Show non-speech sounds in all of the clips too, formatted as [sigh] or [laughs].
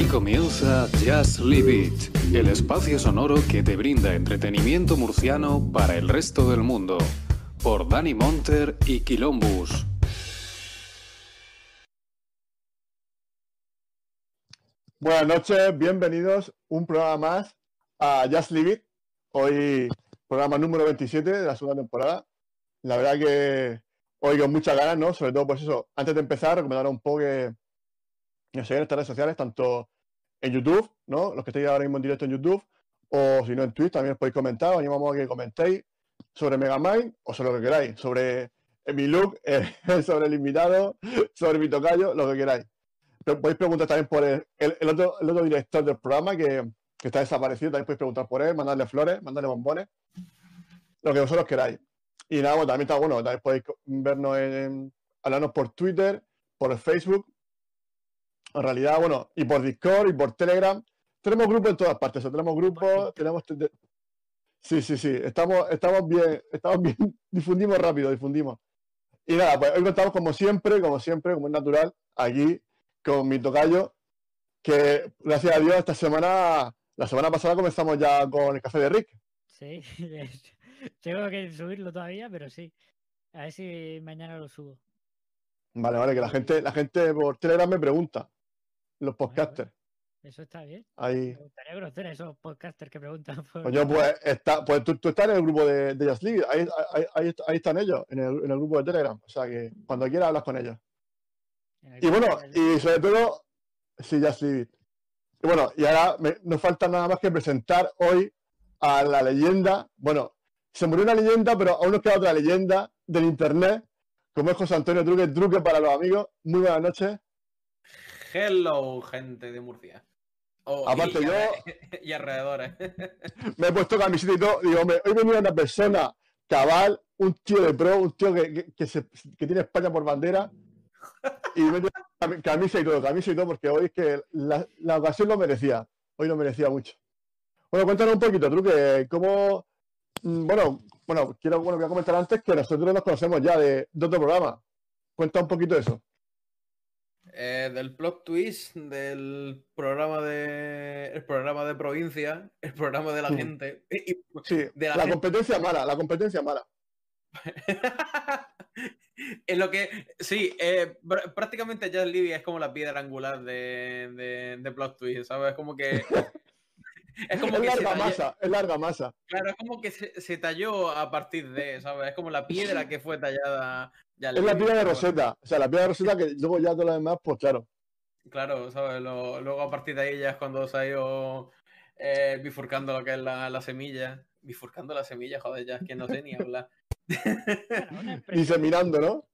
Aquí comienza Just Leave It, el espacio sonoro que te brinda entretenimiento murciano para el resto del mundo, por Dani Monter y Quilombus. Buenas noches, bienvenidos un programa más a Just Leave It. Hoy programa número 27 de la segunda temporada. La verdad que hoy con muchas ganas, ¿no? Sobre todo, pues eso, antes de empezar, recomendar un poco que nos sigan en estas redes sociales, tanto en YouTube, ¿no? Los que estéis ahora mismo en directo en YouTube, o si no en Twitch, también os podéis comentar, os animamos a que comentéis sobre Megamind o sobre lo que queráis, sobre mi look, [laughs] eh, sobre el invitado, sobre mi tocayo, lo que queráis. Pero podéis preguntar también por el, el otro, el otro director del programa que, está desaparecido, también podéis preguntar por él, mandarle flores, mandarle bombones, lo que vosotros queráis. Y nada, bueno, también está bueno, también podéis vernos en, hablarnos por Twitter, por Facebook, en realidad, bueno, y por Discord y por Telegram. Tenemos grupos en todas partes, tenemos grupos, tenemos... Sí, sí, sí, estamos, estamos bien, estamos [laughs] bien, difundimos rápido, difundimos. Y nada, pues hoy contamos como siempre, como siempre, como es natural, aquí con mi tocayo, que gracias a Dios esta semana, la semana pasada comenzamos ya con el café de Rick. Sí, [laughs] tengo que subirlo todavía, pero sí. A ver si mañana lo subo. Vale, vale, que la gente, la gente por Telegram me pregunta, los podcasters. Eso está bien. Ahí. Me gustaría conocer a esos podcasters que preguntan [laughs] por. Pues pues, está, pues tú, tú estás en el grupo de, de Just League. Ahí, ahí, ahí, ahí están ellos, en el, en el, grupo de Telegram. O sea que cuando quieras hablas con ellos. Y bueno, y sobre todo, sí, Just Leave It. Y bueno, y ahora me, nos falta nada más que presentar hoy a la leyenda. Bueno, se murió una leyenda, pero aún nos queda otra leyenda del internet, como es José Antonio Truque, Truque para los amigos. Muy buenas noches. Hello, gente de Murcia. Oh, Aparte y, yo... [laughs] Y alrededores. [laughs] Me he puesto camiseta y todo. Digo, hombre, hoy venía una persona cabal, un tío de pro, un tío que, que, que, se, que tiene España por bandera. Y me he camisa y todo, camisa y todo, porque hoy es que la, la, ocasión lo merecía. Hoy lo merecía mucho. Bueno, cuéntanos un poquito, Truque, cómo... mm, Bueno, bueno, quiero, bueno, voy a comentar antes que nosotros nos conocemos ya de, de otro programa. Cuenta un poquito eso. Eh, del plot twist del programa de el programa de provincia, el programa de la Sí. gente. y- Sí, de la, la gente. competencia mala, la competencia mala. [laughs] en lo que sí, eh, pr- prácticamente Jazz Libia es como la piedra angular de, de, de plot twist, ¿sabes? Es como que [laughs] es como Es que se larga talló- masa, es larga masa. claro, es como que se, se talló a partir de, ¿sabes? Es como la piedra que fue tallada Jazz Es la piedra de. Rosetta. O sea, la piedra de Rosetta que luego ya todo lo demás, pues claro. Claro, ¿sabes? Lo- luego a partir de ahí ya es cuando se ha ido eh, bifurcando lo que es la, la semilla. Bifurcando la semilla, joder, ya es que no sé ni hablar. [laughs] Diseminando, ¿no?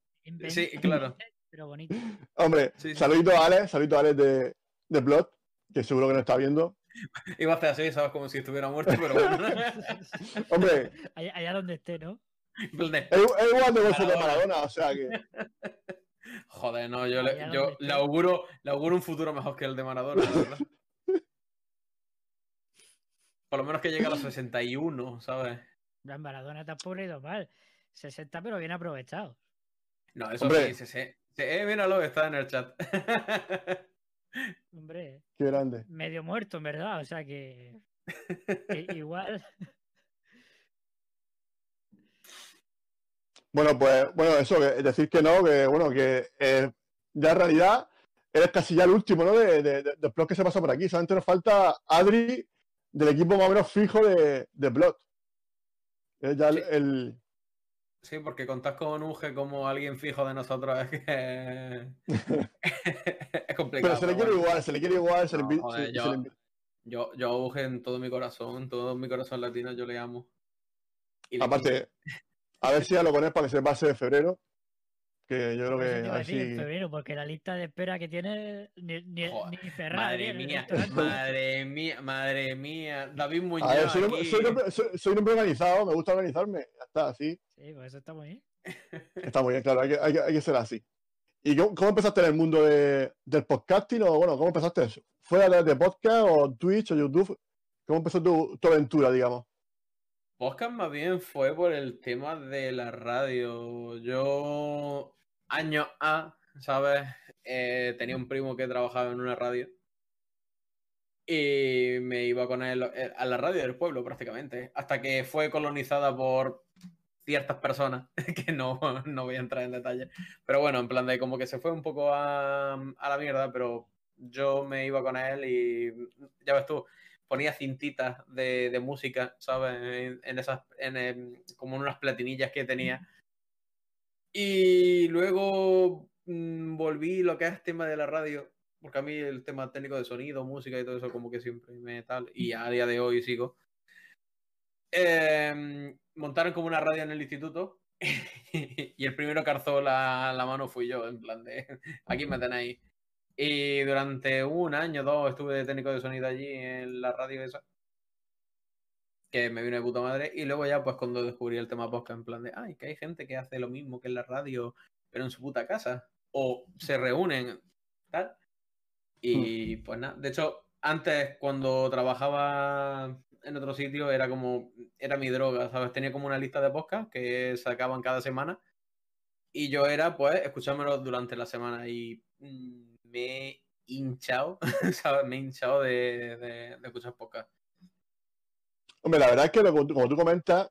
Sí, claro. Pero bonito. Hombre, Sí, sí. saludito a Alex, saludito a Alex de, de Plot, que seguro que nos está viendo. [laughs] Iba a hacer así, ¿sabes? Como si estuviera muerto, pero bueno. [laughs] Hombre, Allá, allá donde esté, ¿no? Es, igual de bolso de Maradona. O sea que. [laughs] Joder, no, yo, le, yo auguro, le auguro un futuro mejor que el de Maradona, la verdad. Por lo menos que llegue a los 61, ¿sabes? Maradona tampoco ha ido mal. 60, pero bien aprovechado. No, eso Hombre. sí, sí, sí. Sí, Eh, míralo, está en el chat. [laughs] Hombre, Qué grande. medio muerto, en verdad. O sea que. que [laughs] igual. Bueno, pues, bueno, eso, que, decir que no, que bueno, que eh, ya en realidad eres casi ya el último, ¿no? De, de, de, de Plot que se pasa por aquí. Solamente nos falta Adri del equipo más o menos fijo de, de Plot. Es ya el, Sí. el- Sí, porque contás con Uge como alguien fijo de nosotros es que [laughs] es complicado. Pero se le quiere bueno. igual, se le quiere igual, se le No, joder, se- yo- se le envi- Yo, yo a Uge en todo mi corazón, todo mi corazón latino, yo le amo. Y le Aparte, a ver si ya lo pones para que se pase de febrero. Que yo creo que iba a a ver decir, en febrero, porque la lista de espera que tiene ni, ni, Joder, ni cerrada. Madre mía, madre mía, madre mía. David Muñoz A ver, soy un, aquí. soy un soy- soy un hombre organizado, me gusta organizarme. Ya está, así. Sí, pues eso está muy bien. [laughs] Está muy bien, claro, hay que, hay que, hay que ser así. ¿Y cómo, cómo empezaste en el mundo de- del podcasting? O bueno, ¿cómo empezaste eso? ¿Fue a través de podcast o Twitch o YouTube? ¿Cómo empezó tu, tu aventura, digamos? Podcast más bien fue por el tema de la radio. Yo, año A, ¿sabes? Eh, tenía un primo que trabajaba en una radio. Y me iba con él eh, a la radio del pueblo prácticamente, hasta que fue colonizada por ciertas personas, [laughs] que no, no voy a entrar en detalle. Pero bueno, en plan de como que se fue un poco a, a la mierda, pero yo me iba con él y ya ves tú, ponía cintitas de, de música, ¿sabes? En, en esas, en, como en unas platinillas que tenía. Y luego mm, volví lo que es tema de la radio, porque a mí el tema técnico de sonido, música y todo eso como que siempre me tal, y a día de hoy sigo. Em, montaron como una radio en el instituto [laughs] y el primero que alzó la, la mano fui yo, en plan de aquí me tenéis. Y durante un año, dos, estuve de técnico de sonido allí en la radio esa. Que me vino de puta madre. Y luego ya, pues cuando descubrí el tema podcast, en plan de, ay, que hay gente que hace lo mismo que en la radio, pero en su puta casa. O se reúnen, tal. Y pues nada. De hecho, antes, cuando trabajaba en otro sitio, era como, era mi droga, ¿sabes? Tenía como una lista de podcast que sacaban cada semana. Y yo era, pues, escuchármelo durante la semana. Y mm, me he hinchado. [laughs] Me he hinchado de, de, escuchar podcast. Hombre, la verdad es que como tú comentas,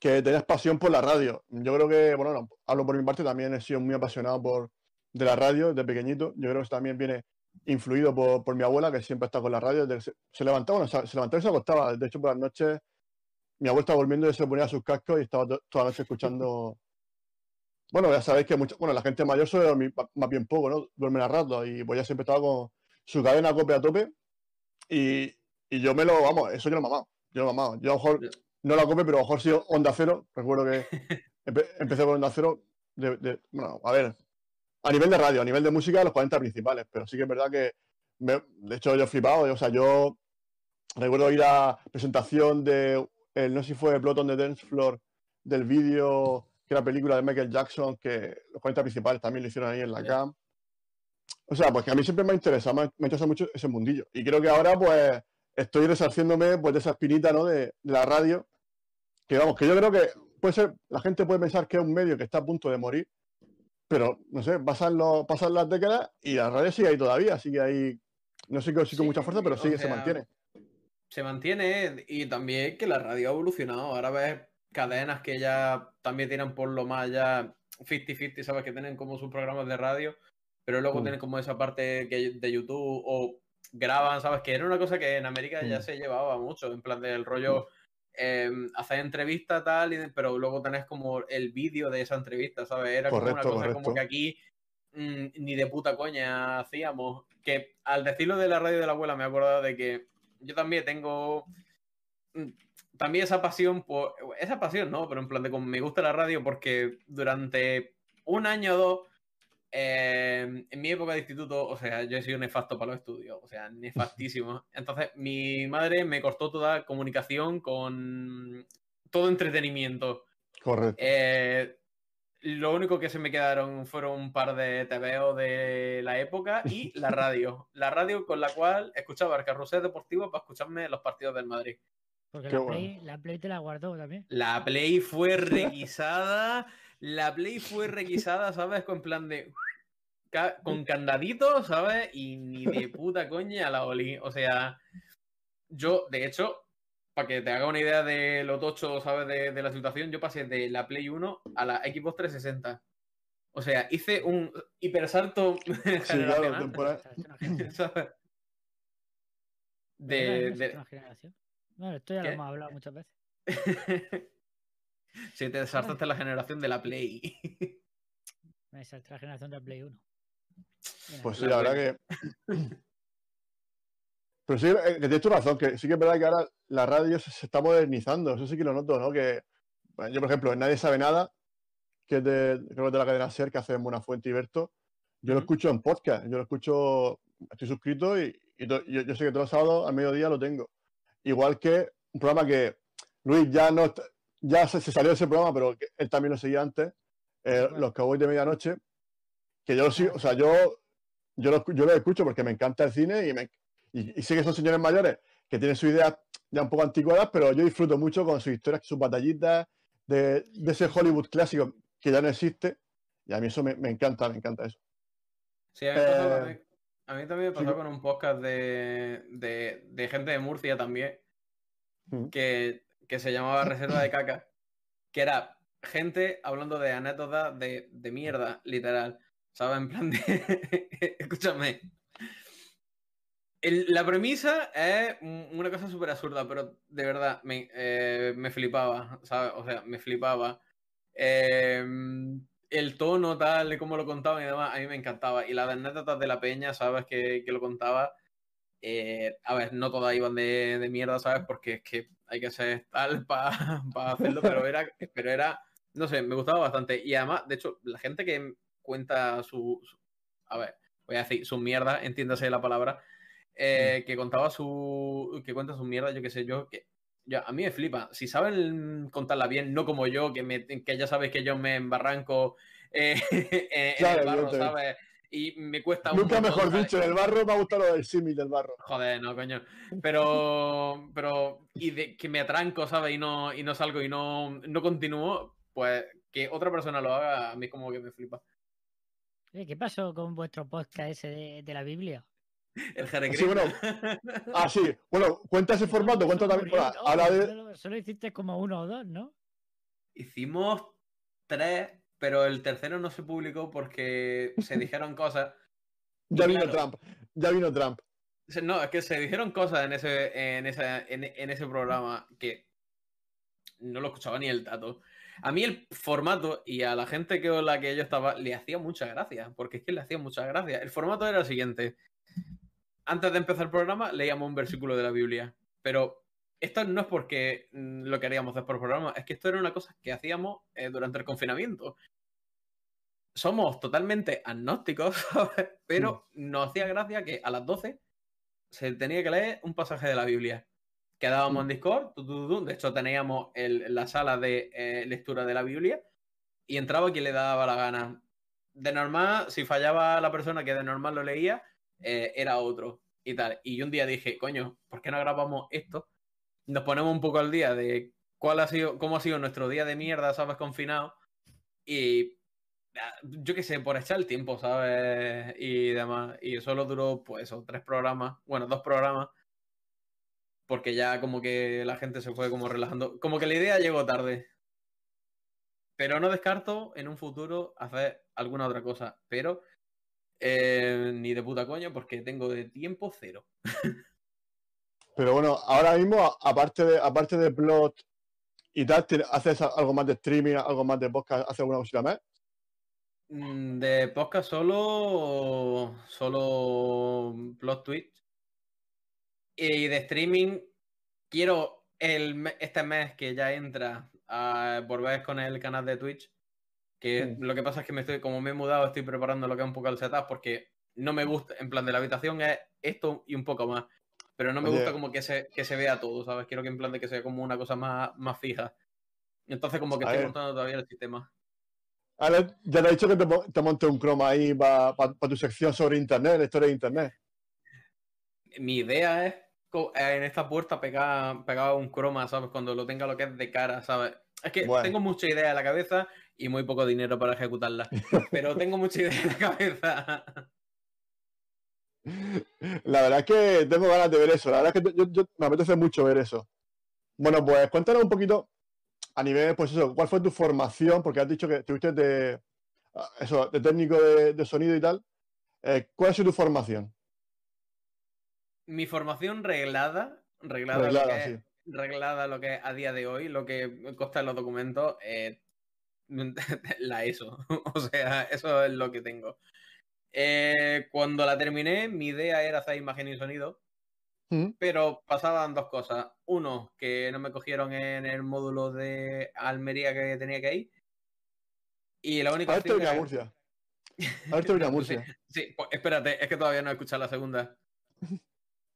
que tenías pasión por la radio. Yo creo que, bueno, no, hablo por mi parte, también he sido muy apasionado por de la radio desde pequeñito. Yo creo que eso también viene influido por, por mi abuela, que siempre está con la radio. se, se levantaba, se, levantaba y se acostaba. De hecho, por las noches, mi abuela estaba durmiendo y se ponía sus cascos y estaba to- toda la noche escuchando. Bueno, ya sabéis que mucho, bueno, la gente mayor suele dormir más bien poco, ¿no? Duermen a rato y pues ya siempre estaba con su cadena a cope a tope y, y yo me lo, vamos, eso yo lo he mamado. Yo lo he mamado. Yo a lo mejor no la cope, pero a lo mejor sí Onda Cero. Recuerdo que [laughs] empe- empecé con Onda Cero. De, de- bueno, a ver, a nivel de radio, a nivel de música, los 40 principales, pero sí que es verdad que, me- de hecho, yo he flipado. O sea, yo recuerdo ir a presentación de, el, no sé si fue Blood on the Dance Floor, del vídeo, que era película de Michael Jackson, que los 40 principales también lo hicieron ahí en la. CAM. O sea, pues que a mí siempre me ha interesado, me ha, me ha interesado mucho ese mundillo. Y creo que ahora, pues, estoy resarciéndome pues, de esa espinita, ¿no? De, de la radio. Que vamos, que yo creo que puede ser, la gente puede pensar que es un medio que está a punto de morir, pero no sé, pasan, los, pasan las décadas y la radio sigue ahí todavía, sigue ahí, no sé si con mucha fuerza, pero sigue, se mantiene. se mantiene y también que la radio ha evolucionado. Ahora ves cadenas que ya también tienen por lo más ya 50-50, ¿sabes? Que tienen como sus programas de radio, pero luego Mm. tienen como esa parte que, de YouTube o graban, ¿sabes? Que era una cosa que en América ya Mm. se llevaba mucho, en plan del rollo. eh, hacer entrevista tal, y- pero luego tenés como el vídeo de esa entrevista, ¿sabes? Era como una cosa como que aquí mm, ni de puta coña hacíamos. Que al decirlo de la radio de la abuela me he acordado de que yo también tengo mm, también esa pasión por esa pasión no pero en plan de como me gusta la radio porque durante un año o dos eh, en mi época de instituto o sea yo he sido nefasto para los estudios o sea nefastísimo [laughs] entonces mi madre me cortó toda comunicación con todo entretenimiento Correcto. eh, lo único que se me quedaron fueron un par de TVO de la época y la [laughs] radio. La radio con la cual escuchaba el carrusel deportivo para escucharme los partidos del Madrid. Porque la, bueno. Play, la Play te la guardó también. La Play fue [laughs] requisada. La Play fue requisada, ¿sabes? Con plan de. Con [laughs] candadito, ¿sabes? Y ni de puta coña la olí. O sea, yo, de hecho, para que te haga una idea de lo tocho, ¿sabes? De, de la situación, yo pasé de la Play 1 a la Xbox 360. O sea, hice un hipersalto [laughs] Sí, claro. ¿sabes? ¿De De, de-? Bueno, esto ya ¿Qué? lo hemos hablado muchas veces. [laughs] Sí, te saltaste la generación de la Play. [laughs] Me salté la generación del Play 1. Mira, Pues sí, La la verdad que. [coughs] Pero sí, eh, que tienes tu razón, que sí que es verdad que ahora la radio se, se está modernizando, eso sí que lo noto, ¿no? Que bueno, yo, por ejemplo, en Nadie Sabe Nada, que es de, creo que es de la cadena SER, que hace Buenafuente y Berto, yo lo escucho en podcast, yo lo escucho, estoy suscrito y, y to- yo, yo sé que todos los sábados al mediodía lo tengo. Igual que un programa que Luis ya no está- ya se, se salió de ese programa, pero que él también lo seguía antes, eh, Bueno. Los Cowboys de Medianoche, que yo lo sigo, o sea, yo, yo, lo, yo lo escucho porque me encanta el cine y, me, y, y sé que son señores mayores que tienen sus ideas ya un poco anticuadas, pero yo disfruto mucho con sus historias, sus batallitas, de, de ese Hollywood clásico que ya no existe, y a mí eso me, me encanta, me encanta eso. Sí, a mí Eh, A mí también me pasó Sí. con un podcast de, de, de gente de Murcia también, que, que se llamaba Reserva de Caca, que era gente hablando de anécdotas de, de mierda, literal. ¿Sabes? En plan de. [laughs] Escúchame. El- la premisa es un- una cosa súper absurda, pero de verdad me, eh, me flipaba, ¿sabes? O sea, me flipaba. Eh, el tono tal, de cómo lo contaban y demás, a mí me encantaba. Y las anécdotas de la peña, ¿sabes? Que, que lo contaba. eh, a ver, no todas iban de, de mierda, ¿sabes? Porque es que hay que ser tal para [laughs] hacerlo, pero era, pero era, no sé, me gustaba bastante. Y además, de hecho, la gente que cuenta su, su- a ver, voy a decir, su mierda, entiéndase la palabra, eh, que contaba su, que cuenta su mierda, yo qué sé yo, que ya, a mí me flipa. Si saben contarla bien, no como yo, que, me, que ya sabes que yo me embarranco eh, [laughs] en Claro, el barro. ¿sabes? Y me cuesta un Nunca montón, mejor ¿sabes? dicho, en el barro me ha gustado lo del símil del barro. Joder, no, coño. Pero, pero, y de que me atranco, ¿sabes? Y no, y no salgo y no, no continúo, pues que otra persona lo haga, a mí como que me flipa. Oye, ¿Qué pasó con vuestro podcast ese de, de la Biblia? El Jere Sí, bueno. Ah, sí. Bueno, cuenta ese formato, cuenta Solo también. bueno, ¿no? habla de. Solo, hiciste como uno o dos, ¿no? Hicimos tres, pero el tercero no se publicó porque se dijeron cosas. [laughs] Ya vino claro, Trump. Ya vino Trump. No, es que se dijeron cosas en ese, en esa, en, en ese programa que no lo escuchaba ni el tato. A mí el formato y a la gente que con la que yo estaba le hacía mucha gracia, porque es que le hacía mucha gracia. El formato era el siguiente. Antes de empezar el programa leíamos un versículo de la Biblia, pero esto no es porque mm, lo queríamos hacer por programa, es que esto era una cosa que hacíamos eh, durante el confinamiento. Somos totalmente agnósticos, [laughs] ¿sabes? pero nos hacía gracia que a las 12 se tenía que leer un pasaje de la Biblia. Quedábamos en Discord, tu, tu, tu, de hecho teníamos el- la sala de eh, lectura de la Biblia y entraba quien le daba la gana. De normal, si fallaba la persona que de normal lo leía, eh, era otro y tal. Y yo un día dije, coño, ¿por qué no grabamos esto? Nos ponemos un poco al día de cuál ha sido, cómo ha sido nuestro día de mierda, ¿sabes? Confinado. Y ah, yo qué sé, por echar el tiempo, ¿sabes? Y demás. Y solo duró, pues eso, tres programas, bueno, dos programas. Porque ya como que la gente se fue como relajando. Como que la idea llegó tarde. Pero no descarto en un futuro hacer alguna otra cosa. Pero eh, ni de puta coño porque tengo de tiempo cero. Pero bueno, ahora mismo, aparte de, aparte de plot y tal, ¿tiene- ¿haces algo más de streaming, algo más de podcast, haces alguna cosita más? Mm, De podcast solo, solo plot Twitch. Y de streaming, quiero el, este mes que ya entra a volver con el canal de Twitch. Que Mm. lo que pasa es que me estoy, como me he mudado, estoy preparando lo que es un poco el setup porque no me gusta, en plan de la habitación es esto y un poco más. Pero no me Oye. gusta como que se, que se vea todo, ¿sabes? Quiero que en plan de que sea como una cosa más, más fija. Entonces como que A estoy ver. montando todavía el sistema. Ahora, ya te he dicho que te, te monte un croma ahí para tu sección sobre internet, la historia de internet. mi idea es eh, en esta puerta pegar, pegar un croma, ¿sabes? Cuando lo tenga lo que es de cara, ¿sabes? Es que Bueno. tengo mucha idea en la cabeza y muy poco dinero para ejecutarla. [laughs] Pero tengo mucha idea en la cabeza. La verdad es que tengo ganas de ver eso. La verdad es que yo, yo- me apetece mucho ver eso. Bueno, pues cuéntanos un poquito a nivel, pues eso, ¿cuál fue tu formación? Porque has dicho que estuviste de, ah, eso, de técnico de, de sonido y tal. Eh, ¿Cuál ha sido tu formación? Mi formación reglada, reglada, Reglada, lo que sí. reglada lo que es a día de hoy, lo que consta en los documentos, eh, [laughs] la ESO. [laughs] O sea, eso es lo que tengo. Eh, cuando la terminé, mi idea era hacer imagen y sonido. ¿Mm? Pero pasaban dos cosas. Uno, que no me cogieron en el módulo de Almería que tenía que ir. Y la única Haberte opción venido a era- Murcia. [laughs] A Sí, Murcia. Sí, pues espérate, es que todavía no he escuchado la segunda.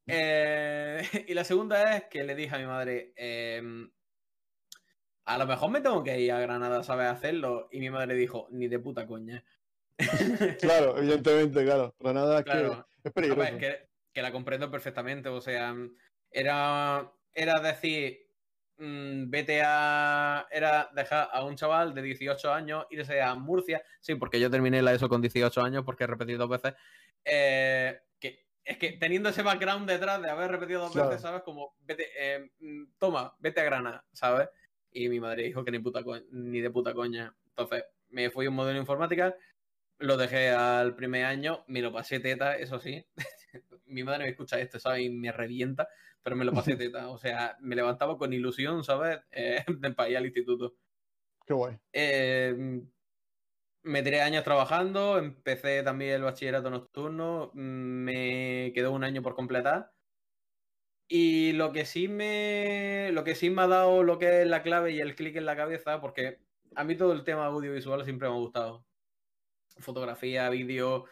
Eh, y la segunda es que le dije a mi madre, em, a lo mejor me tengo que ir a Granada, ¿sabes hacerlo? Y mi madre dijo, ni de puta coña. [laughs] Claro, evidentemente, claro. Granada es que Claro. es A ver, peligroso. que, que la comprendo perfectamente. O sea, era, era decir, mm, vete a. Era dejar a un chaval de 18 años irse a Murcia. Sí, porque yo terminé la ESO con 18 años porque he repetido dos veces. eh, que es que teniendo ese background detrás de haber repetido dos Claro. veces, ¿sabes? Como, vete, eh, mm, toma, vete a Granada, ¿sabes? Y mi madre dijo que ni, puta ni de puta coña. Entonces, me fui a un modelo de informática, lo dejé al primer año, me lo pasé teta, eso sí. [laughs] mi madre me escucha esto, ¿sabes? Y me revienta, pero me lo pasé teta. O sea, me levantaba con ilusión, ¿sabes? [laughs] Eh, para ir al instituto. Qué guay. Eh, me tiré años trabajando, empecé también el bachillerato nocturno, mm, me quedó un año por completar. Y lo que sí me. Lo que sí me ha dado lo que es la clave y el clic en la cabeza, porque a mí todo el tema audiovisual siempre me ha gustado. Fotografía, vídeo,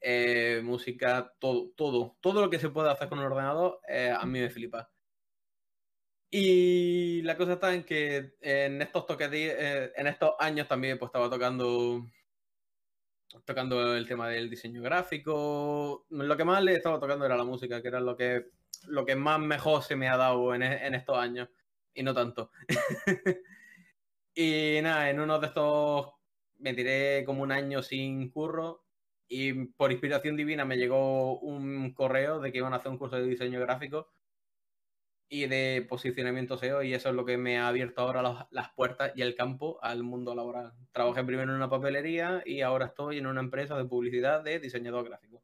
eh, música, todo, todo. Todo lo que se puede hacer con un ordenador, eh, a mí me flipa. Y la cosa está en que en estos toques eh, en estos años también pues estaba tocando tocando el tema del diseño gráfico. Lo que más le estaba tocando era la música, que era lo que lo que más mejor se me ha dado en, e- en estos años y no tanto. [laughs] y nada, en uno de estos me tiré como un año sin curro y por inspiración divina me llegó un correo de que iban a hacer un curso de diseño gráfico y de posicionamiento SEO y eso es lo que me ha abierto ahora las, puertas y el campo al mundo laboral. Trabajé primero en una papelería y ahora estoy en una empresa de publicidad de diseñador gráfico.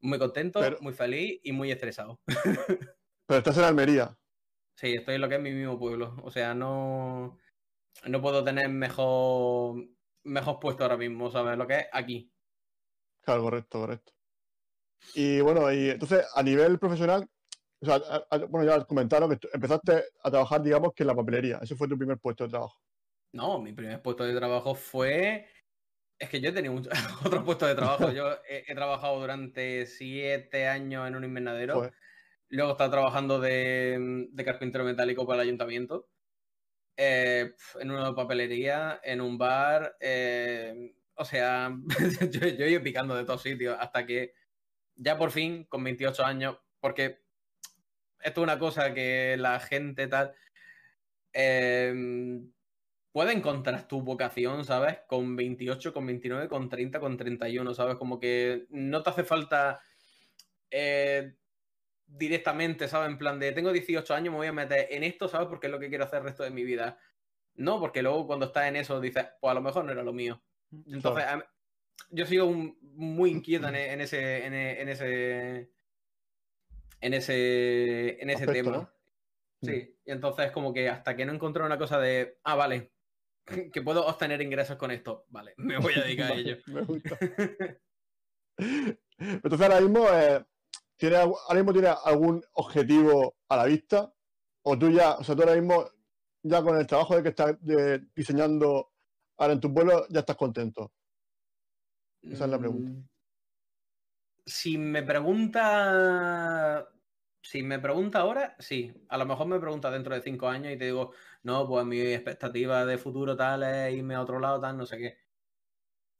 Muy contento, Pero- muy feliz y muy estresado. [laughs] Pero estás en Almería. Sí, estoy en lo que es mi mismo pueblo. O sea, no, no puedo tener mejor, mejor puesto ahora mismo, ¿sabes? Lo que es aquí. Claro, correcto, correcto. Y bueno, y entonces a nivel profesional, o sea, a- a- bueno, ya comentaron que empezaste a trabajar, digamos, que en la papelería. Ese fue tu primer puesto de trabajo. No, mi primer puesto de trabajo fue. Es que yo he tenido muchos [laughs] otros puestos de trabajo. Yo he, he trabajado durante siete años en un invernadero. Joder. Luego estaba trabajando de, de carpintero metálico para el ayuntamiento. Eh, en una papelería, en un bar. eh, o sea, [laughs] yo, yo he ido picando de todos sitios hasta que ya por fin, con 28 años, porque esto es una cosa que la gente tal. eh, puede encontrar tu vocación, ¿sabes? Con 28, con 29, con 30, con 31, ¿sabes? Como que no te hace falta eh, directamente, ¿sabes? En plan de, tengo 18 años, me voy a meter en esto, ¿sabes? Porque es lo que quiero hacer el resto de mi vida. No, porque luego cuando estás en eso dices, pues a lo mejor no era lo mío. Entonces, a mí- yo sigo un- muy inquieto en, e- en ese, en, e- en ese, en ese, en ese Aspecto, tema. ¿no? Sí, y entonces como que hasta que no encontré una cosa de, ah, vale, que puedo obtener ingresos con esto, vale, me voy a dedicar a ello. [laughs] Me gusta. [laughs] Entonces ahora mismo, eh, ¿tienes, ahora mismo tienes algún objetivo a la vista? ¿O tú ya, o sea, tú ahora mismo, ya con el trabajo de que estás de- diseñando ahora en tu pueblo, ya estás contento? Esa es la pregunta. Mm, Si me pregunta. Si me pregunta ahora, sí. A lo mejor me pregunta dentro de cinco años y te digo, no, pues mi expectativa de futuro tal es irme a otro lado, tal, no sé qué.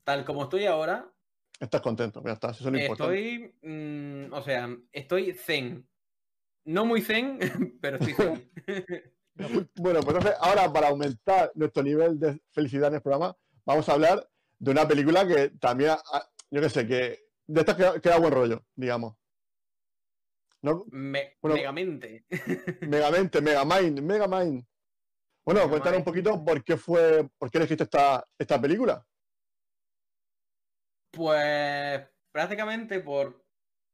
Tal como estoy ahora, Estás contento, ya está, eso es lo estoy. mm, o sea, estoy zen. No muy zen, [laughs] pero estoy zen. [laughs] Bueno, pues entonces ahora para aumentar nuestro nivel de felicidad en el programa, vamos a hablar de una película que también, ah, yo qué sé, que de estas que, que da buen rollo, digamos. ¿No? Me- Bueno. megamente. [laughs] Megamente, Megamind, Megamind. Bueno, cuéntanos un poquito por qué fue, por qué elegiste esta, esta película. Pues prácticamente por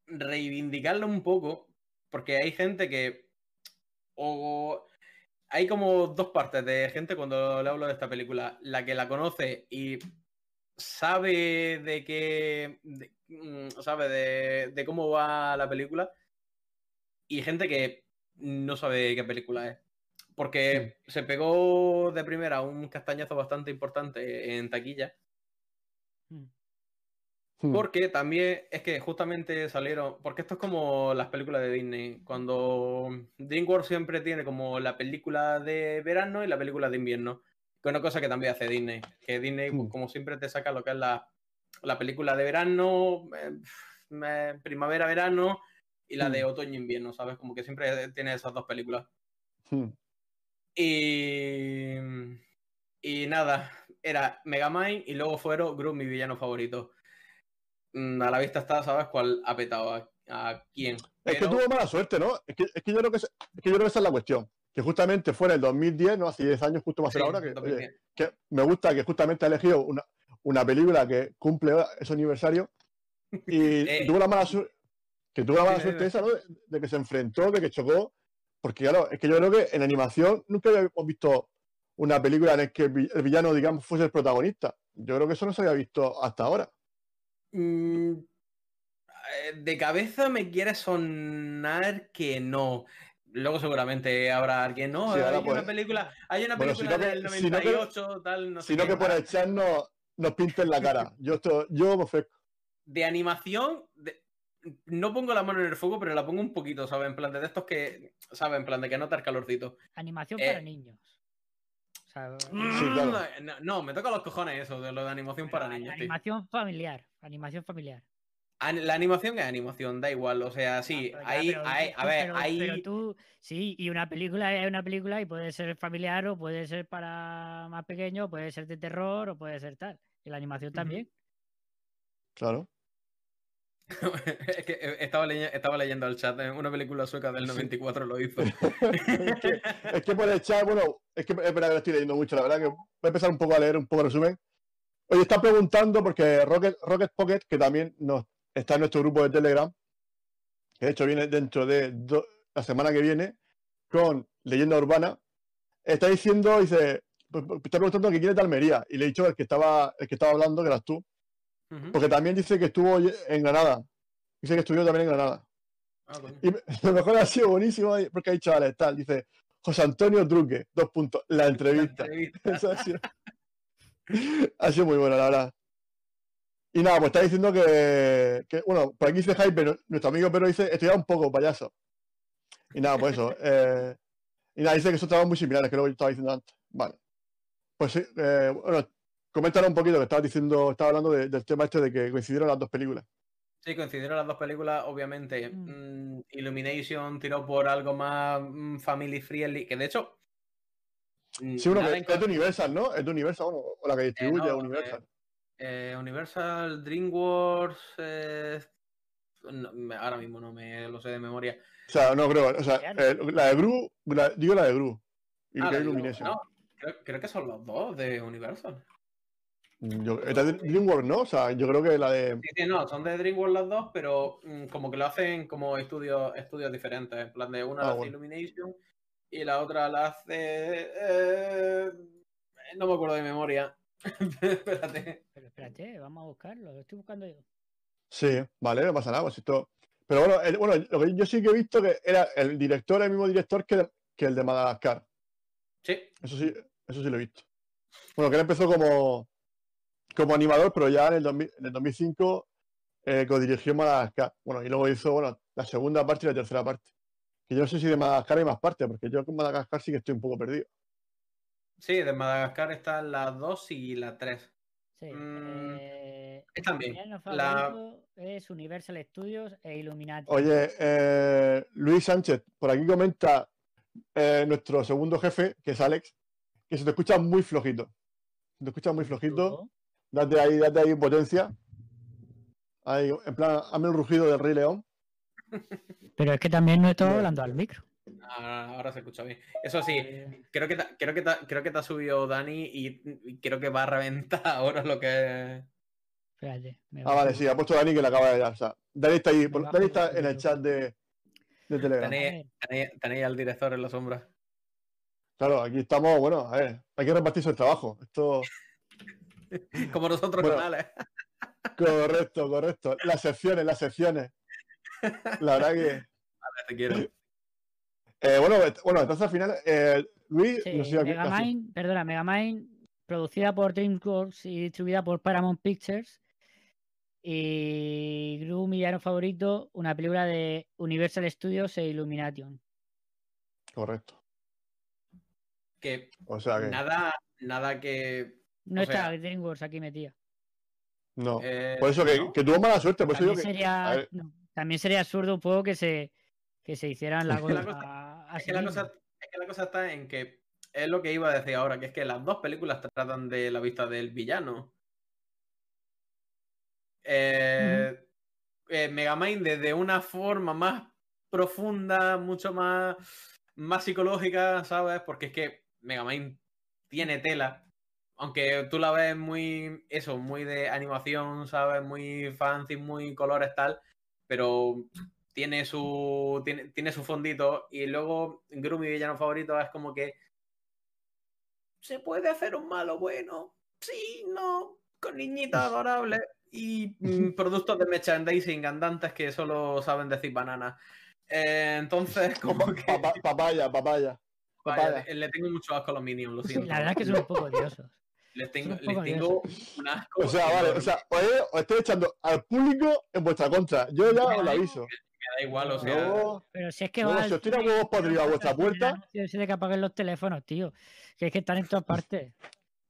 reivindicarlo un poco, porque hay gente que... O hay como dos partes de gente cuando le hablo de esta película. La que la conoce y sabe de qué... de- mm, sabe de, de cómo va la película. Y gente que no sabe qué película es. Porque se pegó de primera un castañazo bastante importante en taquilla. Hmm, Porque también es que justamente salieron, porque esto es como las películas de Disney, cuando DreamWorks siempre tiene como la película de verano y la película de invierno, que es una cosa que también hace Disney, que Disney pues, Mm. como siempre te saca lo que es la, la película de verano, eh, eh, primavera-verano y la de Mm. otoño-invierno, ¿sabes? Como que siempre tiene esas dos películas. Y, y nada, era Megamind y luego fueron Group, mi villano favorito. Mm, A la vista está, ¿sabes cuál ha petado? a quién. Es que tuvo mala suerte, ¿no? Es que, es que yo creo que, es que yo creo que esa es la cuestión. Que justamente fue en el 2010, ¿no? Hace 10 años, justo más Sí, ahora, que, oye, 2010. que me gusta que justamente ha elegido una, una película que cumple ese aniversario y [laughs] Eh. tuvo la mala suerte, que tuvo la mala suerte esa, ¿no? De, de que se enfrentó, de que chocó, porque claro, es que yo creo que en animación nunca habíamos visto una película en la que el vi- el villano, digamos, fuese el protagonista. Yo creo que eso no se había visto hasta ahora. Mm, eh, De cabeza me quiere sonar que no. Luego seguramente habrá alguien, no, Sí, hay pues- una película, hay una Bueno, película del sino que- 98, tal, no sé Sino qué. que por el chat no, nos pinten la cara. [laughs] Yo, esto, yo me ofrezco. De animación, de- no pongo la mano en el fuego, pero la pongo un poquito, ¿sabes? En plan de estos que, ¿sabes? En plan de que notar calorcito. Animación Eh. para niños. O sea, Sí, claro. Mm, No, no, me toca los cojones eso de lo de animación para niños. tío. Animación familiar. Animación familiar. La animación es animación, da igual. O sea, sí, pero pero ahí- tú- a ver, pero- ahí. pero tú, sí, y una película es una película y puede ser familiar o puede ser para más pequeño, puede ser de terror o puede ser tal. Y la animación también. Claro. Es que eh, estaba, leye- estaba leyendo el chat, eh, una película sueca del 94 lo hizo. [laughs] es, que, es que por el chat, bueno, es que es verdad que lo estoy leyendo mucho, la verdad que voy a empezar un poco a leer un poco el resumen. Oye, está preguntando porque Rocket, Rocket Pocket, que también nos, está en nuestro grupo de Telegram, que de hecho viene dentro de do- la semana que viene, con Leyenda Urbana, está diciendo, dice, pues, pues, está preguntando que quién es de Almería, y le he dicho el que estaba, el que estaba hablando, que eras tú, Porque también dice que estuvo en Granada, dice que estudió también en Granada. Ah. Y lo mejor ha sido buenísimo ahí, porque ha dicho Alex, tal, dice José Antonio Druque, dos puntos, la entrevista. La entrevista. [laughs] Eso ha sido, ha sido muy bueno, la verdad. Y nada, pues está diciendo que, que, bueno, por aquí dice Hype, nuestro amigo pero dice, estudiaba un poco, payaso. Y nada, pues eso. [laughs] eh, y nada, dice que son trabajos muy similares, que lo que yo estaba diciendo antes. Vale. Pues sí, eh, bueno, coméntanos un poquito que estabas diciendo, estaba hablando de- del tema este de que coincidieron las dos películas. Sí, coincidieron las dos películas, obviamente. Mm. mm, Illumination tiró por algo más mm, family friendly, que de hecho. Sí, uno nada que es de Universal, ¿no? Es de Universal, bueno, o la que distribuye no, Universal. Eh, Universal, DreamWorks. eh, no, me- ahora mismo no me lo sé de memoria. O sea, no creo. O sea, eh, la de Gru, la- digo la de Gru. Y Ah, que la hay de- Illumination. no, creo, creo que son los dos de Universal. Yo, esta es de DreamWorks, ¿no? O sea, yo creo que la de. Sí, sí, no, son de DreamWorks las dos, pero mm, como que lo hacen como estudios, estudios diferentes. En plan de una Ah, la hace bueno. Illumination y la otra la hace. eh, no me acuerdo de memoria. [laughs] Espérate. Pero espérate, vamos a buscarlo. Lo estoy buscando yo. Sí, vale, no pasa nada. Pues esto... Pero bueno, el- bueno, lo que yo sí que he visto que era el director, el mismo director que, que el de Madagascar. Sí, Eso sí, eso sí lo he visto. Bueno, que él empezó como, como animador, pero ya en el, 2000 en el 2005 eh, dirigió Madagascar. Bueno, y luego hizo bueno, la segunda parte y la tercera parte. Que yo no sé si de Madagascar hay más partes, porque yo con Madagascar sí que estoy un poco perdido. sí, de Madagascar están las dos y la tres. Sí. Mm, eh, están bien. La- es Universal Studios e Illuminati. Oye, eh, Luis Sánchez, por aquí comenta eh, nuestro segundo jefe, que es Alex, que se te escucha muy flojito. Se te escucha muy flojito. Date ahí, date ahí potencia. Ahí, en plan, hazme el rugido del Rey León. Pero es que también no estoy hablando al micro. Ah, ahora se escucha bien. Eso sí, creo que, te- creo, que creo que te ha subido Dani y, y creo que va a reventar [laughs] ahora lo que espérate. me Ah, vale, un sí, ha puesto Dani que le acaba de dar. O sea, Dani está ahí, por- Dani un está en el chat de, de Telegram. Tenéis- ver. tenéis, tenéis al director en la sombra. Claro, aquí estamos, bueno, a ver, hay que repartirse el trabajo. Esto, [laughs] Como nosotros Bueno. con Alex. correcto, correcto. Las secciones, las secciones. La verdad que. Alex, te quiero. eh, bueno, bueno, entonces al final, eh, Luis, Sí, no sé Megamind, perdona, Megamind, producida por DreamWorks y distribuida por Paramount Pictures. Y Gru, mi villano favorito, una película de Universal Studios e Illumination. Correcto. Que O sea que. nada, nada que. No O está sea- DreamWorks aquí metida. No. eh, Por eso que, ¿no? que tuvo mala suerte. Por También sería, a ver. no, también sería absurdo un poco que se, que se hicieran la la [laughs] Es que, cosa, es que la cosa está en que es lo que iba a decir ahora, que es que las dos películas tratan de la vista del villano. Eh, eh, Megamind desde una forma más profunda, mucho más, más psicológica, ¿sabes? Porque es que Megamind tiene tela. Aunque tú la ves muy, eso, muy de animación, ¿sabes? Muy fancy, muy colores tal. Pero tiene su, tiene, tiene su fondito. Y luego Gru, mi villano favorito, es como que se puede hacer un malo bueno. Sí, no, con niñitas [laughs] adorables y mm, productos de merchandising andantes que solo saben decir banana. Eh, entonces, [laughs] como que. Pa- pa- papaya, papaya. Vaya, le, tengo mucho asco a los Minions, lo Sí, siento. la verdad es que son un poco odiosos. Les tengo, les tengo un asco. O sea, vale, o sea, os, os estoy echando al público en vuestra contra. Yo ya os lo aviso. Me da igual, o sea. Luego, Pero si es que luego va. si os tiran huevos podridos a vuestra puerta, Ese de que apaguen los teléfonos, tío. Que es que están en todas [laughs] partes.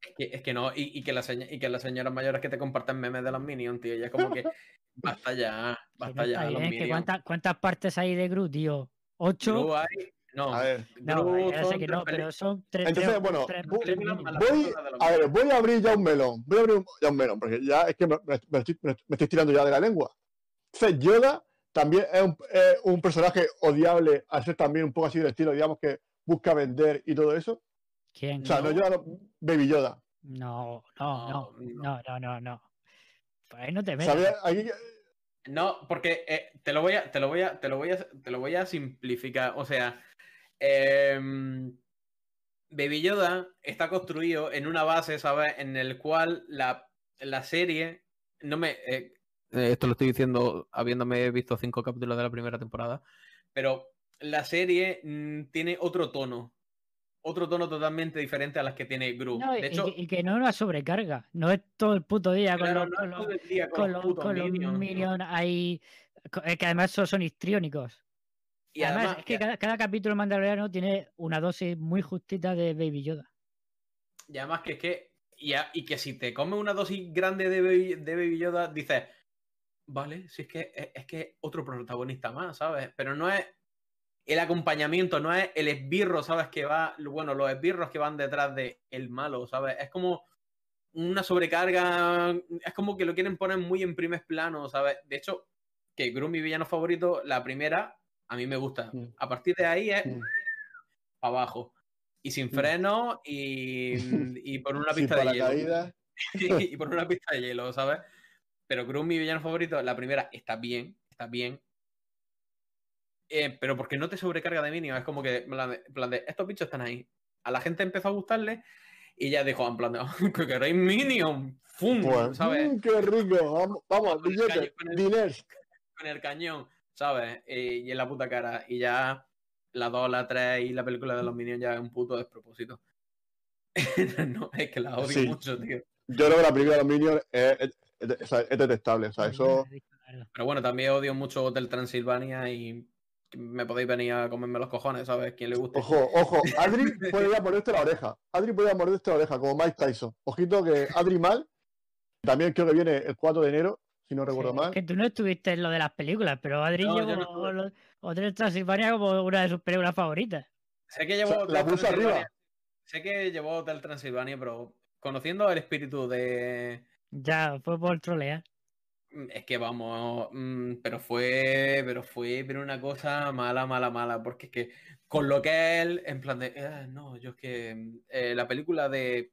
Es que, es que no, y, y que las señ- y que las señoras mayores que te comparten memes de los Minions, tío, ya es como que [laughs] basta ya, no basta ya. los que Minions. cuántas, ¿Cuántas partes hay de Gru, tío? ¿Ocho? Gru hay- no, a ver. No, ya sé que no, pero son tres. Entonces, tres- bueno, tres- tres voy, a ver, voy a abrir ya un melón. Voy a abrir un- ya un melón, porque ya es que me, estoy, me estoy tirando ya de la lengua. Entonces, Yoda también es un, es un personaje odiable, al ser también un poco así del estilo, digamos, que busca vender y todo eso. ¿Quién? O sea, no, No. Yoda, no, Baby Yoda. No, no, no, No, no, no, no, ahí no te metas. No, porque eh, te lo voy a, te lo voy a, te lo voy a, te lo voy a simplificar. O sea, em, Baby Yoda está construido en una base, ¿sabes? En el cual la, la serie no me. eh, eh, esto lo estoy diciendo habiéndome visto cinco capítulos de la primera temporada. Pero la serie mm, tiene otro tono. Otro tono totalmente diferente a las que tiene Gru. No, de hecho, y que- y que no es una sobrecarga. No es todo el puto día con los, con los- minions. ahí. es que además son, son histriónicos. Y además, además, es que cada, cada capítulo mandaloriano tiene una dosis muy justita de Baby Yoda. Y además que es que. Y, a- y que si te comes una dosis grande de Baby, de Baby Yoda, dices. Vale, si es que es, es que otro protagonista más, ¿sabes? Pero no es el acompañamiento, no es el esbirro, ¿sabes? Que va. Bueno, los esbirros que van detrás de el malo, ¿sabes? Es como una sobrecarga. Es como que lo quieren poner muy en primer plano, ¿sabes? De hecho, que Gru, mi villano favorito, la primera, a mí me gusta. Mm. A partir de ahí es Mm. para abajo. Y sin Mm. freno y, [laughs] y por una pista de hielo. [laughs] y por una pista de hielo, ¿sabes? Pero Gru, mi villano favorito, la primera está bien, está bien. Eh, pero porque no te sobrecarga de minions, es como que, en plan de, estos bichos están ahí. A la gente empezó a gustarle y ya dijo, en plan de, que queréis minion, ¡fum! Pues, ¿Sabes? mm, qué rico. Vamos, vamos Con el billetes, caño- con el- diners. Con el cañón, ¿sabes? Eh, y en la puta cara. Y ya la 2, la 3 y la película de los minions ya es un puto despropósito. [laughs] no, es que la odio Sí. mucho, tío. Yo creo que la película de los Minions es, es- es- o sea, es detestable. O sea, eso. Pero bueno, también odio mucho Hotel Transilvania y me podéis venir a comerme los cojones, ¿sabes? Quien le guste. Ojo, ojo. [laughs] Adri podría morderte la oreja. Adri podría morderte la oreja, como Mike Tyson. Ojito que Adri mal. También creo que viene el 4 de enero, si no recuerdo Sí, mal. Es que tú no estuviste en lo de las películas, pero Adri No, llevó no Hotel Transilvania como una de sus películas favoritas. Sé que O llevó sea, la Hotel puso Transilvania. arriba. Sé que llevó Hotel Transilvania, pero conociendo el espíritu de. Ya, fue por trolear. Mm, Es que vamos, mm, pero fue, pero fue, pero una cosa mala, mala, mala, porque es que con lo que él, en plan de, "Ah, no, yo es que mm, eh, la película de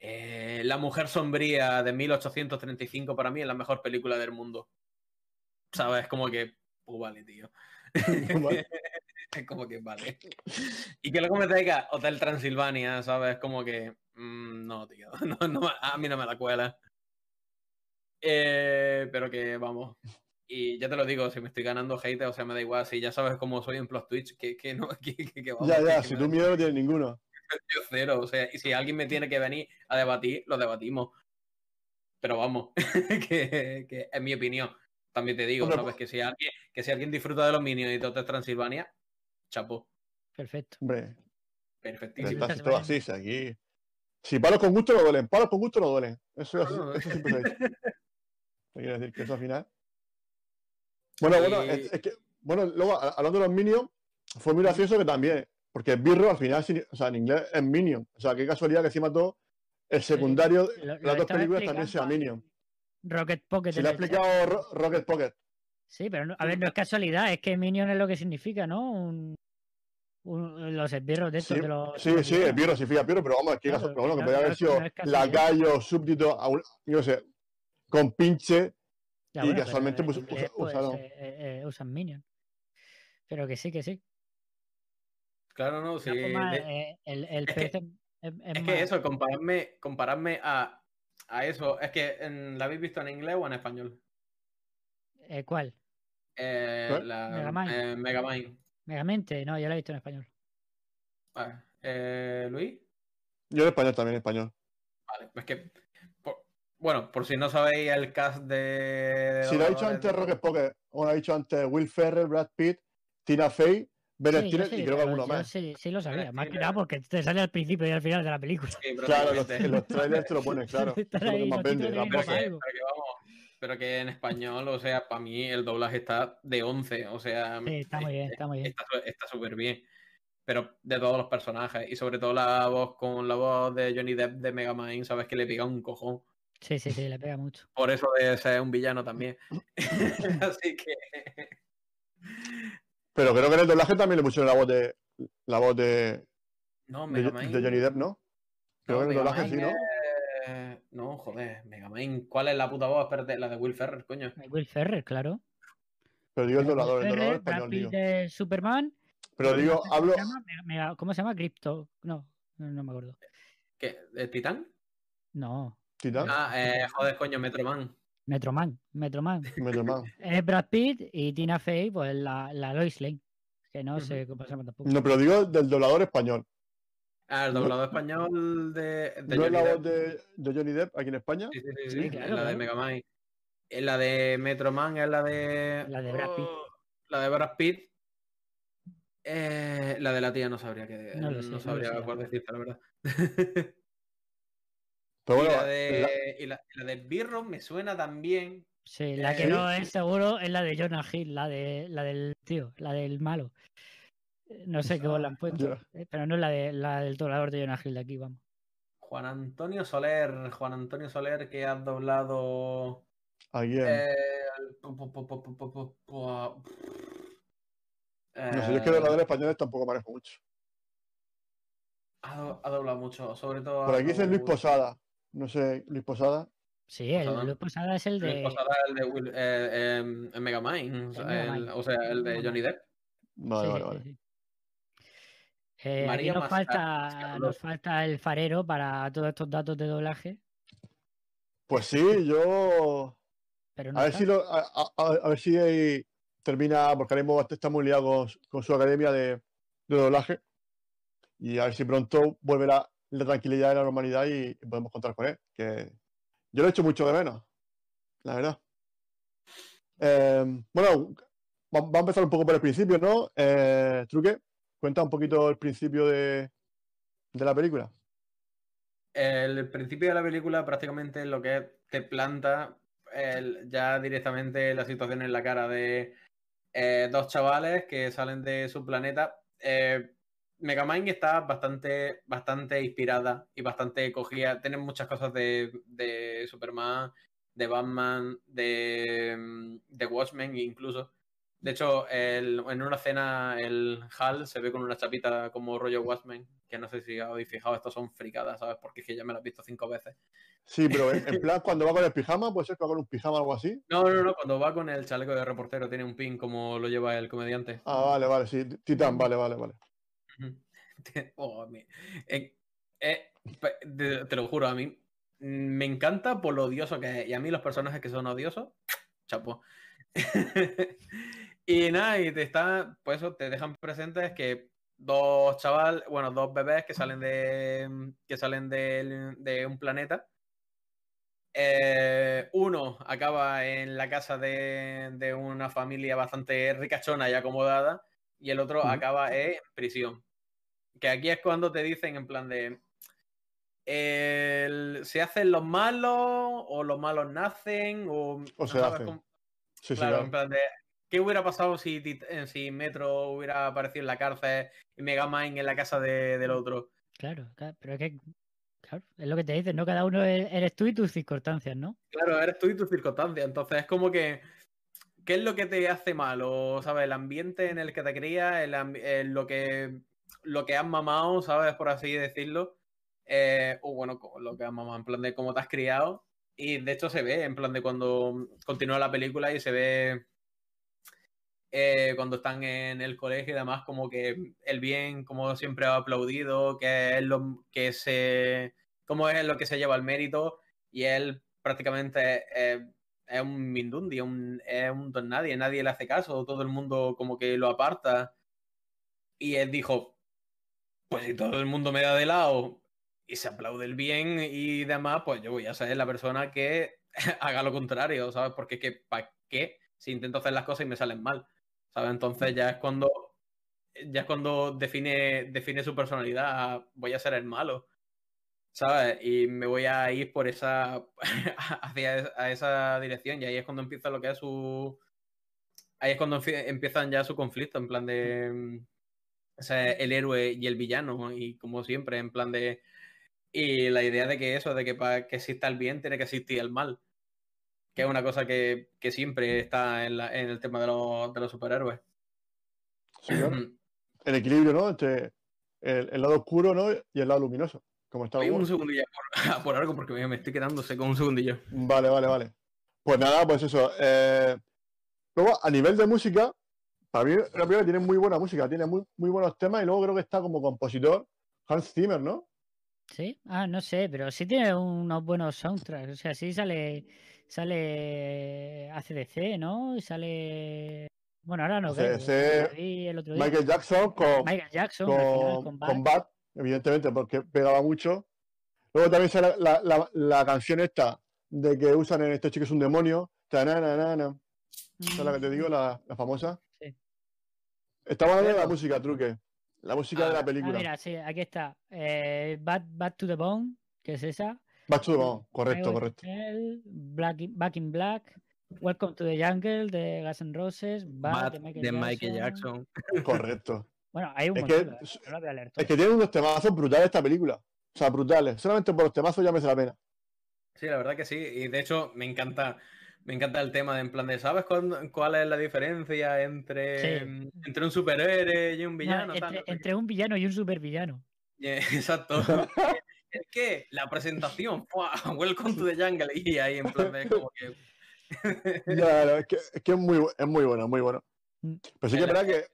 eh, La Mujer Sombría de 1835 para mí es la mejor película del mundo. ¿Sabes? Como que, pues vale, tío. [laughs] Vale. [laughs] Es como que vale. Y que luego me traiga Hotel Transilvania, ¿sabes? Como que, mm, no, tío, [laughs] no, no, a mí no me la cuela. Eh, pero que vamos. Y ya te lo digo, si me estoy ganando hate, o sea, me da igual. Si ya sabes cómo soy en Plus Twitch, que, que no, que, que- que vamos, Ya, ya, si tú miedo no tienes ninguno. Yo cero. O sea, y si alguien me tiene que venir a debatir, lo debatimos. Pero vamos, [laughs] que, que es mi opinión. También te digo, Hombre, ¿sabes? Que si alguien, que si alguien disfruta de los Minions y de Hotel Transilvania, chapo, Perfecto. Hombre, perfectísimo. está Esta todo así, si aquí. Si palos con gusto no duelen, palos con gusto no duelen. Eso, es- No. eso siempre se dice. [laughs] ¿Qué quiere decir? Que eso al final. Bueno, bueno, Y- es, es que, bueno, luego hablando de los Minions, fue muy gracioso que también, porque birro al final, o sea, en inglés es Minion. O sea, qué casualidad que encima todo el secundario de las dos películas también sea Minion. Rocket Pocket. Se le ha explicado Ro- Rocket Pocket. Sí, pero no- a ver, no es casualidad, es que Minion es lo que significa, ¿no? Un, un- los esbirros de estos Sí, de los. sí, sí, sí, fija Piero, pero vamos, que, Claro, caso- bueno, que no- podría haber sido no casualidad. lacayo, súbdito, a un- yo no sé, con pinche. Ya, y bueno, casualmente, en pues, pues, eh, eh, usan Minion. Pero que sí, que sí. Claro, no, sí. de- eh, el, el es que- pez es, es- es Es más- que eso, compararme, compararme a, a eso, es que en- ¿la habéis visto en inglés o en español? eh, ¿Cuál? Eh, ¿Cuál? la, Megamind. eh, Megamind. Megamente, no, yo la he visto en español. Vale. Eh, Luis, Yo en español también, en español. vale, es que, por- bueno, por si no sabéis el cast de... de Si lo ha dicho antes de- Rocket Poker, o lo ha dicho antes Will Ferrell, Brad Pitt, Tina Fey, Ben Sí, Stiller sí, y creo que pero alguno más. Sí, sí lo sabía, más que nada porque te sale al principio y al final de la película. Sí, [laughs] Claro, los, los trailers te lo ponen, [laughs] claro. Es lo ahí que vende, pero, que, algo. pero que vamos, pero que en español, o sea, para mí el doblaje está de 11, o sea, Sí, está muy bien, está muy bien. está súper bien. Pero de todos los personajes, y sobre todo la voz con la voz de Johnny Depp de Megamind, sabes que le pega un cojón. Sí, sí, sí, le pega mucho. Por eso de ser un villano también. [laughs] Así que. Pero creo que en el doblaje también le pusieron la voz de la voz de, No, de, Megamind. de Johnny Depp, ¿no? Creo que en el doblaje sí, ¿no? es- No, joder, Megamind. ¿Cuál es la puta voz? Espérate, la de Will Ferrer, coño. Will Ferrer, claro. Pero digo el doblador, el doblador español, digo. de Superman. Pero digo, hablo. ¿Cómo se llama? Mega- Mega- ¿Cómo se llama? Crypto. No, no, no me acuerdo. ¿Qué? ¿De Titán? No, Titán, Ah, eh, joder, coño, Metroman. Metroman. Metroman. [laughs] Medio más. Es Brad Pitt y Tina Fey, pues la, la Lois Lane. Que no sé cómo se llama tampoco. No, pero digo del doblador español. Ah, el No- doblado español de, de ¿No es la voz de, de Johnny Depp aquí en España? Sí, sí, sí, Sí, sí, claro, la de claro. Megamind. Es la de Metroman, es la de. La de Brad Pitt. Oh, la de Brad Pitt. Eh, la de la tía no sabría que. No sé, no sabría sé, cuál decirte, la verdad. [laughs] Y la de, la... la me suena también. Sí, la eh, que no ¿eh? es seguro es la de Jonah Hill, la, de, la del tío, la del malo. Eh, no sé qué bola encuentro, yeah. pero no es la, de, la del doblador de Jonah Hill de aquí, vamos. Juan Antonio Soler, Juan Antonio Soler, que has doblado. ¿A quién? Eh, no sé, yo es que de dobladores españoles tampoco manejo mucho. Ha, doblado mucho, sobre todo. Por aquí es Luis Posada. No sé, Luis Posada. Sí, el Posada. Luis Posada es el Luis de Posada, el de Will- eh, em, el Megamind, o sea, el- Megamind. o sea, el de Johnny Depp. Vale, Sí, vale, vale. sí, sí. Eh, aquí nos Mascar- falta, nos falta el farero para todos estos datos de doblaje, Pues sí, yo. pero no A ver si lo, a, a- a- a ver si ahí termina, porque ahora mismo está muy liado con, su- con su academia de, de doblaje. Y a ver si pronto vuelve la, tranquilidad y la normalidad y, podemos contar con él. Que yo lo he hecho mucho de menos, la verdad. Eh, bueno, va- vamos a empezar un poco por el principio, ¿no? Eh, Truque, cuenta un poquito el principio de, de la película. El principio de la película prácticamente lo que te planta ya directamente la situación en la cara de eh, dos chavales que salen de su planeta. Eh, Megamind está bastante, bastante inspirada y bastante cogida. Tienen muchas cosas de, de Superman, de Batman, de, de Watchmen incluso. De hecho, el- en una escena el Hal se ve con una chapita como rollo Watchmen, que no sé si habéis fijado, estos son fricadas, ¿sabes? Porque es que ya me lo he visto cinco veces. Sí, pero en, en plan, cuando va con el pijama, puede ser que va con un pijama o algo así. No, no, no, cuando va con el chaleco de reportero tiene un pin como lo lleva el comediante. Ah, vale, vale, sí. Titán, vale, vale, vale. [laughs] Oh, eh, eh, te, te lo juro, a mí me encanta por lo odioso que es. Y a mí los personajes que son odiosos, [tsk] chapo. [laughs] y nada, y te está, pues eso, te dejan presentes que dos chaval, bueno, dos bebés que salen de que salen de, un planeta. Eh, uno acaba en la casa de, de una familia bastante ricachona y acomodada, y el otro acaba en prisión. Que aquí es cuando te dicen en plan de. el- ¿Se hacen los malos o los malos nacen? O, no se sabes hacen. cómo- Sí, sí, Claro, en plan de. ¿Qué hubiera pasado si, si Metro hubiera aparecido en la cárcel y Megamind en la casa de- del otro? Claro, claro, pero es que claro, es lo que te dicen, ¿no? Cada uno es- eres tú y tus circunstancias, ¿no? Claro, eres tú y tus circunstancias. Entonces es como que ¿qué es lo que te hace malo? ¿Sabes? El ambiente en el que te crías, el ambi- eh, lo, que, lo que has mamado, ¿sabes? Por así decirlo. Eh, o bueno, lo que has mamado, en plan de cómo te has criado. Y de hecho se ve, en plan de cuando continúa la película y se ve eh, cuando están en el colegio y demás, como que el bien, como siempre ha aplaudido, que es lo que se. cómo es lo que se lleva el mérito, y él prácticamente es un Mindundi, un, es un don nadie, nadie le hace caso, todo el mundo como que lo aparta. Y él dijo: Pues si todo el mundo me da de lado y se aplaude el bien y demás, pues yo voy a ser la persona que [laughs] haga lo contrario, ¿sabes? Porque que, ¿para qué? Si intento hacer las cosas y me salen mal. ¿sabes? Entonces ya es cuando ya es cuando define, define su personalidad, voy a ser el malo, ¿sabes? Y me voy a ir por esa, [laughs] hacia a esa dirección y ahí es cuando empieza lo que es su, ahí es cuando empie- empiezan ya su conflicto, en plan de, o sea, el héroe y el villano, y como siempre, en plan de, y la idea de que eso, de que para que exista el bien tiene que existir el mal. Que es una cosa que, que siempre está en, la- en el tema de los, de los superhéroes. Sí, claro. [clears throat] El equilibrio, ¿no? Entre el, el lado oscuro, ¿no? Y el lado luminoso. Como está un segundillo por, [laughs] por algo porque me estoy quedando seco un segundillo. Vale, vale, vale. Pues nada, pues eso. eh, Luego, a nivel de música, para mí la película tiene muy buena música, tiene muy, muy buenos temas y luego creo que está como compositor Hans Zimmer, ¿no? ¿Sí? Ah, no sé, pero sí tiene unos buenos soundtracks. O sea, sí sale, sale ACDC, ¿no? Y sale. Bueno, ahora no creo. AC/DC, lo vi el otro día. Michael Jackson con, Michael Jackson, final, con, con con Bad. Bad, evidentemente, porque pegaba mucho. Luego también sale la, la- la canción esta de que usan en este chico es un demonio. Tananana. Esa es la que te digo, la, la famosa. Estamos hablando de la música, truque. La música Ah, de la Ah, película. mira, sí, aquí está. Eh, Bad, Bad to the Bone, que es esa. Back to the Bone, correcto, correcto. Hell, Black in- Back in Black, Welcome to the Jungle de Guns N' Roses, Bad, Bad de Michael, de Michael Jackson. Jackson. Correcto. [laughs] Bueno, hay un Es montón, que- la verdad, no lo voy a leer Es que tiene unos temazos brutales esta película. O sea, brutales. Solamente por los temazos ya merece la pena. Sí, la verdad que sí. Y de hecho, me encanta, me encanta el tema de en plan de, ¿sabes cuál, cuál es la diferencia entre, Sí. entre un superhéroe y un No, villano? entre, un villano y un supervillano. [laughs] Exacto. es que la presentación, ¡fua! [laughs] Welcome to the Jungle. Y ahí en plan de como que. [laughs] Ya, no, es que, es, que es muy, es muy bueno, muy bueno. Mm. Pero sí que es verdad que,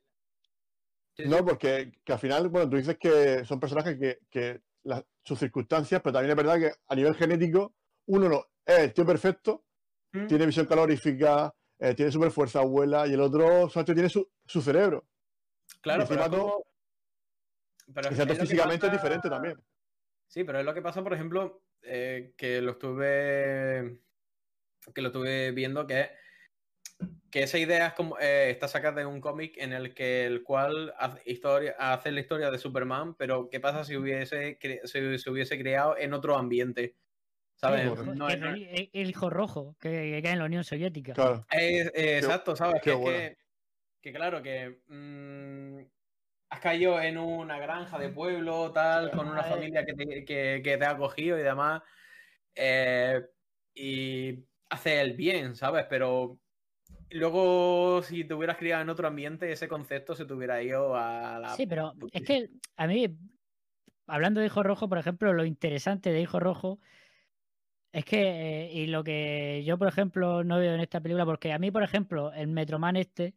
Sí, sí. no, porque que al final, bueno, tú dices que son personajes que, que las- sus circunstancias, pero también es verdad que a nivel genético, uno no es el tío perfecto, Mm. tiene visión calorífica, eh, tiene super fuerza, vuela, y el otro solamente tiene su, su cerebro. Claro, pero, todo- como- pero es físicamente es diferente también. Sí, pero es lo que pasa, por ejemplo, eh, que lo estuve que lo estuve viendo que que esa idea es como eh, está sacada de un cómic en el que el cual hace historia hace la historia de Superman, pero qué pasa si hubiese si se hubiese creado en otro ambiente, ¿sabes? el, hijo- No que es- no el- el- el hijo rojo que, que cae en la Unión Soviética. Claro. Es- eh, exacto, ¿sabes? qué Que, es bueno. que, que claro, que mm, has caído en una granja de pueblo, tal, con una familia que te, que, que te ha acogido y demás, eh, y hace el bien, ¿sabes? Pero luego, si te hubieras criado en otro ambiente, ese concepto se te hubiera ido a la... Sí, pero es que a mí, hablando de Hijo Rojo, por ejemplo, lo interesante de Hijo Rojo es que, eh, y lo que yo, por ejemplo, no veo en esta película, porque a mí, por ejemplo, el Metroman este,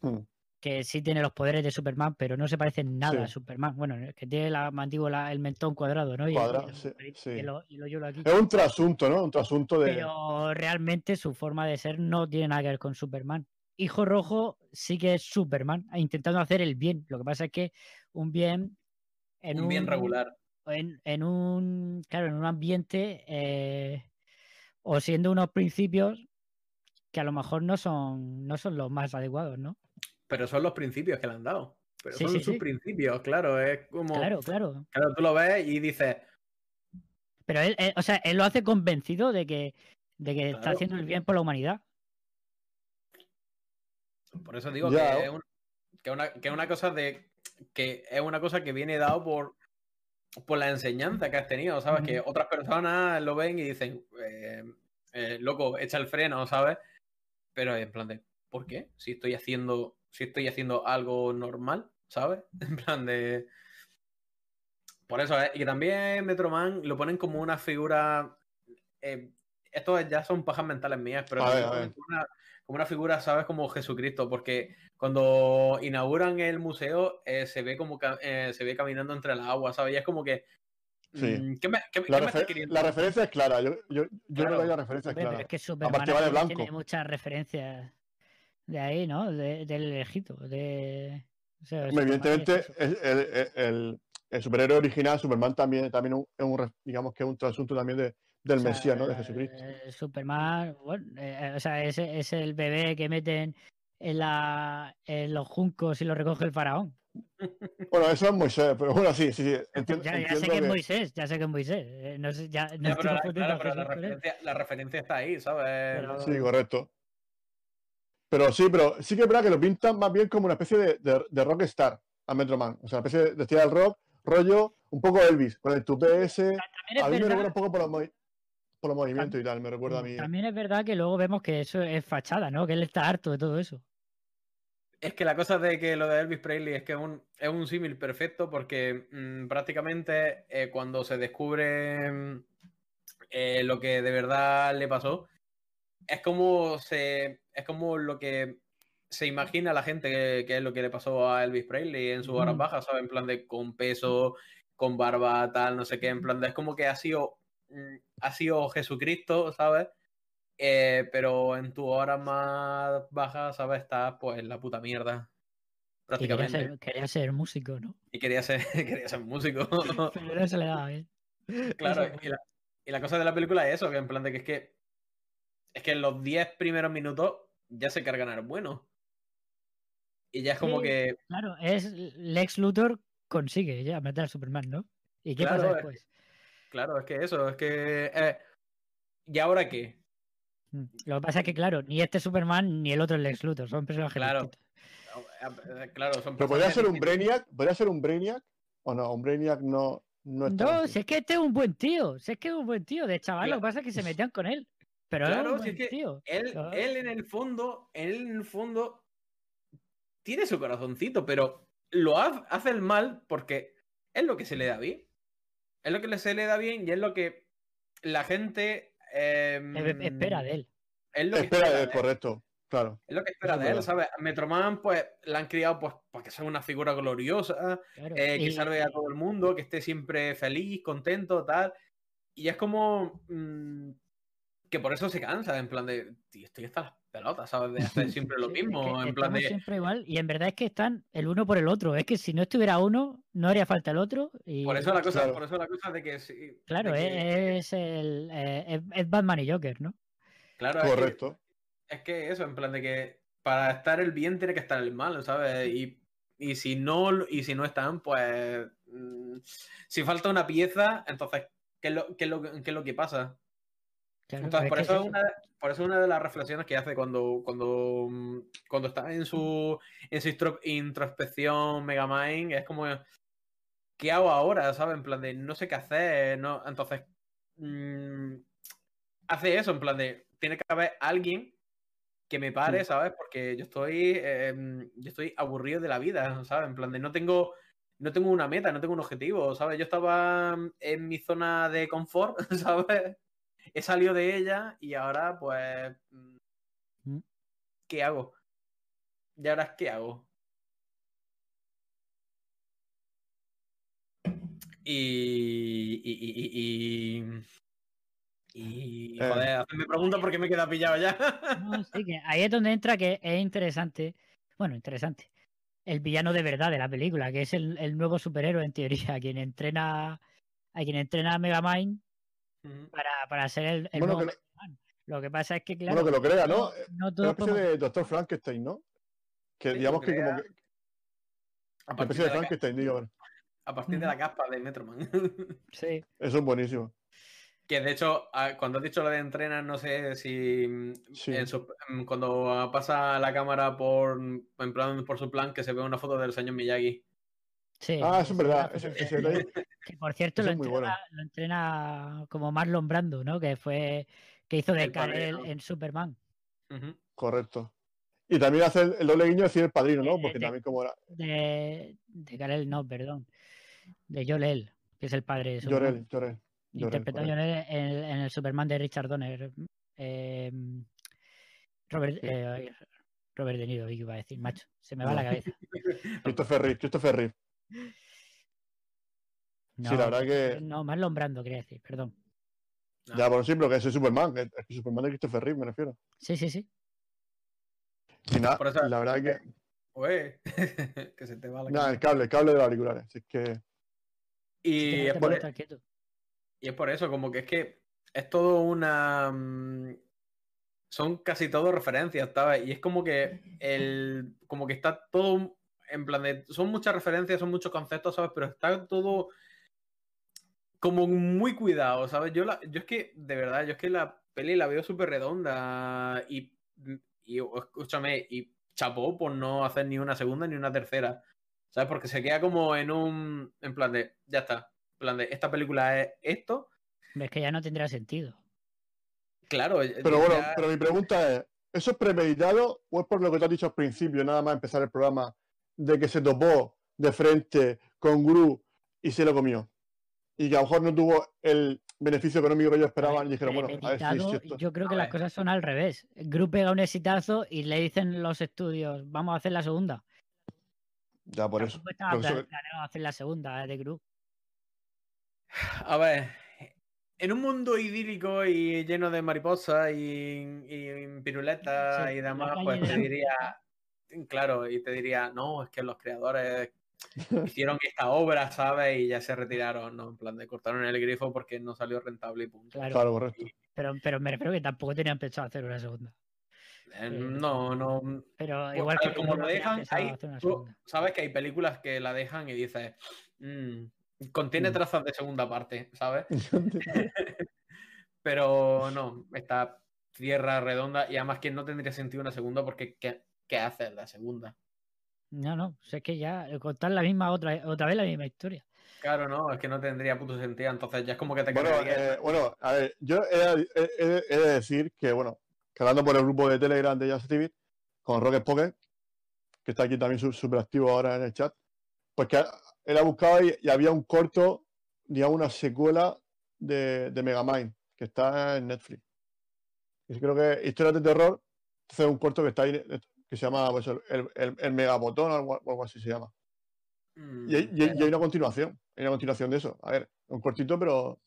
Mm. que sí tiene los poderes de Superman, pero no se parece en nada a. Superman. Bueno, es que tiene la mandíbula, el mentón cuadrado, ¿no? Y, Cuadrado, y el- sí, y sí. el- y el hoyuelo aquí. Es un trasunto, ¿no? Un trasunto de. Pero realmente su forma de ser no tiene nada que ver con Superman. Hijo Rojo sí que es Superman, intentando hacer el bien. Lo que pasa es que un bien en un bien regular. En, en un claro, en un ambiente eh, o siendo unos principios que a lo mejor no son, no son los más adecuados, ¿no? Pero son los principios que le han dado. Pero Sí, son sí, sus sí. principios, claro. Es como. Claro, claro. Claro, tú lo ves y dices, Pero él, él- o sea, él lo hace convencido de que, de que está haciendo el bien por la humanidad. Por eso digo Ya. que, es un- que una, que es una cosa de. que es una cosa que viene dado por, por la enseñanza que has tenido, ¿sabes? Que otras personas lo ven y dicen, eh, eh, loco, echa el freno, ¿sabes? pero en plan de, ¿por qué? Si estoy haciendo, si estoy haciendo algo normal, ¿sabes? [laughs] En plan de. Por eso, ¿eh? y también Metro Man lo ponen como una figura. Eh, esto ya son pajas mentales mías, pero A ver, una, como una figura, ¿sabes? Como Jesucristo, porque cuando inauguran el museo eh, se ve como eh, se ve caminando entre la agua, ¿sabes? Y es como que. Sí. mm, ¿Qué me, qué- La, qué refer- la referencia es clara. Yo, yo, yo Claro. creo que la referencia es clara. es que Superman Aparte va de aquí blanco. tiene muchas referencias de ahí, ¿no? De- del Egipto. De... o sea, Hombre, Superman es evidentemente, es el, el- el- el superhéroe original, Superman, también, también un- es un, digamos que es un trasunto también de, del O sea, Mesías, ¿no? De Jesucristo. eh, Superman, bueno, eh, o sea, es, es el bebé que meten en, la, en los juncos y lo recoge el faraón. Bueno, eso es Moisés, pero bueno, sí, sí, sí. [laughs] Entiendo, ya, ya sé que es Moisés, ya sé que es Moisés. eh, no sé, ya, no pero la, claro, pero referencia, la referencia está ahí, ¿sabes? Pero- Sí, correcto. Pero sí, pero sí que es verdad que lo pintan más bien como una especie de, de, de rockstar a Metro Man. O sea, una especie de, de estrella del rock, rollo un poco Elvis, con el tupé ese. A mí me recuerda un poco por los, por los movimientos y tal, me recuerda a mí. También es verdad que luego vemos que eso es fachada, ¿no? Que él está harto de todo eso. Es que la cosa de que lo de Elvis Presley es que es un, es un símil perfecto porque mm, prácticamente eh, cuando se descubre mm, eh, lo que de verdad le pasó, es como se es como lo que se imagina la gente que, que es lo que le pasó a Elvis Presley en sus horas bajas, ¿sabes? En plan de con peso, con barba, tal, no sé qué, en plan de es como que ha sido mm, ha sido Jesucristo, ¿sabes? Eh, pero en tu hora más baja, ¿sabes? Estás pues en la puta mierda. Quería Prácticamente. ser, quería ser músico, ¿no? Y quería ser, [laughs] quería ser músico. [laughs] Pero no se le daba bien. claro, y la, y la cosa de la película es eso, que en plan de que es que es que en los 10 primeros minutos ya se cargan al bueno. Y ya es como Sí. que Claro, es Lex Luthor consigue ya matar a Superman, ¿no? ¿Y qué Claro, pasa es después? Claro, es que eso, es que. eh, ¿Y ahora qué? Mm. Lo que pasa es que, claro, ni este Superman ni el otro es Lex Luthor, son personajes Claro. Eh, Claro, son Pero podría ser un. Brainiac, podría ser un Brainiac, o no, un Brainiac no, no No, si es que este es un buen tío, si es que es un buen tío, de chaval, lo que pasa es que se metían con él. Pero Claro, es un si es buen que tío. Él, Claro. él en el fondo, él en el fondo tiene su corazoncito, pero lo ha- hace el mal porque es lo que se le da bien. Es lo que le- se le da bien y es lo que la gente em, Espera de él. Es lo que Espera, espera de él. correcto, claro. Es lo que espera de él. ¿sabes? Metroman, pues, la han criado pues, para que sea una figura gloriosa, claro. eh, que Y- salve a todo el mundo, que esté siempre feliz, contento, tal. Y es como mm, que por eso se cansa, en plan de, tío, estoy hasta las pelotas, ¿sabes? De hacer siempre lo Sí, es mismo, que en plan de... siempre igual y en verdad es que están el uno por el otro. Es que si no estuviera uno, no haría falta el otro. Y Por eso la cosa, Claro. por eso la cosa de que sí. claro, de que- es, el eh, es, Batman y Joker, ¿no? claro, es que- Correcto. Es que eso, en plan de que para estar el bien tiene que estar el mal, ¿sabes? Y, y si no y si no están, pues mm, si falta una pieza, entonces ¿qué es lo, qué es lo, qué es lo que pasa? Claro, Entonces, es por eso, es es una, por eso una de las reflexiones que hace cuando, cuando, mm, cuando está en su, en su intro- introspección Megamind, es como, ¿qué hago ahora? ¿Sabes? En plan de, no sé qué hacer, ¿no? Entonces, mm, hace eso, en plan de, tiene que haber alguien que me pare, Sí. ¿sabes? Porque yo estoy, eh, yo estoy aburrido de la vida, ¿sabes? En plan de, no tengo, no tengo una meta, no tengo un objetivo, ¿sabes? Yo estaba en mi zona de confort, [laughs] ¿sabes? He salido de ella y ahora, pues, mm, Mm. ¿qué hago? ¿Y ahora qué hago? Y, y, y, y, y, Eh. joder, hacerme preguntas porque me he quedado pillado ya. No, [laughs] sí, que ahí es donde entra que es interesante. Bueno, interesante. El villano de verdad de la película, que es el, el nuevo superhéroe en teoría, a quien entrena a quien entrena a Megamind. Para, para ser el, el Bueno, nuevo que lo- que pasa es que, claro, bueno, que lo crea, ¿no? no, no Una todo especie de Doctor Frankenstein, ¿no? Que Sí, digamos que como que, A una partir, especie de Frankenstein, digo. a partir de la capa de Metroman. [laughs] Sí, Eso es buenísimo. que de hecho, cuando has dicho lo de entrenar, no sé si mm, Sí. en su- mm, cuando pasa la cámara por, en plan, por su plan, que se ve una foto del señor Miyagi. Sí. Ah, eso es verdad. ese de- detalle- que por cierto lo entrena, bueno. lo entrena como Marlon Brando, ¿no? Que fue que hizo de El Kal-El padrino. en Superman. Correcto. Y también hace el, el doble guiño decir el padrino, ¿no? Eh, Porque de- también como era De, de Karel, no, perdón. De Jor-El, que es el padre de Superman. Llorel. Llorel, Interpretó a. Jor-El en, el- en el Superman de Richard Donner. eh, Robert, Sí. eh, Robert De Niro, iba a decir, macho. Se me va la cabeza. [laughs] Christopher Reeve, Christopher Reeve. [laughs] No, Sí, la verdad que. No, Marlon Brando, quería decir, perdón. No. Ya, por ejemplo, que es el Superman, que es el Superman de Christopher Reeve, me refiero. Sí, sí, sí. Y nada, Por eso- la verdad que. [laughs] Ué, [laughs] que se te va la Nada, el cable, el cable de los auriculares. Así que. Y es, por, quieto. y es por eso, como que es que es todo una. mm, Son casi todo referencias, ¿sabes? Y es como que el. Como que está todo. En plan de. Son muchas referencias, son muchos conceptos, ¿sabes? Pero está todo. Como muy cuidado, ¿sabes? Yo, la, yo es que, de verdad, yo es que la peli la veo súper redonda. Y, y escúchame, y chapó por no hacer ni una segunda ni una tercera. ¿Sabes? Porque se queda como en un. En plan de. Ya está. En plan de. Esta película es esto. Es que ya no tendrá sentido. Claro. Pero bueno, ya- pero mi pregunta es: ¿eso es premeditado o es por lo que tú has dicho al principio, nada más empezar el programa, de que se topó de frente con Gru y se lo comió? Y que a lo mejor no tuvo el beneficio económico que ellos esperaban y dijeron, bueno, a ver si esto. yo creo que las cosas son al revés. Gru pega un exitazo y le dicen los estudios, vamos a hacer la segunda. Ya, por eso. Por eso que- planeado hacer la segunda eh, de Gru. A ver. En un mundo idílico y lleno de mariposas y, y piruletas Sí, y demás, pues te diría. Claro, y te diría, no, es que los creadores [laughs] hicieron esta obra, ¿sabes? Y ya se retiraron, ¿no? En plan de cortaron el grifo porque no salió rentable y punto. Claro, Claro, correcto. pero, pero me refiero que tampoco tenían pensado hacer una segunda. Eh, no, no. Pero Pues, igual que como lo dejan, hay, tú sabes que hay películas que la dejan y dices, "Mm, contiene Mm. trazas de segunda parte, ¿sabes? [laughs] [laughs] Pero no, está tierra redonda y además que no tendría sentido una segunda porque ¿qué, qué hace la segunda? No, no, si es que ya eh, contar la misma otra, otra vez la misma historia. Claro, no, es que no tendría puto sentido, entonces ya es como que te Bueno, eh, bueno, a ver, yo he, he- he- he de decir que, bueno, que hablando por el grupo de Telegram de Jazz TV, con Rocket Pocket, que está aquí también súper activo ahora en el chat, pues que él ha buscado y, y había un corto, digamos, una secuela de, de Megamind, que está en Netflix. Y creo que Historias de Terror, entonces es un corto que está ahí, que se llama pues, el, el, el, Megabotón o algo, así se llama. Mm, Y hay, y hay- y hay una continuación, hay una continuación de eso. A ver, un cortito, pero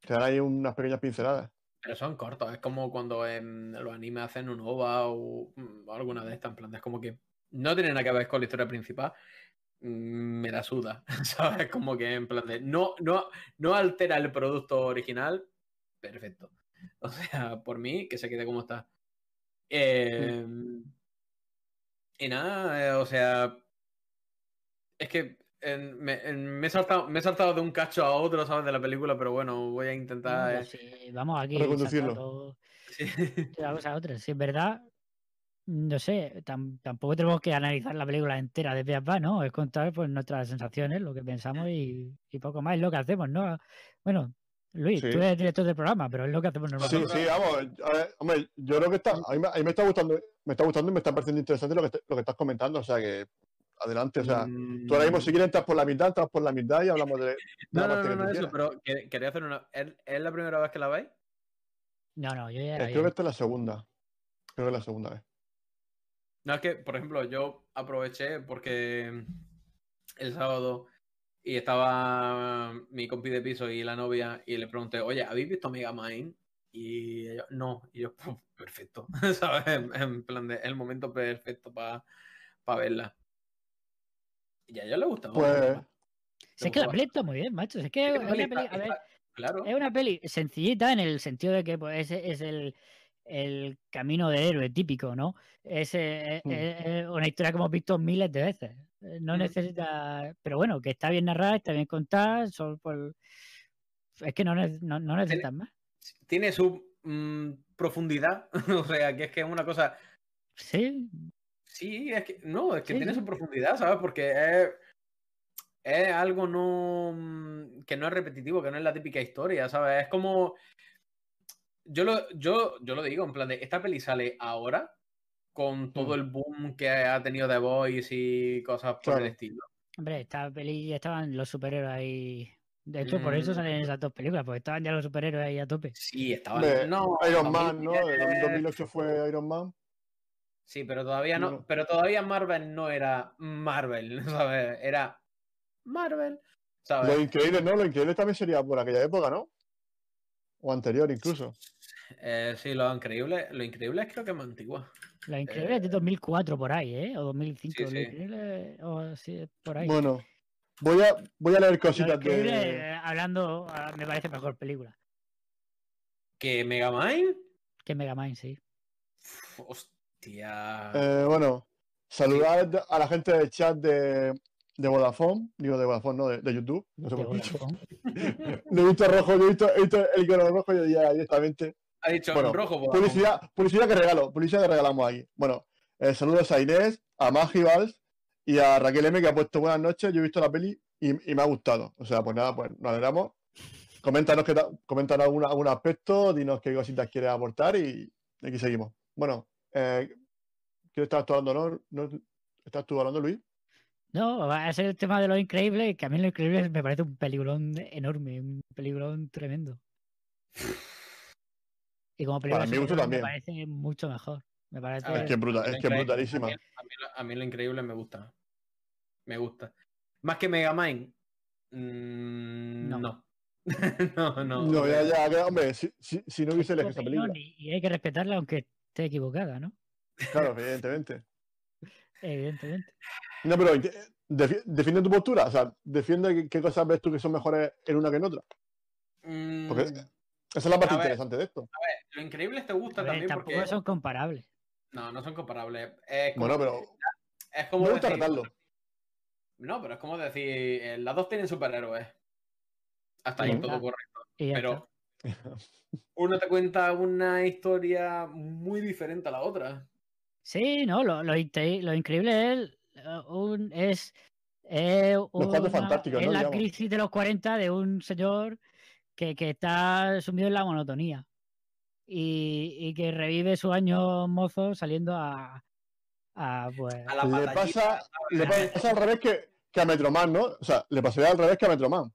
te dan ahí unas pequeñas pinceladas. Pero son cortos, es como cuando en los animes hacen un OVA o, mm, o alguna de estas, en plan, es como que no tiene nada que ver con la historia principal, mm, me la suda, [laughs] ¿sabes? Como que en plan de, no, no, no altera el producto original, perfecto. [laughs] O sea, por mí, que se quede como está. Eh, Y nada, eh, o sea, es que en- me, en- me he saltado, me he saltado de un cacho a otro, ¿sabes? De la película, pero bueno, voy a intentar... No, eh, si vamos aquí Reconducirlo. sí. [laughs] cosa a otra. Si es verdad, no sé, tam- tampoco tenemos que analizar la película entera de pe a pa, ¿no? Es contar pues nuestras sensaciones, lo que pensamos y, y poco más, es lo que hacemos, ¿no? Bueno, Luis, Sí. tú eres director del programa, pero es lo que hacemos Sí, normalmente. sí, vamos. A ver, hombre, yo creo que está, a mí, me- a mí me está gustando, me está gustando y me está pareciendo interesante lo que, te- lo que estás comentando. O sea que adelante, o sea, tú ahora mismo si quieres entras por la mitad, entras por la mitad y hablamos de, de No, la no, no, que no, tú eso, pero que- quería hacer una. ¿Es, es la primera vez que la veis? No, no, yo ya Eh, era creo que esta es la segunda. Creo que es la segunda vez. No, es que, por ejemplo, yo aproveché porque el sábado y estaba mi compi de piso y la novia y le pregunté, oye, ¿habéis visto Megamind? Y ellos, no. Y yo, "Puf, perfecto. [laughs] ¿Sabes? En, en plan de, el momento perfecto para verla. Y a ella le gustó. Pues, Si es que la peli está muy bien, macho. si Es que Es es que una peli, peli a ver, está- Claro. es una peli sencillita en el sentido de que pues, es, es el, el camino de héroe típico, ¿no? Es, eh, Mm. es- es una historia que hemos visto miles de veces. Eh, No necesita. Pero bueno, que está bien narrada, está bien contada. Solo por... Es que no, no, no necesitas más. Tiene su mm, profundidad. [laughs] o sea, que es que es una cosa. Sí, Sí, es que. No, es que Sí, tiene sí. su profundidad, ¿sabes? Porque es. Es algo no. mm, que no es repetitivo, que no es la típica historia, ¿sabes? Es como. yo lo, yo, yo lo digo, en plan de, esta peli sale ahora con todo Mm. el boom que ha tenido The Voice y cosas por Claro. el estilo. Hombre, esta peli ya estaban los superhéroes ahí. De hecho, por eso Mm. salen esas dos películas, porque estaban ya los superhéroes ahí a tope. Sí, estaba. Hombre, no, Iron Man, ¿no? 2010, El 2008 fue Iron Man. Sí, pero todavía no, pero todavía Marvel no era Marvel, [laughs] ¿sabes? Era Marvel, ¿sabes? Lo increíble, ¿no? Lo increíble también sería por aquella época, ¿no? O anterior incluso. Eh, sí, lo increíble, lo increíble es creo que es más antigua. La increíble es de 2004 por ahí, ¿eh? O 2005. Sí, Lo sí. increíble, o sí, por ahí. Bueno, voy a, voy a leer Lo cositas de. eh, hablando, ah, me parece mejor película ¿Que Megamind? que Megamind, sí. Uf, Hostia. Eh, bueno, saludar a la gente del chat de, de Vodafone. Digo de Vodafone, no, de, de YouTube. No sé por qué. [laughs] Lo he visto rojo, yo he visto, he visto el icono rojo y yo ya directamente. Ha dicho bueno, en rojo. Vodafone. Publicidad, publicidad que regalo, publicidad que regalamos aquí. Bueno, eh, saludos a Inés, a Magi Valls y a Raquel M que ha puesto buenas noches. Yo he visto la peli y, y me ha gustado. O sea, pues nada, pues nos alegramos. Coméntanos, qué ta- coméntanos algún, algún aspecto, dinos qué cositas quieres aportar y aquí seguimos. Bueno, eh, ¿qué estás tú hablando, no? ¿No ¿Estás tú hablando, Luis? No, va a ser el tema de lo increíble, que a mí lo increíble me parece un peliculón enorme, un peliculón tremendo. [laughs] Y como película Para mí también. me parece mucho mejor. Me parece A ver, Es que es, brutal, es que brutalísima. A mí, a mí lo- a mí lo increíble me gusta. Me gusta. Más que Megamind. mm, No. no. [laughs] no, no. No, ya, ya, hombre, si, si, si no hubiese elegido esa película. y, y hay que respetarla aunque esté equivocada, ¿no? Claro, [laughs] evidentemente. Evidentemente. No, pero defi- defiende tu postura, o sea, defiende qué, qué cosas ves tú que son mejores en una que en otra. Mm, Porque esa es la parte A ver. interesante de esto. lo increíble te gusta A ver, también tampoco porque. son comparables. No, no son comparables. Es como, Bueno, pero es como me gusta decir- retarlo. No, pero es como decir, eh, las dos tienen superhéroes. Hasta ahí todo correcto. Pero [laughs] uno te cuenta una historia muy diferente a la otra. Sí, no, lo, lo, lo increíble es, eh, un, es, eh, Cuatro una- Fantásticos, es ¿no? la Digamos. crisis de los 40 de un señor que, que está sumido en la monotonía y, y que revive sus años mozos saliendo a, a, pues, A la Le pasa, le pasa al [laughs] revés que, que a Metroman, ¿no? O sea, le pasaría al revés que a Metroman.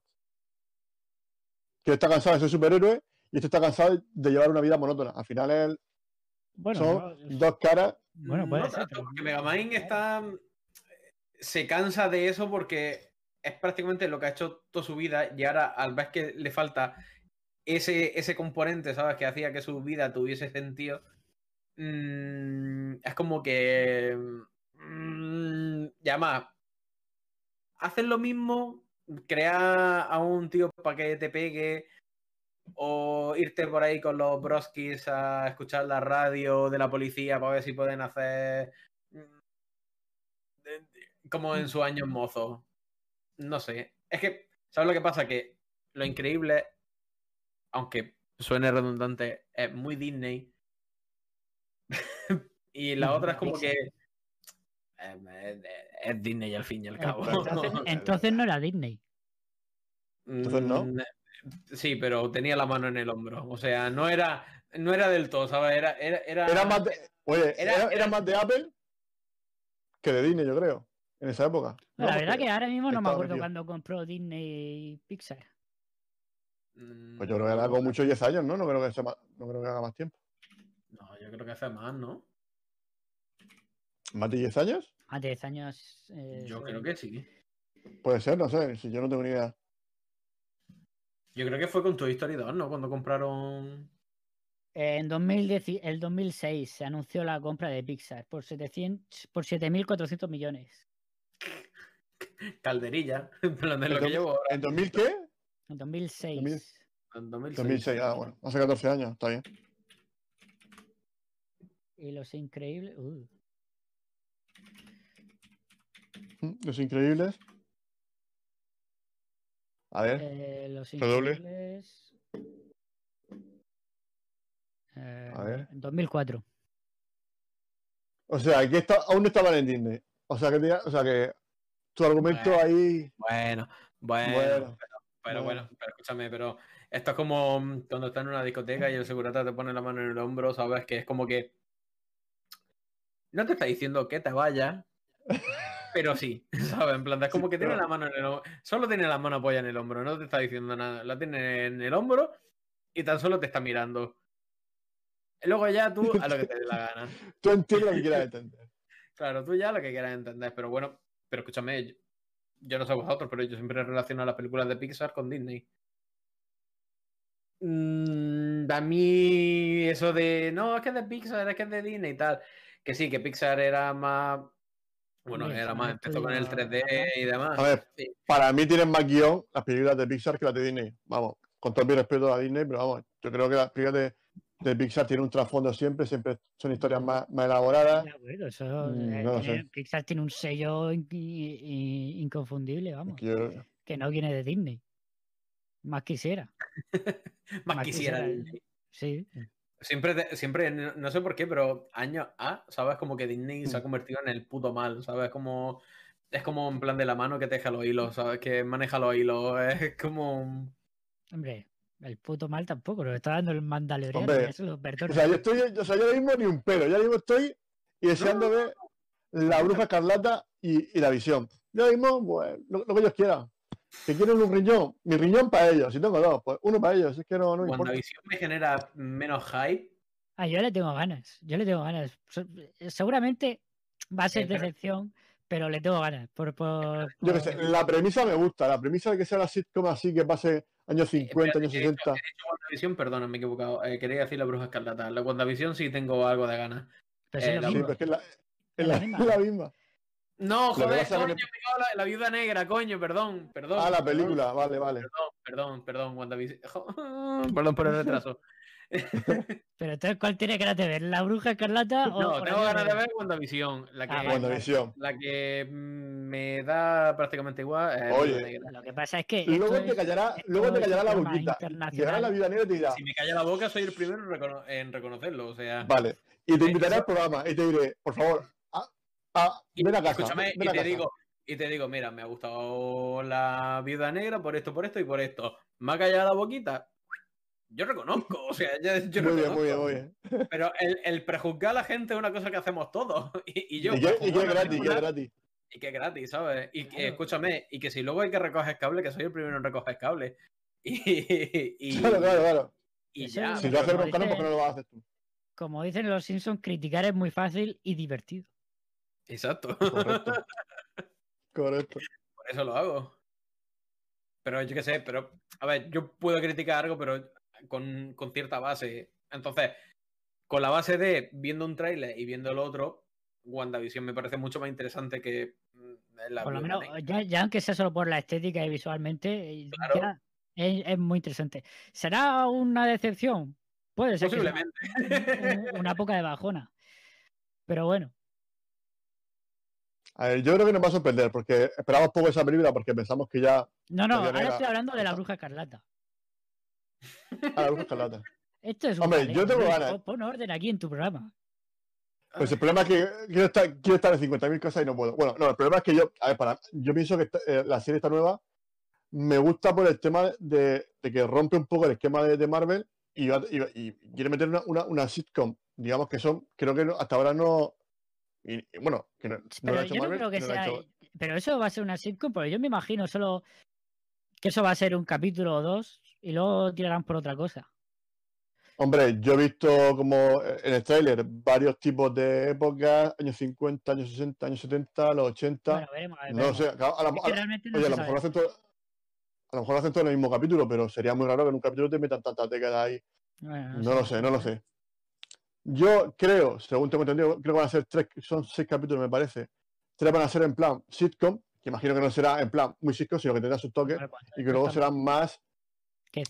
Que está cansado de ser superhéroe y este está cansado de llevar una vida monótona. Al final él bueno, son no, dos caras. bueno, puede No ser, tanto, pero- porque Megamind está. Se cansa de eso porque es prácticamente lo que ha hecho toda su vida y ahora, al ver que le falta ese, ese componente, ¿sabes? Que hacía que su vida tuviese sentido. mm, es como que. mm, ya más. Hacen lo mismo, crear a un tío para que te pegue. O irte por ahí con los broskis a escuchar la radio de la policía para ver si pueden hacer. mm, Como en sus años mozos. No sé. Es que, ¿sabes lo que pasa? Que lo increíble, aunque suene redundante, es muy Disney. [laughs] y la otra es como que. eh, Es, es Disney al fin y al cabo. entonces, [laughs] entonces no era Disney. Entonces, ¿no? Mm, Sí, pero tenía la mano en el hombro. O sea, no era, no era del todo, ¿sabes? Era, era, era, Era más de, oye, era era- más de Apple que de Disney, yo creo. En esa época. la verdad que ahora mismo no me acuerdo metido. cuando compró Disney y Pixar. Mm, Pues yo creo que era con muchos 10 años, ¿no? No creo que, sea más- no creo que haga más tiempo. No, yo creo que hace más, ¿no? ¿Más de 10 años? Más de 10 años. eh, Yo creo que sí. Puede ser, no sé. Si yo no tengo ni idea. Yo creo que fue con Toy Story 2, ¿no? Cuando compraron. Eh, En 2010, el 2006 se anunció la compra de Pixar por 700, por 7.400 millones. Calderilla. [laughs] En plan de lo que llevo ahora. ¿En 2000 qué? En 2006. 2000. En 2006. 2006, ah, bueno. Hace 14 años, está bien. Y los increíbles. uh, Mm, Los increíbles. A ver, eh, los increíbles. Eh, A ver. En 2004. o sea, aquí está, aún no estaban en Disney. O sea, que, o sea, que tu argumento Bueno. ahí. Bueno, bueno. Bueno, Pero bueno. bueno, pero escúchame, pero Esto es como mm, cuando estás en una discoteca y el segurata te pone la mano en el hombro, ¿sabes? Que es como que. No te está diciendo que te vayas, pero sí, [laughs] ¿sabes? En plan, es como que tiene la mano en el hombro. Solo tiene la mano apoyada en el hombro, no te está diciendo nada. La tiene en el hombro y tan solo te está mirando. Luego ya tú a lo que te dé la gana. [laughs] Tú entiendes lo que quieras entender. Claro, tú ya lo que quieras entender, pero bueno, pero escúchame, yo, yo no sé vosotros, pero yo siempre relaciono las películas de Pixar con Disney. Mm, a mí eso de, no, es que es de Pixar, es que es de Disney y tal, que sí, que Pixar era más, bueno, era más, empezó con el estudios 3D y demás. A ver, Sí. para mí tienen más guion las películas de Pixar que las de Disney. Vamos, con todo mi respeto a Disney, pero vamos, yo creo que las películas de, de Pixar tienen un trasfondo siempre, siempre son historias más, más elaboradas. Bueno, eso, Mm, eh, no tiene-. Pixar tiene un sello in- inconfundible, vamos, que yo- que no viene de Disney. Más quisiera. [laughs] Más más quisiera. quisiera, Disney. Sí. Siempre, te- siempre, no, sé por qué, pero años A, ¿sabes? Como que Disney se ha Mm. convertido en el puto mal, ¿sabes? Como, es como en plan de la mano que teje los hilos, ¿sabes? Que maneja los hilos, [laughs] es como... un- Hombre, el puto mal tampoco, lo está dando el Mandaloriano. Hombre, lo perdono. O sea, yo estoy, o sea, yo ahora mismo ni un pelo, yo mismo estoy y deseando ver la bruja escarlata y, y la visión. Yo ahora mismo, pues, lo, lo que ellos quieran. Que quieren un riñón, mi riñón para ellos, si tengo dos, pues uno para ellos, es que no, no me importa. WandaVision me genera menos hype. Ah, yo le tengo ganas, yo le tengo ganas. Seguramente va a ser Eh, pero- decepción, pero le tengo ganas. Por, por, Yo qué por- sé, la premisa me gusta, la premisa de que sea la sitcom así, que pase años 50, espérate, años que he dicho- 60. he dicho WandaVision, perdón, me he equivocado. Eh, quería decir la bruja escarlata. La WandaVision sí tengo algo de ganas. pero es eh, la Sí, pero es que es la, es Es la, la [laughs] misma. es la misma. No, joder, coño, en la, la viuda negra, coño, perdón, perdón. Ah, la perdón, película, vale, vale. Perdón, perdón, perdón, WandaVision. [laughs] Perdón por el retraso. Pero entonces, ¿cuál tiene ganas de ver? ¿La bruja escarlata o, No, tengo ganas de ver WandaVision. La que, Ah. WandaVision. la que mm, me da prácticamente igual. es Oye. Lo que pasa es que. Luego te callará, luego te callará la boquita. Llegará la vida negra y te dirá, Si me calla la boca, soy el primero en, recono- en reconocerlo. O sea, vale. Y te Eh, invitaré eso- al programa y te diré, por favor, a, a- y- ven a casa. escúchame, ven y a te casa. digo, y te digo, mira, me ha gustado la viuda negra por esto, por esto y por esto. ¿Me ha callado la boquita? Yo reconozco, o sea, yo, yo Muy bien, reconozco. muy bien, muy bien. Pero el, el prejuzgar a la gente es una cosa que hacemos todos. [laughs] Y, y yo Y que, y que es gratis, que película es gratis. y que es gratis, ¿sabes? Y que, Claro. escúchame, y que si luego hay que recoger cable, que soy el primero en recoger cable. [laughs] Y, y, Claro, claro, claro. y Eso ya. Si lo hace como Broncano, ¿por qué no lo vas a hacer tú? Como dicen los Simpsons, criticar es muy fácil y divertido. Exacto. Correcto. [laughs] Correcto. Por eso lo hago. Pero yo qué sé, pero a ver, yo puedo criticar algo, pero con, con cierta base. Entonces, con la base de viendo un tráiler y viendo el otro, WandaVision me parece mucho más interesante que mm, la Por lo menos, ya, ya aunque sea solo por la estética y visualmente, eh, Claro. ya es, es muy interesante. ¿Será una decepción? Puede ser Posiblemente. un- una poca de bajona. Pero bueno, A ver, yo creo que nos va a sorprender porque esperamos poco esa película porque pensamos que ya no, no, ahora Negra estoy hablando de la bruja escarlata. A la bruja escarlata. [laughs] Esto es un Hombre, yo tengo ganas. pon- Pon orden aquí en tu programa. Pues el problema es que quiero estar, quiero estar en 50.000 cosas y no puedo. Bueno, no, el problema es que yo, a ver, para, yo pienso que esta- eh, la serie esta nueva me gusta por el tema de, de que rompe un poco el esquema de, de Marvel y, va- y, y quiere meter una, una, una sitcom, digamos que son, creo que no- hasta ahora no, y, bueno, que no, no lo Pero ha hecho yo no Marvel, creo que sea. hecho- Pero eso va a ser una sitcom, porque yo me imagino solo que eso va a ser un capítulo o dos y luego tirarán por otra cosa. Hombre, yo he visto como en el tráiler varios tipos de épocas, años 50, años 60, años 70, los 80. Bueno, veremos. no sé, a, la- realmente no Oye, a lo mejor lo hacen todo, a lo mejor lo hacen todo en el mismo capítulo, pero sería muy raro que en un capítulo te metan tantas décadas ahí. Bueno, No lo sé, no lo sé. Yo creo, según tengo entendido, creo que van a ser tres, son seis capítulos, me parece. Tres van a ser en plan sitcom, que imagino que no será en plan muy sitcom, sino que tendrá sus toques, Bueno, pues, y que luego serán más,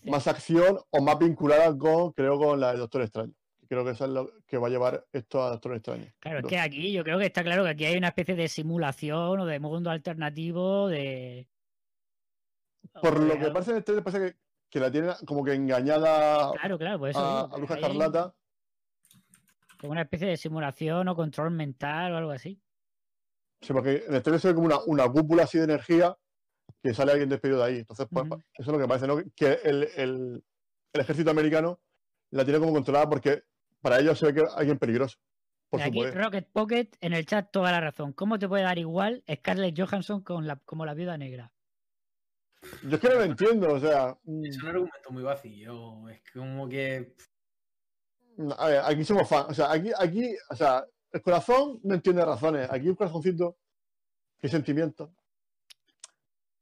más acción o más vinculadas con, creo, con la de Doctor Extraño. Creo que eso es lo que va a llevar esto a Doctor Extraño. Claro, es que aquí yo creo que está claro que aquí hay una especie de simulación o de mundo alternativo de. Por o lo de que parece en el trailer, parece que, que la tienen como que engañada Claro, claro, eso. a, a hay Escarlata. Como una especie de simulación o control mental o algo así. Sí, porque en el trailer se ve como una, una cúpula así de energía que sale alguien despedido de ahí. Entonces, pues, eso es lo que parece, ¿no? Que el, el- el ejército americano la tiene como controlada porque para ellos se ve que es alguien peligroso. Por Aquí poder. Rocket Pocket en el chat toda la razón. ¿Cómo te puede dar igual Scarlett Johansson con la, como la viuda negra? Yo es que no lo entiendo, o sea. mm, Es un argumento muy vacío. Es como que. A ver, aquí somos fans. O sea, aquí, aquí, o sea, el corazón no entiende razones. Aquí un corazoncito, qué sentimiento.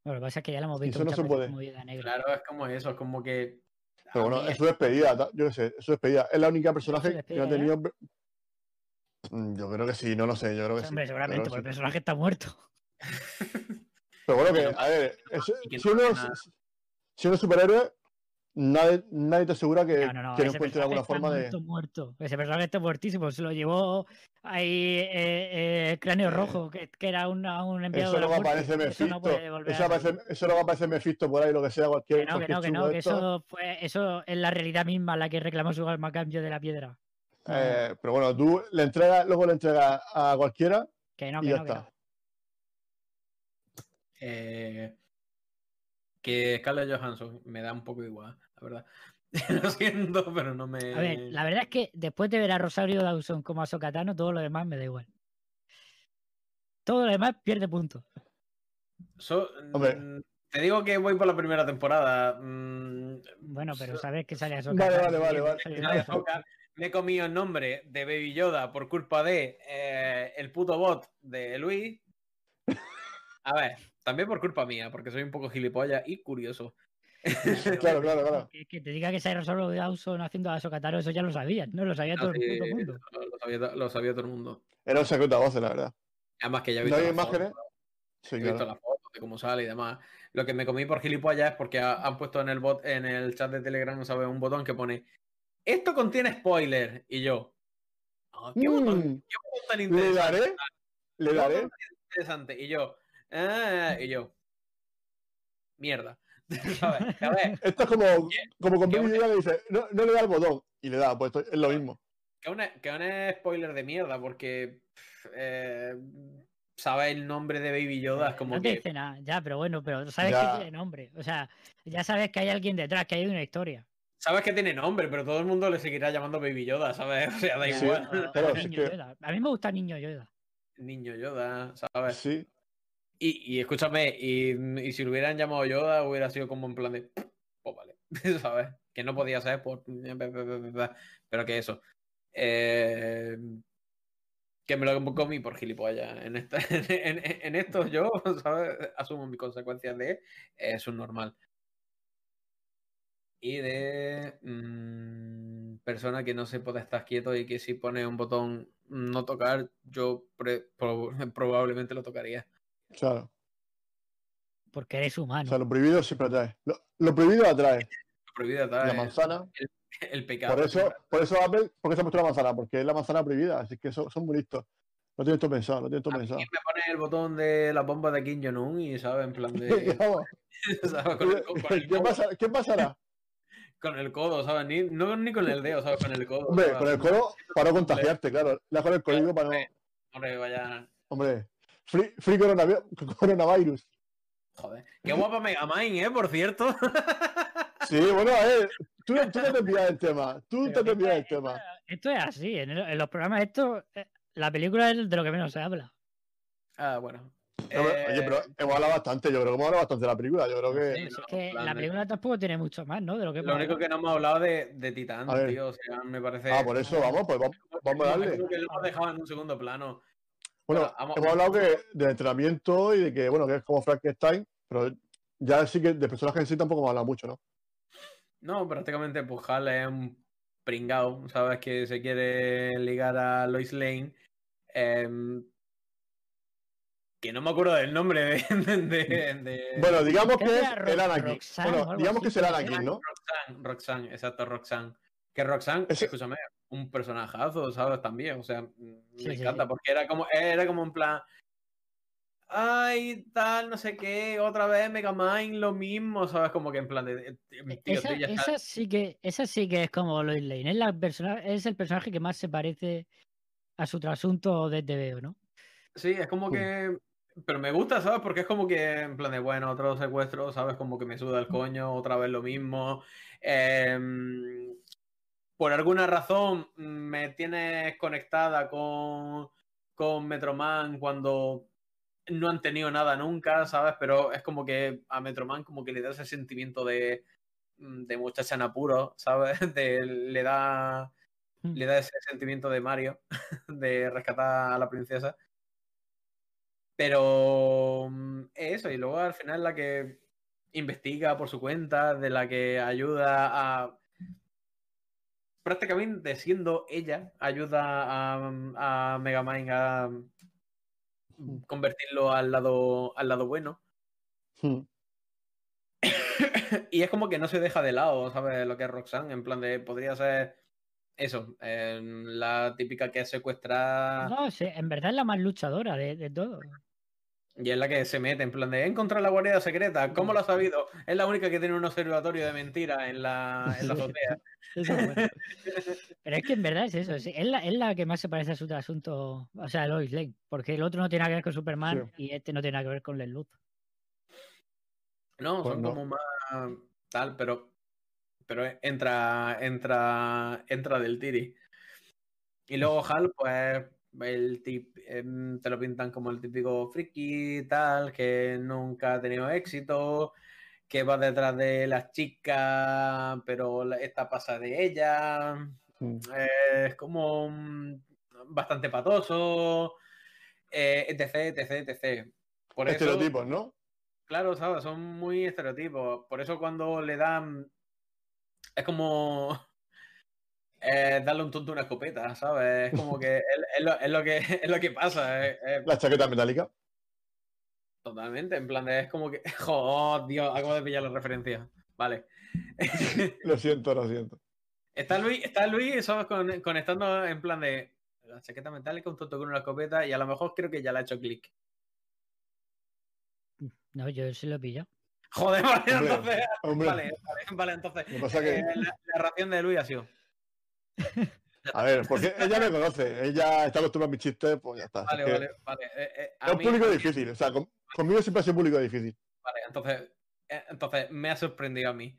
Bueno, lo que pasa es que ya la hemos visto Eso no muchas se veces puede. como viuda negra. Claro, es como eso. Es como que. Pero bueno, es su despedida, yo qué sé, es su despedida. Es la única personaje que no ha tenido. Mm, Yo creo que sí, no lo sé, yo creo que sí. Hombre, creo seguramente, que porque el sí. personaje está muerto. Pero bueno, que, a ver, si, no uno, es- si uno es superhéroe, nadie, nadie te asegura que, No, no, no. que no encuentre alguna está forma de. muerto. Ese personaje está muertísimo. Se lo llevó ahí eh, eh, Cráneo Eh, Rojo, que, que era una- un enviado Eso de la muerte. aparece Eso no Mephisto. puede volver Eso, a aparece, eso luego aparece Mephisto por ahí, lo que sea, cualquier. Que no, que no, que no, que eso fue, eso es la realidad misma la que reclamó su alma a cambio de la piedra. No, Eh, pero bueno, tú le entregas, luego le entregas a cualquiera que no, y que ya no, que está. no. Eh, que Scarlett Johansson me da un poco igual, verdad. [laughs] Lo siento, pero no me. A ver, la verdad es que después de ver a Rosario Dawson como a Sokatano, todo lo demás me da igual. Todo lo demás pierde puntos. So- Hombre. mm, te digo que voy por la primera temporada. mm, Bueno, pero so- sabes que sale a Vale, Sokatano. vale, vale, vale. Ahsoka, Me he comido el nombre de Baby Yoda por culpa de eh, el puto bot de Luis. [laughs] A ver, también por culpa mía, porque soy un poco gilipollas y curioso. [laughs] Claro, claro, claro. Que, que te diga que sale Rosario Dawson haciendo a Sokatano, eso ya lo sabías, ¿no? Lo sabía todo el puto mundo. lo, sabía, to- lo sabía todo el mundo. Era un secreto a voces, la verdad. Además que ya he ¿No visto, hay las fotos, imágenes? Sí, he visto las fotos de cómo sale y demás. Lo que me comí por gilipollas es porque ha- han puesto en el bot, en el chat de Telegram, ¿sabes? Un botón que pone esto contiene spoiler. Y yo. "Ah, ¿Qué, botón, Mm, qué botón tan le interesante? daré, le ¿Qué daré. botón tan interesante. Y yo. "Ah", y yo. Mierda. [laughs] Esto es como, como con Baby una- Yoda que dice, no, no le da el botón y le da, pues esto es lo mismo. que un, que un spoiler de mierda, porque. pff, eh, ¿Sabes el nombre de Baby Yoda? Es como no te que. dice nada, ya, pero bueno, pero sabes Ya. que tiene nombre. O sea, ya sabes que hay alguien detrás, que hay una historia. Sabes que tiene nombre, pero todo el mundo le seguirá llamando Baby Yoda, ¿sabes? [laughs] O sea, da Sí. igual. Niño que- Yoda. A mí me gusta Niño Yoda. Niño Yoda, ¿sabes? Sí. Y, escúchame, y, si lo hubieran llamado Yoda, hubiera sido como en plan de. Pues vale, [laughs] ¿sabes? Que no podía ser por. Pero que eso. Eh, que me lo comí por gilipollas. En, esta, [laughs] esto yo, ¿sabes? Asumo mis consecuencias de es un normal. Y de mm, persona que no se puede estar quieto y que si pone un botón no tocar, yo pre- prob- [laughs] probablemente lo tocaría. Claro. Porque eres O humano. sea, lo prohibido siempre atrae. Lo, lo prohibido atrae. Lo prohibido está La manzana. el pecado. Por eso, por eso Apple, ¿por qué se ha puesto la manzana? Porque es la manzana prohibida. Así que son, son muy listos. Lo tienen todo pensado, todo A mí pensado. me pone el botón de la bomba de Kim Jong-un y, ¿sabes? En plan de. [laughs] Vamos, [laughs] ¿sabes? Con, el, [laughs] con- con el ¿Qué, codo, pasa- qué pasará? con el codo, ¿sabes? Ni, no ni con el dedo, ¿sabes? Con el codo. Hombre, ¿sabes? con el codo para no contagiarte, claro. Le con el código para no. Hombre, vaya. Hombre, free, free coronavi- coronavirus. Joder. Qué guapa Megamind, ¿eh? Por cierto. [laughs] Sí, bueno, a ver, tú, tú te desvías del tema. Tú Pero te esto, desvías esto- tema. esto es así. En, el- en los programas, esto. eh, La película es de lo que menos se habla. Ah, bueno. No, pero- Oye, pero Eh, hemos hablado bastante, yo creo que hemos hablado bastante de la película. Yo creo que. Sí, Es que plan la película tampoco tiene mucho más, ¿no? De lo que Lo único que no hemos hablado de, de Titán, tío. O sea, me parece. Ah, por eso, vamos, pues vamos, vamos a darle. Creo que lo hemos dejado en un segundo plano. Bueno, Bueno, vamos- hemos hablado que del entrenamiento y de que, bueno, que es como Frankenstein, pero ya sí que de personaje en sí tampoco hemos hablado mucho, ¿no? No, prácticamente, pues Hal es un pringao, ¿sabes? Que se quiere ligar a Lois Lane. em, que no me acuerdo del nombre de. de- de- Bueno, digamos que es el Anakin. Roxanne Bueno, digamos así, que es el Anakin. ¿no? Roxanne, Roxanne, exacto, Roxanne. Que Roxanne, escúchame, un personajazo, ¿sabes? También, o sea, Sí, me sí, encanta, sí. porque era como, era como en plan. Ay, tal, no sé qué, otra vez Mega Mind, lo mismo, ¿sabes? Como que en plan de. de- de- tío, Esa, sí que, esa sí que es como Lois Lane. Es, la persona, es el personaje que más se parece a su trasunto de TVO, ¿no? Sí, es como que pero me gusta, ¿sabes? Porque es como que, en plan de, bueno, otro secuestro, ¿sabes? Como que me suda el coño, otra vez lo mismo. Em, por alguna razón me tienes conectada con, con Metroman cuando no han tenido nada nunca, ¿sabes? Pero es como que a Metroman como que le da ese sentimiento de, mm, de muchacha en apuro, ¿sabes? [laughs] De, le da Mm. le da ese sentimiento de Mario, [laughs] de rescatar a la princesa. Pero mm, eso, y luego al final la que investiga por su cuenta, de la que ayuda a... Prácticamente siendo ella, ayuda a, a Megamind a convertirlo al lado, al lado bueno. Hmm. [coughs] y es como que no se deja de lado, ¿sabes? Lo que es Roxanne, en plan de podría ser eso, eh, la típica que secuestra No, en verdad es la más luchadora de, de todo. Y es la que se mete en plan de encontrar la guarida secreta. ¿Cómo lo ha sabido? Es la única que tiene un observatorio de mentira en la, en la azotea. [laughs] [laughs] Pero es que en verdad es eso, es, la, es la que más se parece a su asunto, o sea, a Lois Lane, porque el otro no tiene nada que ver con Superman y este no tiene nada que ver con Les Luz. No, Pues son no. como más tal, pero pero entra entra entra del tiri. Y luego Hal, pues el tip, em, te lo pintan como el típico friki tal, que nunca ha tenido éxito, que va detrás de las chicas, pero esta pasa de ella. Eh, es como mm, bastante patoso, eh, etc, etc, etc. Por eso, Estereotipos, ¿no? claro, ¿sabes? Son muy estereotipos. Por eso cuando le dan... Es como... eh, darle un tonto una escopeta, ¿sabes? Es como que es, es lo, es lo que [laughs] es lo que pasa. es- es La chaqueta metálica. totalmente, en plan de... Es como que... [laughs] ¡Oh, Dios! Acabo de pillar la referencia. Vale. [laughs] Lo siento, lo siento. Está Luis, está Luis ¿sabes? Con- conectando en plan de la chaqueta metálica, un tonto con una escopeta y a lo mejor creo que ya le ha hecho clic. No, yo sí lo he pillado. Joder, vale, Hombre, entonces. Hombre, Vale, vale, vale, entonces. lo que pasa que- eh, la, la ración de Luis ha sido. A ver, porque ella me conoce, ella está acostumbrada a mis chistes, pues ya está. Vale, vale, vale. eh, eh, a Es un mí- público difícil, o sea, con- conmigo siempre ha sido un público difícil. Vale, entonces. eh, entonces me ha sorprendido a mí.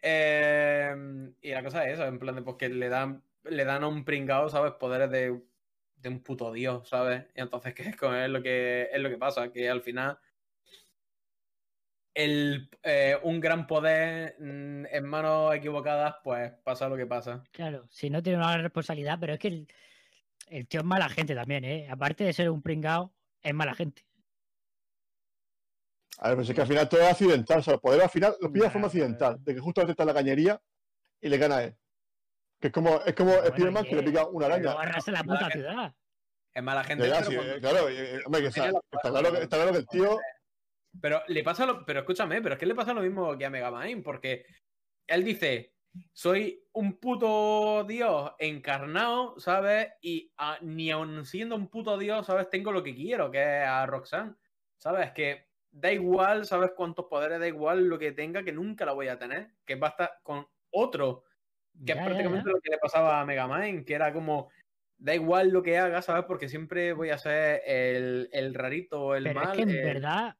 Eh, y la cosa es eso, en plan de pues que le dan, le dan a un pringao, ¿sabes? Poderes de, de un puto dios, ¿sabes? Y entonces [laughs] que es, como- es lo que es lo que pasa, que al final el, eh, un gran poder mm, en manos equivocadas, pues pasa lo que pasa. Claro, si no tiene una gran responsabilidad, pero es que el, el tío es mala gente también, ¿eh? Aparte de ser un pringao, es mala gente. A ver, pero es que al final todo es accidental, o sea, el poder al final lo pilla de forma accidental, de que justamente está en la cañería y le gana a él. Que es como, es como Bueno, Spiderman ¿y que le pica una araña. Arrasa la puta ciudad. Es mala gente. Ya, ya, pero sí, cuando- claro, hombre, está, está claro que, está claro que el tío. Pero le pasa lo, pero escúchame, pero es que le pasa lo mismo que a Megamind, porque él dice, soy un puto dios encarnado, ¿sabes? Y a- ni aun siendo un puto dios, ¿sabes? Tengo lo que quiero, que es a Roxanne, ¿sabes? Que da igual, ¿sabes? Cuántos poderes, da igual lo que tenga, que nunca la voy a tener, que basta con otro, que Ya, es prácticamente ya. lo que le pasaba a Megamind, que era como... Da igual lo que haga, ¿sabes? Porque siempre voy a ser el, el rarito, el Pero mal. es que en verdad.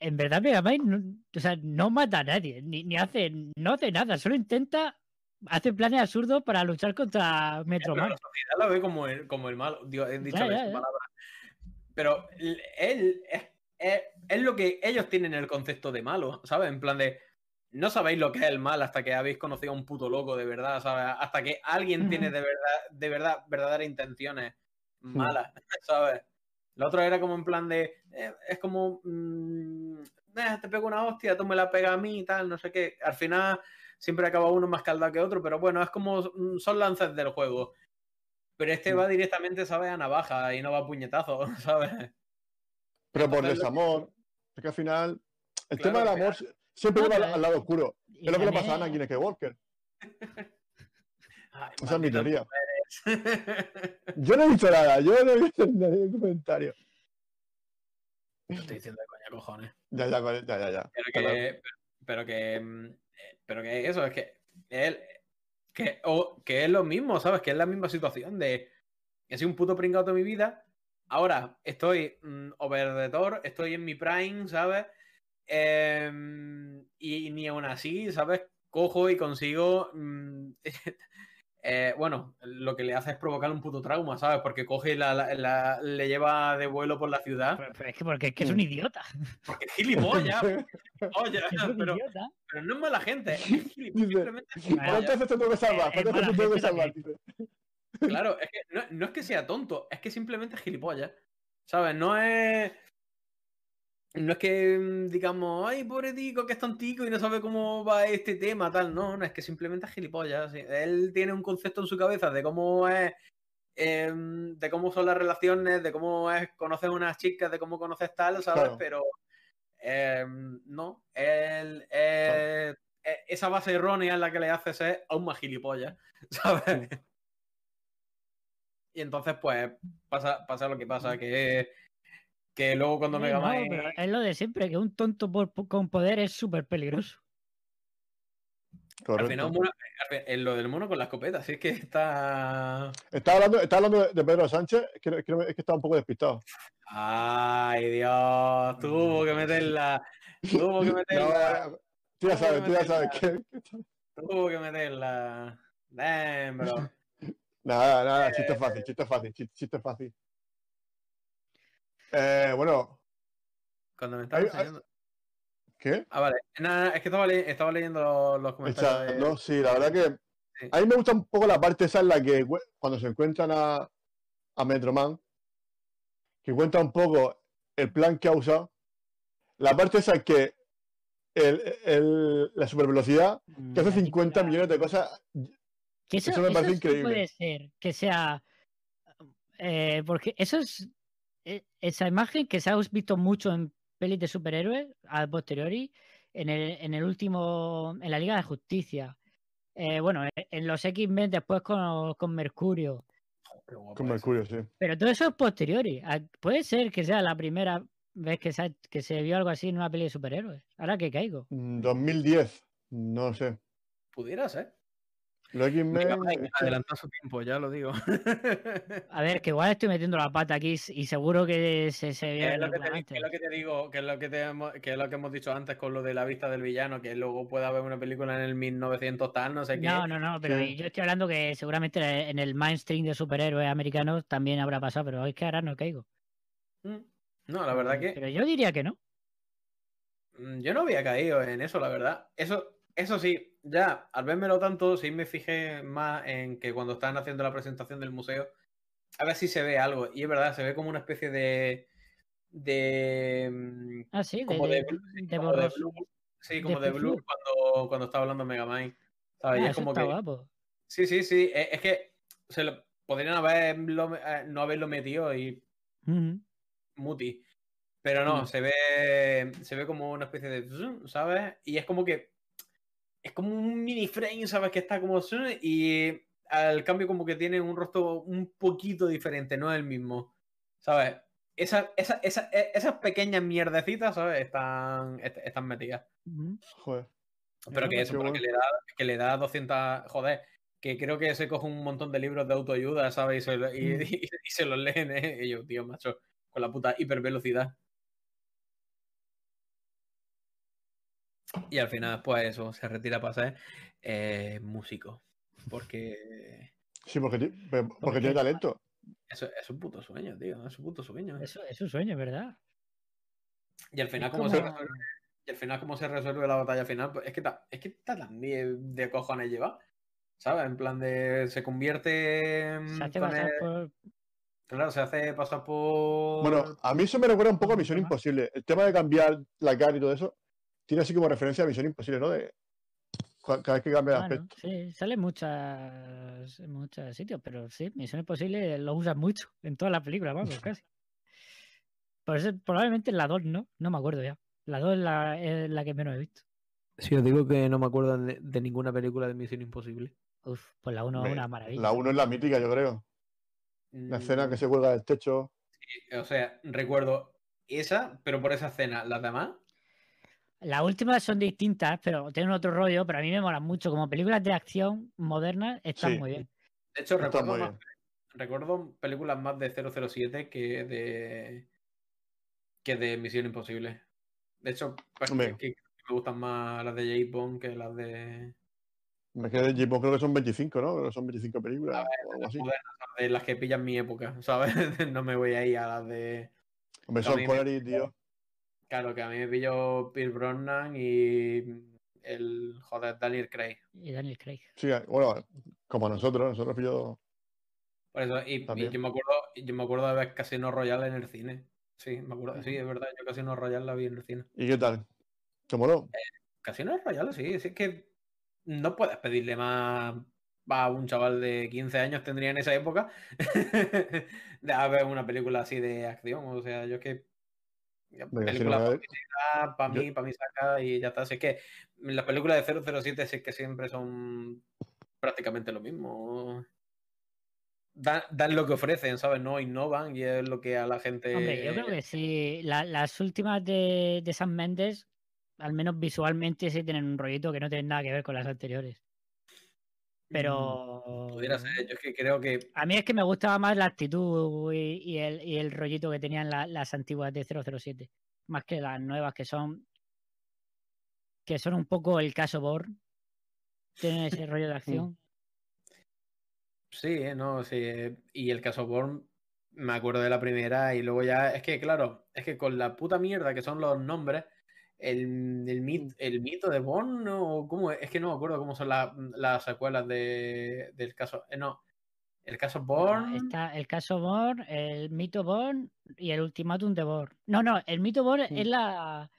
En verdad, Megamind no, o sea, no mata a nadie, ni, ni hace, no hace nada, solo intenta, hace planes absurdos para luchar contra Pero Metroman. la sociedad la ve como el, como el malo. Digo, he dicho Ya, esa ya, ya. palabra. Pero él es, es- es lo que ellos tienen el concepto de malo, ¿sabes? En plan de. No sabéis lo que es el mal hasta que habéis conocido a un puto loco de verdad, ¿sabes? Hasta que alguien tiene de verdad, de verdad, verdaderas intenciones malas, [laughs] ¿sabes? Lo otro era como en plan de. eh, es como. mm, eh, te pego una hostia, tú me la pegas a mí y tal, no sé qué. Al final siempre acaba uno más caldado que otro, pero bueno, es como. mm, Son lances del juego. Pero este Mm. va directamente, ¿sabes? A navaja y no va a puñetazo, [laughs] ¿sabes? Pero por Entonces, desamor. Es que al final. El Claro, tema del amor siempre No, lleva al, lado oscuro. Es lo que le pasa a Anakin Skywalker. [laughs] Esa es mi teoría. [laughs] Yo no he dicho nada, yo no he visto [laughs] ningún comentario. Lo estoy diciendo de coña, cojones. Ya, ya, ya, ya, ya. Pero que, pero que, mm, eh, pero que eso, es que él, que, o, que es lo mismo, ¿sabes? Que es la misma situación de, he sido un puto pringado toda mi vida, ahora estoy mm, over the door, estoy en mi prime, ¿sabes? Em, y ni aún así, ¿sabes? Cojo y consigo. mm, [laughs] eh, bueno, lo que le hace es provocar un puto trauma, ¿sabes? Porque coge y la, la- la- le lleva de vuelo por la ciudad. Pero, pero es que porque es que es un idiota. Porque es gilipollas, [laughs] un pero, idiota. pero no es mala gente, es [laughs] gilipollas. ¿Cuántas veces te tengo que salvar? Eh. Claro, es que no, no es que sea tonto, es que simplemente es gilipollas. ¿Sabes? No es. No es que mm, digamos, ay, pobre tico, que es tontico y no sabe cómo va este tema, tal. No, no, es que simplemente es gilipollas. Él tiene un concepto en su cabeza de cómo es. em, de cómo son las relaciones, de cómo es conocer unas chicas, de cómo conoces tal, ¿sabes? Claro. Pero. em, no, él. eh, eh, esa base errónea en la que le haces es aún más gilipollas, [laughs] ¿sabes? Y entonces, pues, pasa, pasa lo que pasa, que, que luego cuando Sí, Mega no, Man... pero es lo de siempre, que un tonto por- con poder es súper peligroso. Al Correcto. final, mono- al fin- en lo del mono con la escopeta, sí es que está... Está hablando, está hablando de- Pedro Sánchez, es que, es que- está un poco despistado. Ay, Dios, tuvo que meterla, tuvo que [laughs] meterla, eh, tú ya sabes, tú ya sabes que. tuvo que meterla. Damn, bro. [laughs] Nada, nada, chiste fácil, chiste fácil, chiste, chiste fácil. Eh, bueno, Cuando me estaba enseñando... ¿qué? Ah, vale. Nada, nada, es que estaba, le- estaba leyendo los, comentarios de... no, sí, la verdad que Sí. a mí me gusta un poco la parte esa en la que cuando se encuentran a, a Metroman, que cuenta un poco el plan que ha usado. La parte esa es que el, el- la supervelocidad, que hace La 50 típica- millones de cosas, Que eso, Eso me parece increíble. puede ser que sea. eh, porque eso es. Eh, Esa imagen que se ha visto mucho en pelis de superhéroes a posteriori, en el, en el último. En la Liga de Justicia. eh, bueno, en- en los X-Men después con, con Mercurio. Guapo con. Mercurio, sí. Pero todo eso es posteriori. a- Puede ser que sea la primera vez que se, que se vio algo así en una peli de superhéroes. Ahora que caigo. Mm, 2010, no sé. Pudiera ser. Los X-Men. Adelantó su tiempo, ya lo digo. [laughs] A ver, que igual estoy metiendo la pata aquí y seguro que se, se Que vio es, lo que te, que es lo que te digo, que es lo que, te hemos, que es lo que hemos dicho antes con lo de la vista del villano, que luego puede haber una película en el 1900 tal, no sé qué. No, no, no, pero Sí. yo estoy hablando que seguramente en el mainstream de superhéroes americanos también habrá pasado, pero es que ahora no caigo. Mm. No, la verdad que Pero yo diría que no. mm, yo no había caído en eso, la verdad. Eso, eso sí, ya al vérmelo tanto, sí me fijé más en que cuando estaban haciendo la presentación del museo, a ver si se ve algo. Y es verdad, se ve como una especie de. de. mm, Ah, sí, como de, de, como de. Blur. Sí, como de. Blur cuando, cuando estaba hablando Mega Man. ¿sabes? Y Ah, es como que. guapo. Sí, sí, sí. Es, es que se lo, podrían haberlo, eh, no haberlo metido y muti. Pero no, se ve. Se ve como una especie de. ¿Sabes? Y es como que. Es como un mini frame, ¿sabes? Que está como. Y al cambio, como que tiene un rostro un poquito diferente, no es el mismo. ¿Sabes? Esa, esa, esa- e- esas pequeñas mierdecitas, ¿sabes? Están, est- están metidas. Joder. Pero que eso, pero que le da, que le da 200. Joder, que creo que se coge un montón de libros de autoayuda, ¿sabes? Y se, y, Mm. y- [laughs] y se los leen, ¿eh? Y yo, tío, macho, con la puta hipervelocidad. Y al final, pues eso, se retira para ser eh, músico. Porque Sí, porque, porque ¿Por tiene talento. eso es un puto sueño, tío. Es un puto sueño. Eso es un sueño, ¿verdad? Y al final, como se resuelve, y al final, cómo se resuelve la batalla final, pues es que ta- es que está tan de, de cojones lleva. ¿Sabes? En plan de. Se convierte. Se hace con pasar el- por. Claro, se hace pasar por. Bueno, a mí eso me recuerda un poco a Misión. Imposible. El tema de cambiar la cara y todo eso tiene así como referencia a Misión Imposible, ¿no? De cada vez que cambia de Bueno, aspecto. sí, sale en muchas, en muchos sitios, pero sí, Misión Imposible lo usan mucho en todas las películas, vamos, [laughs] casi. Por eso, probablemente en la 2, ¿no? No me acuerdo ya. La 2 es la, es la que menos he visto. Si os digo que no me acuerdo de, ninguna película de Misión Imposible. Uf, pues la 1 es una maravilla. La 1 es la mítica, yo creo. La escena Mm. que se cuelga del techo. O sea, recuerdo esa, pero por esa escena. Las demás. Las últimas son distintas, pero tienen otro rollo, pero a mí me molan mucho. Como películas de acción modernas, están Sí. muy bien. De hecho, Está recuerdo muy más, bien. recuerdo películas más de 007 que de que de Misión Imposible. De hecho, pues, Hombre. que- que me gustan más las de James Bond que las de, Me quedé James Bond, creo que son 25, ¿no? Creo que son 25 películas o algo así. modernas, las de las que pillan mi época, ¿sabes? [laughs] no me voy a ir a las de Hombre, a son Connery, [laughs] tío. Claro, que a mí me pilló Pierce Brosnan y el joder Daniel Craig. Y Daniel Craig. Sí, bueno, como a nosotros, nosotros pilló. Por eso, y, yo me acuerdo, yo me acuerdo de ver Casino Royale en el cine. Sí, me acuerdo, sí, es verdad, yo Casino Royale la vi en el cine. ¿Y qué tal? ¿Te moló? Casino Royale, sí, sí es que no puedes pedirle más a un chaval de 15 años tendría en esa época [laughs] de a ver una película así de acción. O sea, yo es que película para Yo- mí, para mí saca y ya está. Así que las películas de 007 sí que siempre son prácticamente lo mismo. Dan, dan lo que ofrecen, ¿sabes? No innovan y es lo que a la gente... Hombre, yo creo que sí. la- las últimas de, de Sam Mendes, al menos visualmente, sí tienen un rollito que no tiene nada que ver con las anteriores. Pero. Mm, Pudiera ser, yo es que creo que A mí es que me gustaba más la actitud y, y el, y el rollito que tenían la- las antiguas de 007. Más que las nuevas que son. Que son un poco el caso Bourne. Tienen ese rollo de [laughs] acción. Sí, eh, no, sí. eh, Y el caso Bourne, me acuerdo de la primera y luego ya. Es que, claro, es que con la puta mierda que son los nombres, el, el, mit- el mito de Bourne, o cómo es, es que no me acuerdo cómo son la- las secuelas de, del caso. eh, no, el caso Bourne. Está el caso Bourne, el mito Bourne y el ultimátum de Bourne. No, no, el mito Bourne Mm. es la,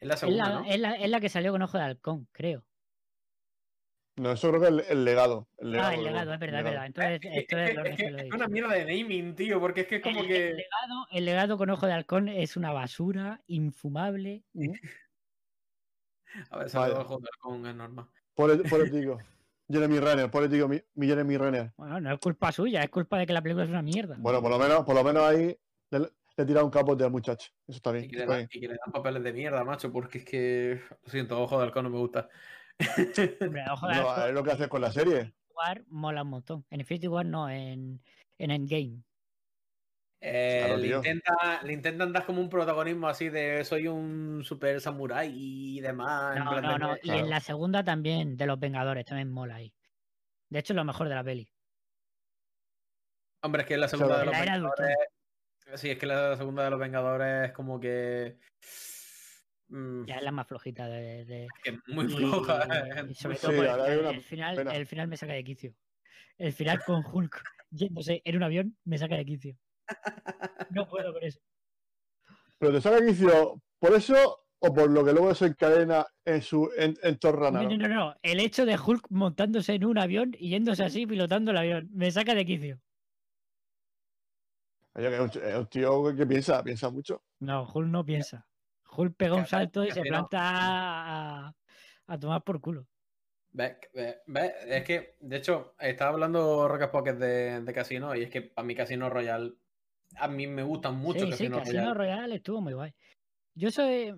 Es la es segunda, la, ¿no? es la- es la que salió con ojo de halcón, creo. No, eso creo que es el, el legado. El legado, ah, el legado, es verdad, es el verdad. Entonces, Es esto que- es lo es que es una mierda de naming, tío, porque es que es como El, que. el legado, el legado con ojo de halcón es una basura infumable. A ver, se Vale. lo joder con es normal. Pobre, pobre tico. Jeremy Renner, tico, mi, mi Jeremy Renner. Bueno, no es culpa suya, es culpa de que la película es una mierda. Bueno, por lo menos, por lo menos ahí le, le he tirado un capote al muchacho. Eso está Y bien. que, le está dan, bien. y que le dan papeles de mierda, macho, porque es que. Lo siento, ojo de halcón no me gusta. Hombre, ojo de No, halcón es lo que haces con la serie. War mola un montón. En Infinity War no, en, en Endgame. Eh, Claro, le, intenta, le intentan dar como un protagonismo así de soy un super samurái y demás. No, no, de no. Y en la segunda también, de los Vengadores, también mola ahí. De hecho, es lo mejor de la peli. Hombre, es que la segunda de En los la era de Ultron. Vengadores. Sí, es que la segunda de los Vengadores es como que. Mm, Ya es la más flojita de. de- es muy y- floja. y [laughs] es sobre todo el, el final, pena. el final me saca de quicio. El final con Hulk yéndose en un avión me saca de quicio. No puedo con eso. Pero te saca quicio por eso o por lo que luego se encadena en su en, entorno No, no, no, no. El hecho de Hulk montándose en un avión y yéndose así pilotando el avión me saca de quicio. Es un, ch- es un tío que piensa, piensa mucho. No, Hulk no piensa. Hulk pega un salto y se planta a, a tomar por culo. Ve- ve- ve, Es que, de hecho, estaba hablando Rocket Pocket de, de Casino y es que para mí Casino Royale. A mí me gusta mucho sí, sí, Casino Casino Royale. Royale estuvo muy guay. Yo soy.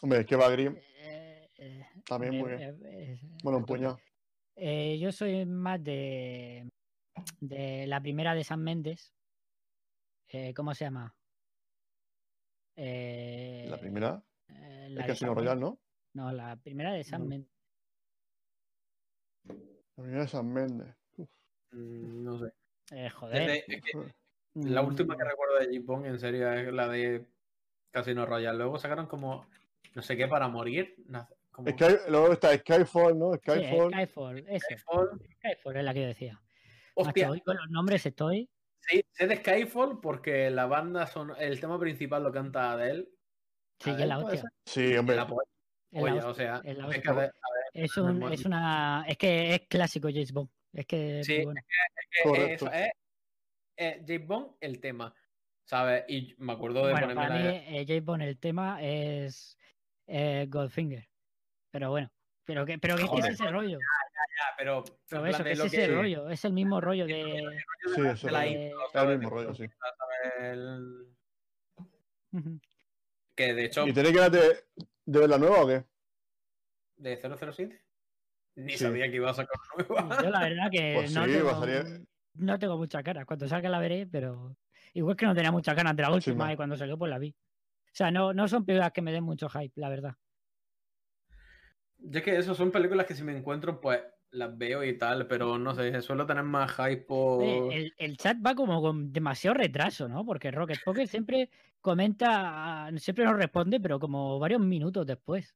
Hombre, es que va Grimm eh, eh, también muy bien. eh, eh, Bueno, un puñado. eh, yo soy más de. de la primera de San Méndez. Eh, ¿Cómo se llama? Eh, La primera eh, la de Casino Royal. ¿no? No, la primera de San No. Méndez. La primera es San Méndez. Mm, No sé. Eh, joder. Desde- es que la última que Mm, recuerdo de J-Bong, en serio, es la de Casino Royale. Luego sacaron como. No sé qué para morir. na- Como Sky- luego está Skyfall, ¿no? sí, Skyfall. Skyfall, eso. Skyfall. Skyfall es la que yo decía. Hostia, Macho, hoy con los nombres estoy. Sí, sé de Skyfall porque la banda son. El tema principal lo canta Adele. Sí, Adele, la ¿puede hostia. Sí, hombre. La es hostia, o sea, es la es que hostia. Adele- Es, me un, es una. Es que es clásico James Bond. Es que. Sí, bueno. es, eh, James Bond el tema, ¿sabes? Y me acuerdo de Bueno, ponerme para mí, la... eh, James Bond, el tema es eh, Goldfinger. Pero bueno. Pero que, pero que es es ese rollo. Pero, Pero eso, que es lo ese que- rollo. Es el mismo rollo de. Sí, la es rollo. intro, Es el mismo rollo, sí. Que de hecho, ¿Y tenéis ganas de, de ver la nueva o qué? de 007, ni Sí. sabía que iba a sacar una nueva. Yo la verdad que Pues no sí, tengo no tengo muchas ganas. Cuando salga la veré, pero igual que no tenía muchas ganas de la última ma. y cuando salió pues la vi. O sea, no, no son películas que me den mucho hype, la verdad. Es que eso son películas que si me encuentro, pues las veo y tal, pero no sé, suelo tener más hype por. El, el chat va como con demasiado retraso, ¿no? Porque Rocket Poker siempre comenta, siempre nos responde, pero como varios minutos después.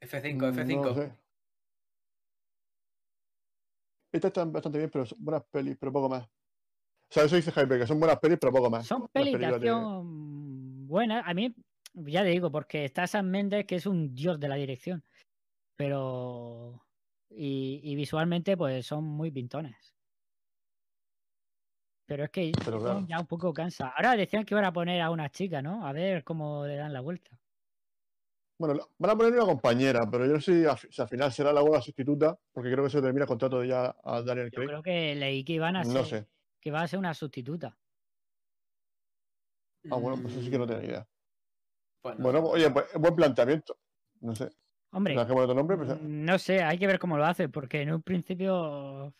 F5, No F5. lo sé. Estas están bastante bien, pero son buenas pelis, pero poco más. O sea, eso dice Hyper, que son buenas pelis, pero poco más. Son pelis de- acción buenas. A mí, ya te digo, porque está Sam Mendes, que es un dios de la dirección. Pero. Y, y visualmente, pues son muy pintones. Pero es que Pero son claro. ya un poco cansa. Ahora decían que iban a poner a una chica, ¿no? A ver cómo le dan la vuelta. Bueno, van a poner una compañera, pero yo no sé si, al final será la buena sustituta, porque creo que se termina el contrato de ya a Daniel Yo Craig. creo que leí que iban a No ser, sé. que va a ser una sustituta. Ah, bueno, pues eso sí que no tengo ni idea. Pues no. Bueno, oye, pues, buen planteamiento. No sé. Hombre, ¿Sabes qué poner otro nombre? Pues, Mm, No sé, hay que ver cómo lo hace, porque en un principio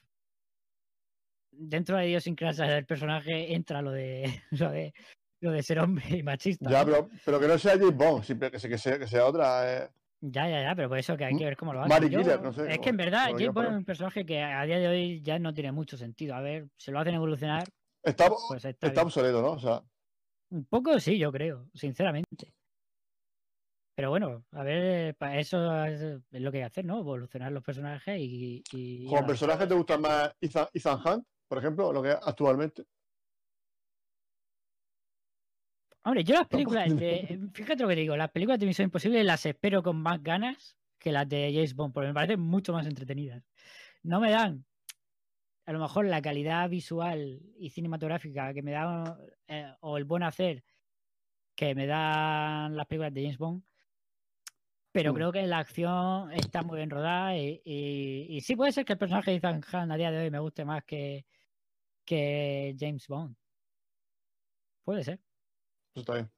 dentro de la idiosincrasia del personaje entra lo de [laughs] lo de lo de ser hombre y machista. ya, ¿no? pero, pero que no sea James Bond, siempre que, sea- que sea, que sea otra. eh. ya, ya, ya, pero por eso que hay que ver cómo lo hace. Mary Yo- Killer, no sé, es que en verdad James Bond es un personaje que a día de hoy ya no tiene mucho sentido. A ver, se lo hacen evolucionar, Está, pues está, está obsoleto, ¿no? O sea, Un poco sí, yo creo, sinceramente. Pero bueno, a ver, para eso es, es lo que hay que hacer, ¿no? Evolucionar los personajes y. y- como personaje te gusta más Ethan, Ethan Hunt, por ejemplo, lo que es actualmente. Hombre, yo las películas tiene- de. [laughs] Fíjate lo que te digo, las películas de Misión Imposible las espero con más ganas que las de James Bond, porque me parecen mucho más entretenidas. No me dan, a lo mejor, la calidad visual y cinematográfica que me da, eh, o el buen hacer que me dan las películas de James Bond, pero Mm. creo que la acción está muy bien rodada y, y- y sí puede ser que el personaje de Ethan Hunt a día de hoy me guste más que, que James Bond. Puede ser. Eso está bien.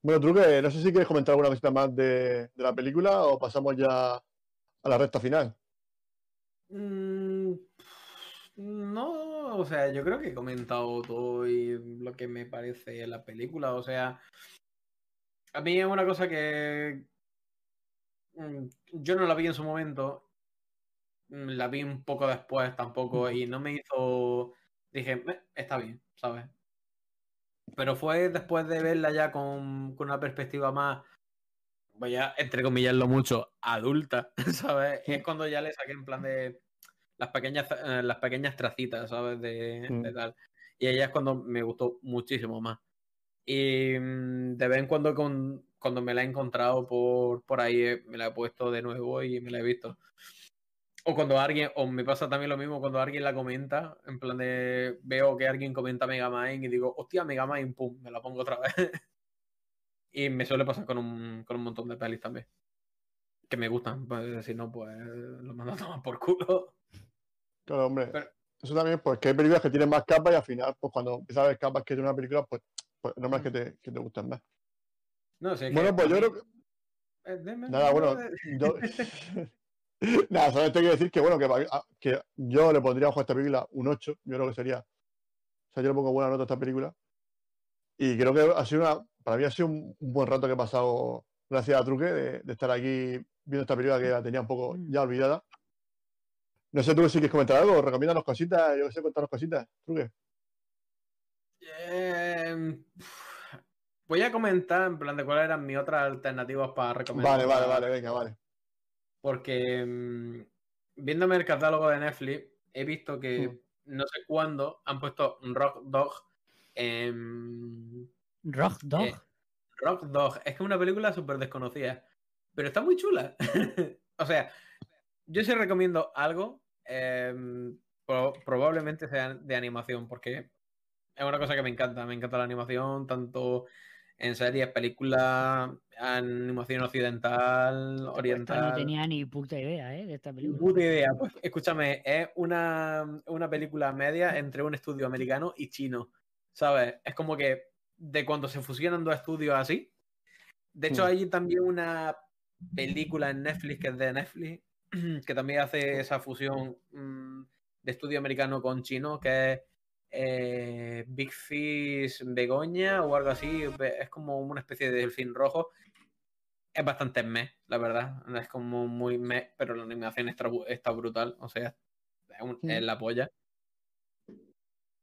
Bueno, Truque, no sé si quieres comentar alguna cosita más de, de la película o pasamos ya a la recta final. Mm, No, o sea, yo creo que he comentado todo y lo que me parece la película. O sea, a mí es una cosa que mm, yo no la vi en su momento. mm, La vi un poco después tampoco y no me hizo. Dije, "Eh, está bien, ¿sabes? Pero fue después de verla ya con, con una perspectiva más, voy a entre comillarlo mucho, adulta, [laughs] ¿sabes? Es cuando ya le saqué en plan de las pequeñas, eh, las pequeñas tracitas, ¿sabes? De, Mm. de tal. Y ella es cuando me gustó muchísimo más. Y mm, de vez en cuando con- cuando me la he encontrado por, por ahí, eh, me la he puesto de nuevo y me la he visto. O cuando alguien, o me pasa también lo mismo cuando alguien la comenta, en plan de veo que alguien comenta Megamind y digo, hostia, Megamind, pum, me la pongo otra vez. [laughs] y me suele pasar con un, con un montón de pelis también. Que me gustan, pues, si no, pues lo mando a tomar por culo. Claro, hombre. Pero- Eso también, pues que hay películas que tienen más capas y al final, pues cuando empiezas a ver capas que tiene una película, pues, pues normal que te, que te gustan más. No sé. Bueno, pues yo creo que. Eh, Nada, bueno, yo. [laughs] Nada, solamente quiero decir que, bueno, que, que yo le pondría ojo a esta película un 8. Yo creo que sería. O sea, yo le pongo buena nota a esta película. Y creo que ha sido una. Para mí ha sido un, un buen rato que he pasado gracias a Truque de, de estar aquí viendo esta película que la tenía un poco Mm. ya olvidada. No sé tú si quieres comentar algo, recomiéndanos cositas, yo sé, contanos cositas, Truque. Eh, voy a comentar en plan de cuáles eran mis otras alternativas para recomendar. Vale, vale, vale, venga, vale. Porque mm, viéndome el catálogo de Netflix, he visto que Mm. no sé cuándo han puesto Rock Dog en. Rock Dog. Eh, Rock Dog. Es que es una película súper desconocida. Pero está muy chula. [laughs] o sea, yo sí recomiendo algo. em, pro- probablemente sea de animación, porque es una cosa que me encanta. Me encanta la animación, tanto en series, películas, animación occidental, Esta oriental. no tenía ni puta idea, ¿eh? De esta película. Puta idea. Pues, escúchame, es una, una película media entre un estudio americano y chino. ¿Sabes? Es como que de cuando se fusionan dos estudios así. De hecho, Mm. hay también una película en Netflix que es de Netflix, [clears throat] que también hace esa fusión mm, de estudio americano con chino, que es eh, Big Fish Begoña o algo así. Es como una especie de delfín rojo. Es bastante meh, la verdad. Es como muy meh, pero la animación está, está brutal. O sea, es, un- Mm. es la polla.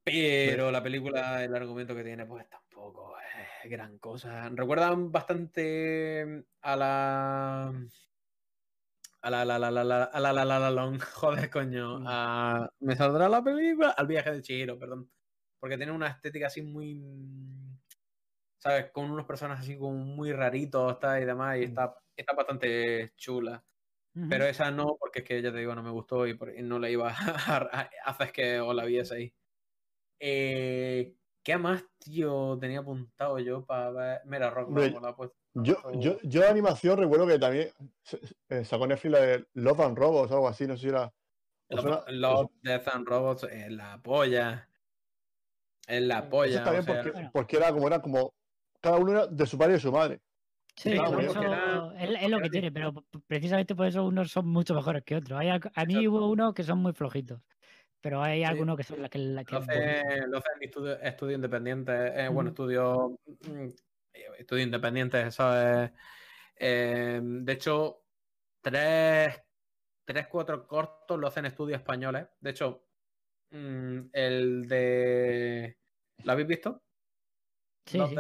Pero la película, el argumento que tiene, pues tampoco es gran cosa. Recuerdan bastante a la. A la la la la la a la la la la long. [laughs] Joder, coño. Mm. a- me saldrá la película. Al viaje de Chihiro, perdón. Porque tiene una estética así muy. ¿Sabes? Con unos personajes así como muy raritos tal, y demás. Y Mm. está, está bastante chula. Pero esa no, porque es que ya te digo, no me gustó y, por- y no la iba [laughs] a, hacer que os la viese ahí. Eh, ¿Qué más, tío, tenía apuntado yo para ver? Mira, Rock Bottom la ha puesto. Yo, yo, yo de animación recuerdo que también eh, sacó Netflix la de Love and Robots o algo así, no sé si era. ¿os Love, Death and Robots es la polla. Es la polla. está bien o sea, porque, Bueno. porque era como era como cada uno era de su padre y de su madre. Sí, Sí, por claro, eso que era- es, es lo que tiene, pero precisamente por eso unos son mucho mejores que otros. Hay, a mí Exacto. hubo unos que son muy flojitos, pero hay Sí. algunos que son la que, la que Lo hace, lo hace en estudio, estudio independiente, eh, bueno, Ujú. estudio, mm, estudio independiente, ¿sabes? Eh, de hecho, tres, tres, cuatro cortos lo hacen estudios españoles. De hecho, mm, el de... ¿Lo habéis visto? Sí, sí.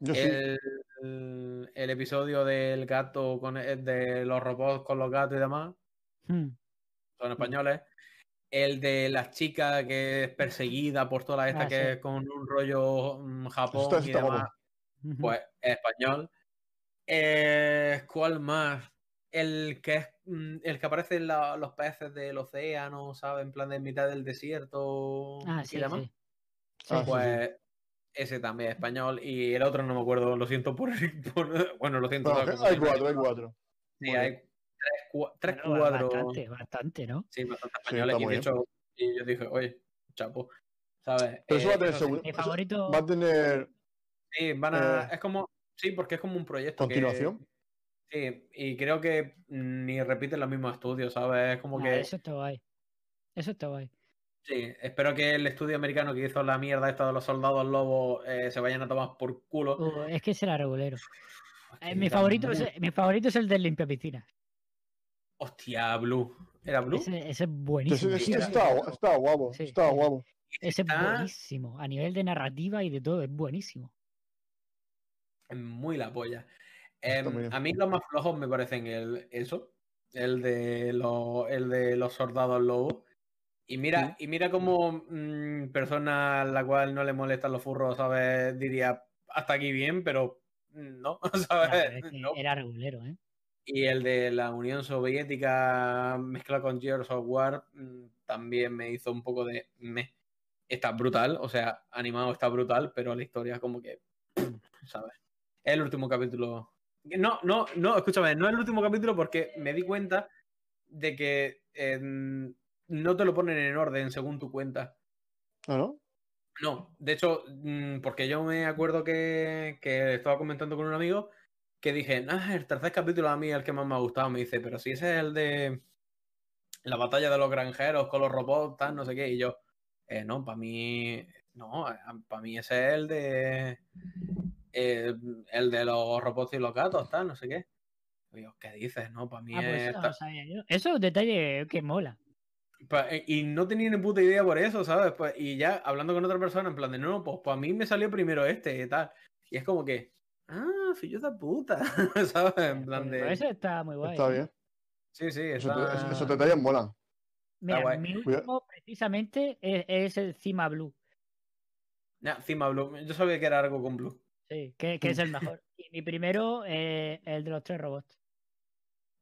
Yo. El, el- el episodio del gato con el- de los robots con los gatos y demás Hmm. son españoles. El de la chica que es perseguida por toda esta Ah, que sí. es con un rollo mm, Japón está- y está guapo. demás, pues es español. Eh, ¿Cuál más? El que es mm, el que aparece en la- los peces del océano, ¿sabes? En plan de mitad del desierto Ah, y sí, demás. sí. Ah, sí, sí. Pues ese también es español y el otro no me acuerdo, lo siento por, [laughs] por- bueno, lo siento. ¿sabes? hay cuatro, hay cuatro. Sí, hay tres, Bueno, cuadros. Bastante, bastante, ¿no? Sí, bastante Sí, españoles. y de hecho, y yo dije, oye, chapo, ¿sabes? Pero eso va a Eh, tener seguro- Mi favorito. Va a tener Sí, van a. eh, es como. Sí, porque es como un proyecto. que- continuación. sí, y creo que ni repiten los mismos estudios, ¿sabes? Es como Ah, que. Eso está guay. Eso está guay. Sí, espero que el estudio americano que hizo la mierda esta de los soldados lobos eh, se vayan a tomar por culo. Uh, es que será regulero. [laughs] Eh, mi, favorito es, mi favorito es el del limpia piscina. Hostia, Blue. ¿Era Blue? Ese, ese es buenísimo. ese está, gu- está guapo, Sí, está sí. guapo. Ese es buenísimo. A nivel de narrativa y de todo, es buenísimo. Muy la polla. Em, a mí los más flojos me parecen el eso, el de los, el de los soldados lobos. Y mira, y mira como mm, persona a la cual no le molestan los furros, ¿sabes? Diría hasta aquí bien, pero mm, no, [laughs] es que No. Era regulero, ¿eh? Y el de la Unión Soviética mezclado con Gears of War mm, también me hizo un poco de me. Está brutal, o sea, animado está brutal, pero la historia como que, [clears throat] ¿sabes? Es el último capítulo. No, no, no, escúchame, no es el último capítulo porque me di cuenta de que eh, no te lo ponen en orden según tu cuenta. ¿Ah, no? No, de hecho, mm, porque yo me acuerdo que, que estaba comentando con un amigo que dije, ah, el tercer capítulo a mí es el que más me ha gustado. Me dice, pero si ese es el de la batalla de los granjeros con los robots, tal, no sé qué. Y yo, "Eh, no, para mí, no, para mí ese es el de eh, el de los robots y los gatos, tal, no sé qué. Y yo, ¿qué dices? No, para mí Ah, pues es eso tal". lo sabía yo. Eso es un detalle que mola. Eh, Y no tenía ni puta idea por eso, ¿sabes? Pues, y ya hablando con otra persona, en plan de, no, pues, pues a mí me salió primero este y tal. Y es como que, ah, de puta, [laughs] ¿sabes? En plan de... eso está muy guay. Está ¿eh? bien. Sí, sí, Eso está... te- eso- esos detalles molan. Mira, guay. mi último precisamente es, es el Cima Blue. Cima Blue. Yo sabía que era algo con Blue. Sí, que, que es el mejor. Y mi primero, eh, el de los tres robots.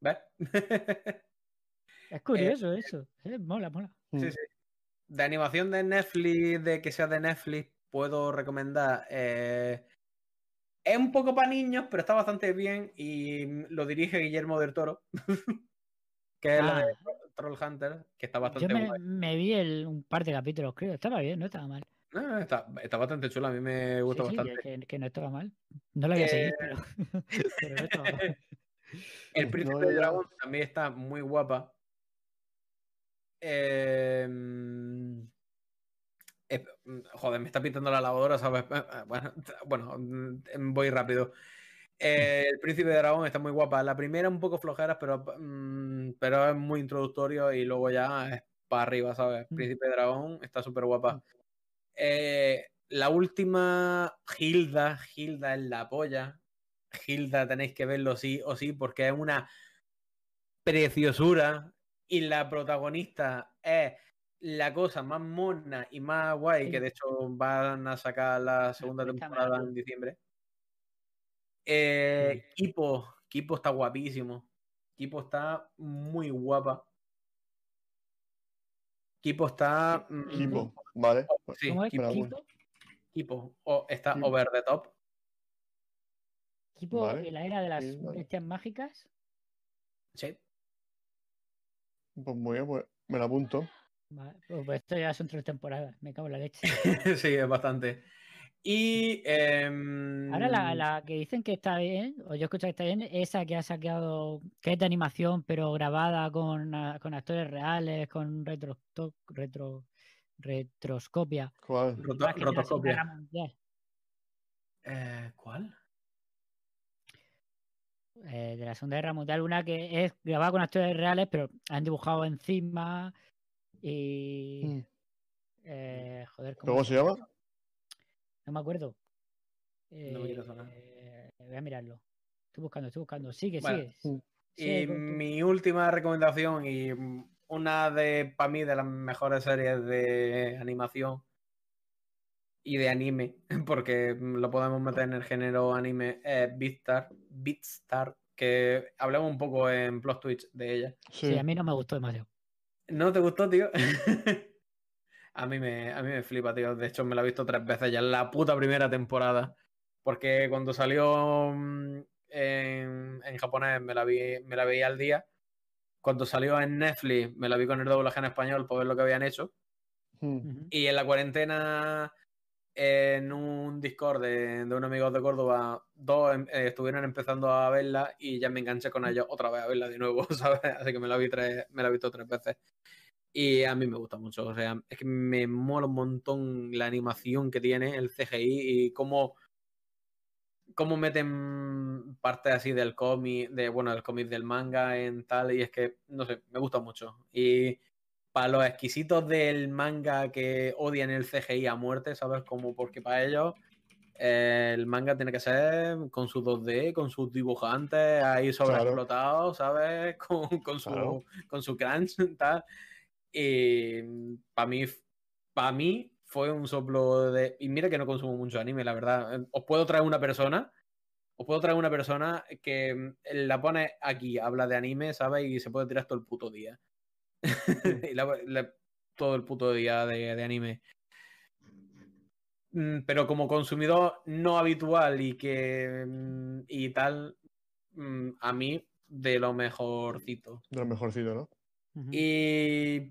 ¿Ves? [laughs] Es curioso eso. eh, mola, mola. Mm. Sí, sí. De animación de Netflix, de que sea de Netflix, puedo recomendar. Es un poco para niños, pero está bastante bien y lo dirige Guillermo del Toro, [laughs] que es la de Ah, Troll Hunter, que está yo bastante me, guay. me vi el- un par de capítulos, creo. Estaba bien, no estaba mal. No, está, está bastante chula, a mí me gusta Sí, sí, bastante. que, que- no estaba mal. No lo voy a seguir, Eh, pero, [laughs] pero no estaba mal. [laughs] El Príncipe de Dragón también está muy guapa. Eh, eh, joder, me está pintando la lavadora, ¿sabes? Eh, eh, Bueno, [laughs] bueno, mm, voy rápido. Eh, el Príncipe de Dragón está muy guapa. La primera un poco flojera, pero, mm, pero es muy introductorio y luego ya es para arriba, ¿sabes? Mm. Príncipe de Dragón está súper guapa. Eh, la última, Hilda, Hilda es la polla. Hilda tenéis que verlo sí o sí porque es una preciosura y la protagonista es la cosa más mona y más guay, Sí. que de hecho van a sacar la segunda temporada en diciembre. Eh, Kipo, Kipo está guapísimo. Kipo está muy guapa. Kipo está. mm, Equipo, ¿vale? Sí, ¿Cómo es? Kipo. ¿Kipo? Kipo. O- está Kipo. over the top. ¿Kipo Vale. en la era de las Sí, vale. bestias mágicas? Sí. Pues muy bien, pues me lo apunto. Pues, pues esto ya son tres temporadas, me cago en la leche. [laughs] sí, es bastante. Y. em, Ahora la, la que dicen que está bien, o yo escucho que está bien, esa que ha sacado, que es de animación, pero grabada con, ah, con actores reales, con retro, to- retro, retroscopia. ¿Cuál? roto- Más que de la Segunda rotoscopia. Guerra Mundial, Eh, ¿Cuál? eh, de la Segunda Guerra Mundial, una que es grabada con actores reales, pero han dibujado encima y... Mm. eh, joder, ¿Cómo se llama? No me acuerdo. No me quiere sonar. Eh, voy a mirarlo. Estoy buscando, estoy buscando. Sigue, Bueno, sigue. mm. Sigue Y mi última recomendación y mm, una de, para mí, de las mejores series de animación y de anime, [laughs] porque lo podemos meter en el género anime, es Beatstar, Beatstar, que hablamos un poco en Plot Twitch de ella. Sí. Sí, a mí no me gustó demasiado. ¿No te gustó, tío? [laughs] a, mí me, a mí me flipa, tío. De hecho, me la he visto tres veces ya en la puta primera temporada. Porque cuando salió mm, en, en japonés me la, vi, me la veía al día. Cuando salió en Netflix me la vi con el doblaje en español por ver lo que habían hecho. Mm. Ujú. Y en la cuarentena, en un Discord de, de unos amigos de Córdoba, dos em- eh, estuvieron empezando a verla y ya me enganché con ellos otra vez a verla de nuevo, [laughs] ¿sabes? Así que me la vi tres, he visto tres veces. Y a mí me gusta mucho, o sea, es que me mola un montón la animación que tiene, el CGI y cómo, cómo meten partes así del cómic, de, bueno, del cómic del manga en tal, y es que, no sé, me gusta mucho. Y para los exquisitos del manga que odian el CGI a muerte, ¿sabes? Como porque para ellos eh, el manga tiene que ser con su 2D, con sus dibujantes ahí sobreexplotados, ¿sabes? [laughs] Con, con su, Claro. con su crunch y tal. Y para mí, para mí fue un soplo de... Y mira que no consumo mucho anime, la verdad. Eh, Os puedo traer una persona, os puedo traer una persona que mm, la pone aquí, habla de anime, ¿sabes? Y se puede tirar todo el puto día. [laughs] Y la- la- todo el puto día de, de anime. Mm, Pero como consumidor no habitual y que mm, y tal, mm, a mí de lo mejorcito. De lo mejorcito, ¿no? Y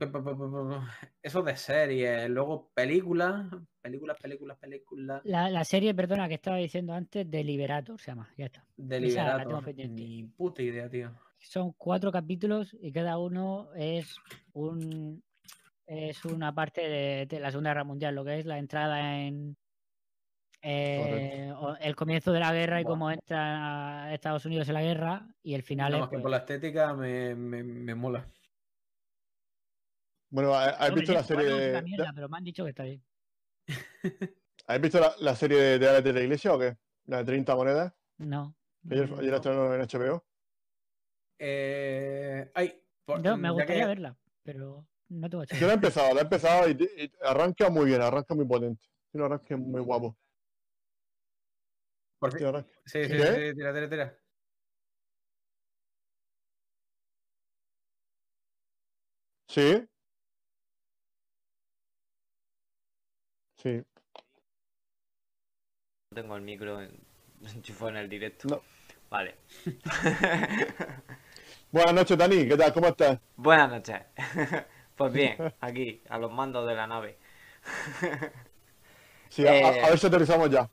eso de series, luego películas, películas, películas, películas. La, la serie, perdona, que estaba diciendo antes, de Liberator se llama, ya está. De Esa la tengo Liberator. pendiente. Ni puta idea, tío. Son cuatro capítulos y cada uno es un es una parte de, de la Segunda Guerra Mundial, lo que es la entrada en eh, el comienzo de la guerra y cómo entra Estados Unidos en la guerra y el final Nada es que pues, por la estética me, me, me mola. Bueno, ¿has hombre, visto la serie no de, mierda, pero me han dicho que está bien. [laughs] ¿Has visto la, la serie de, de Alex de la Iglesia o qué? La de 30 monedas. No. Ayer, no, ayer la estrenaron en HBO. Eh, ay, por- Yo me gustaría que- verla, pero no tengo Yo la he empezado, la he empezado y, y arranca muy bien, arranca muy potente. Tiene un arranque muy guapo. por arranque- Sí, sí, ¿Qué? sí, tira, tira, tira. Sí. Sí. No tengo el micro en- [laughs] enchufado en el directo. No. Vale. [laughs] Buenas noches, Dani. ¿Qué tal? ¿Cómo estás? Buenas noches. [laughs] Pues bien, aquí, a los mandos de la nave. [laughs] Sí, a- a, Eh. a ver si aterrizamos ya.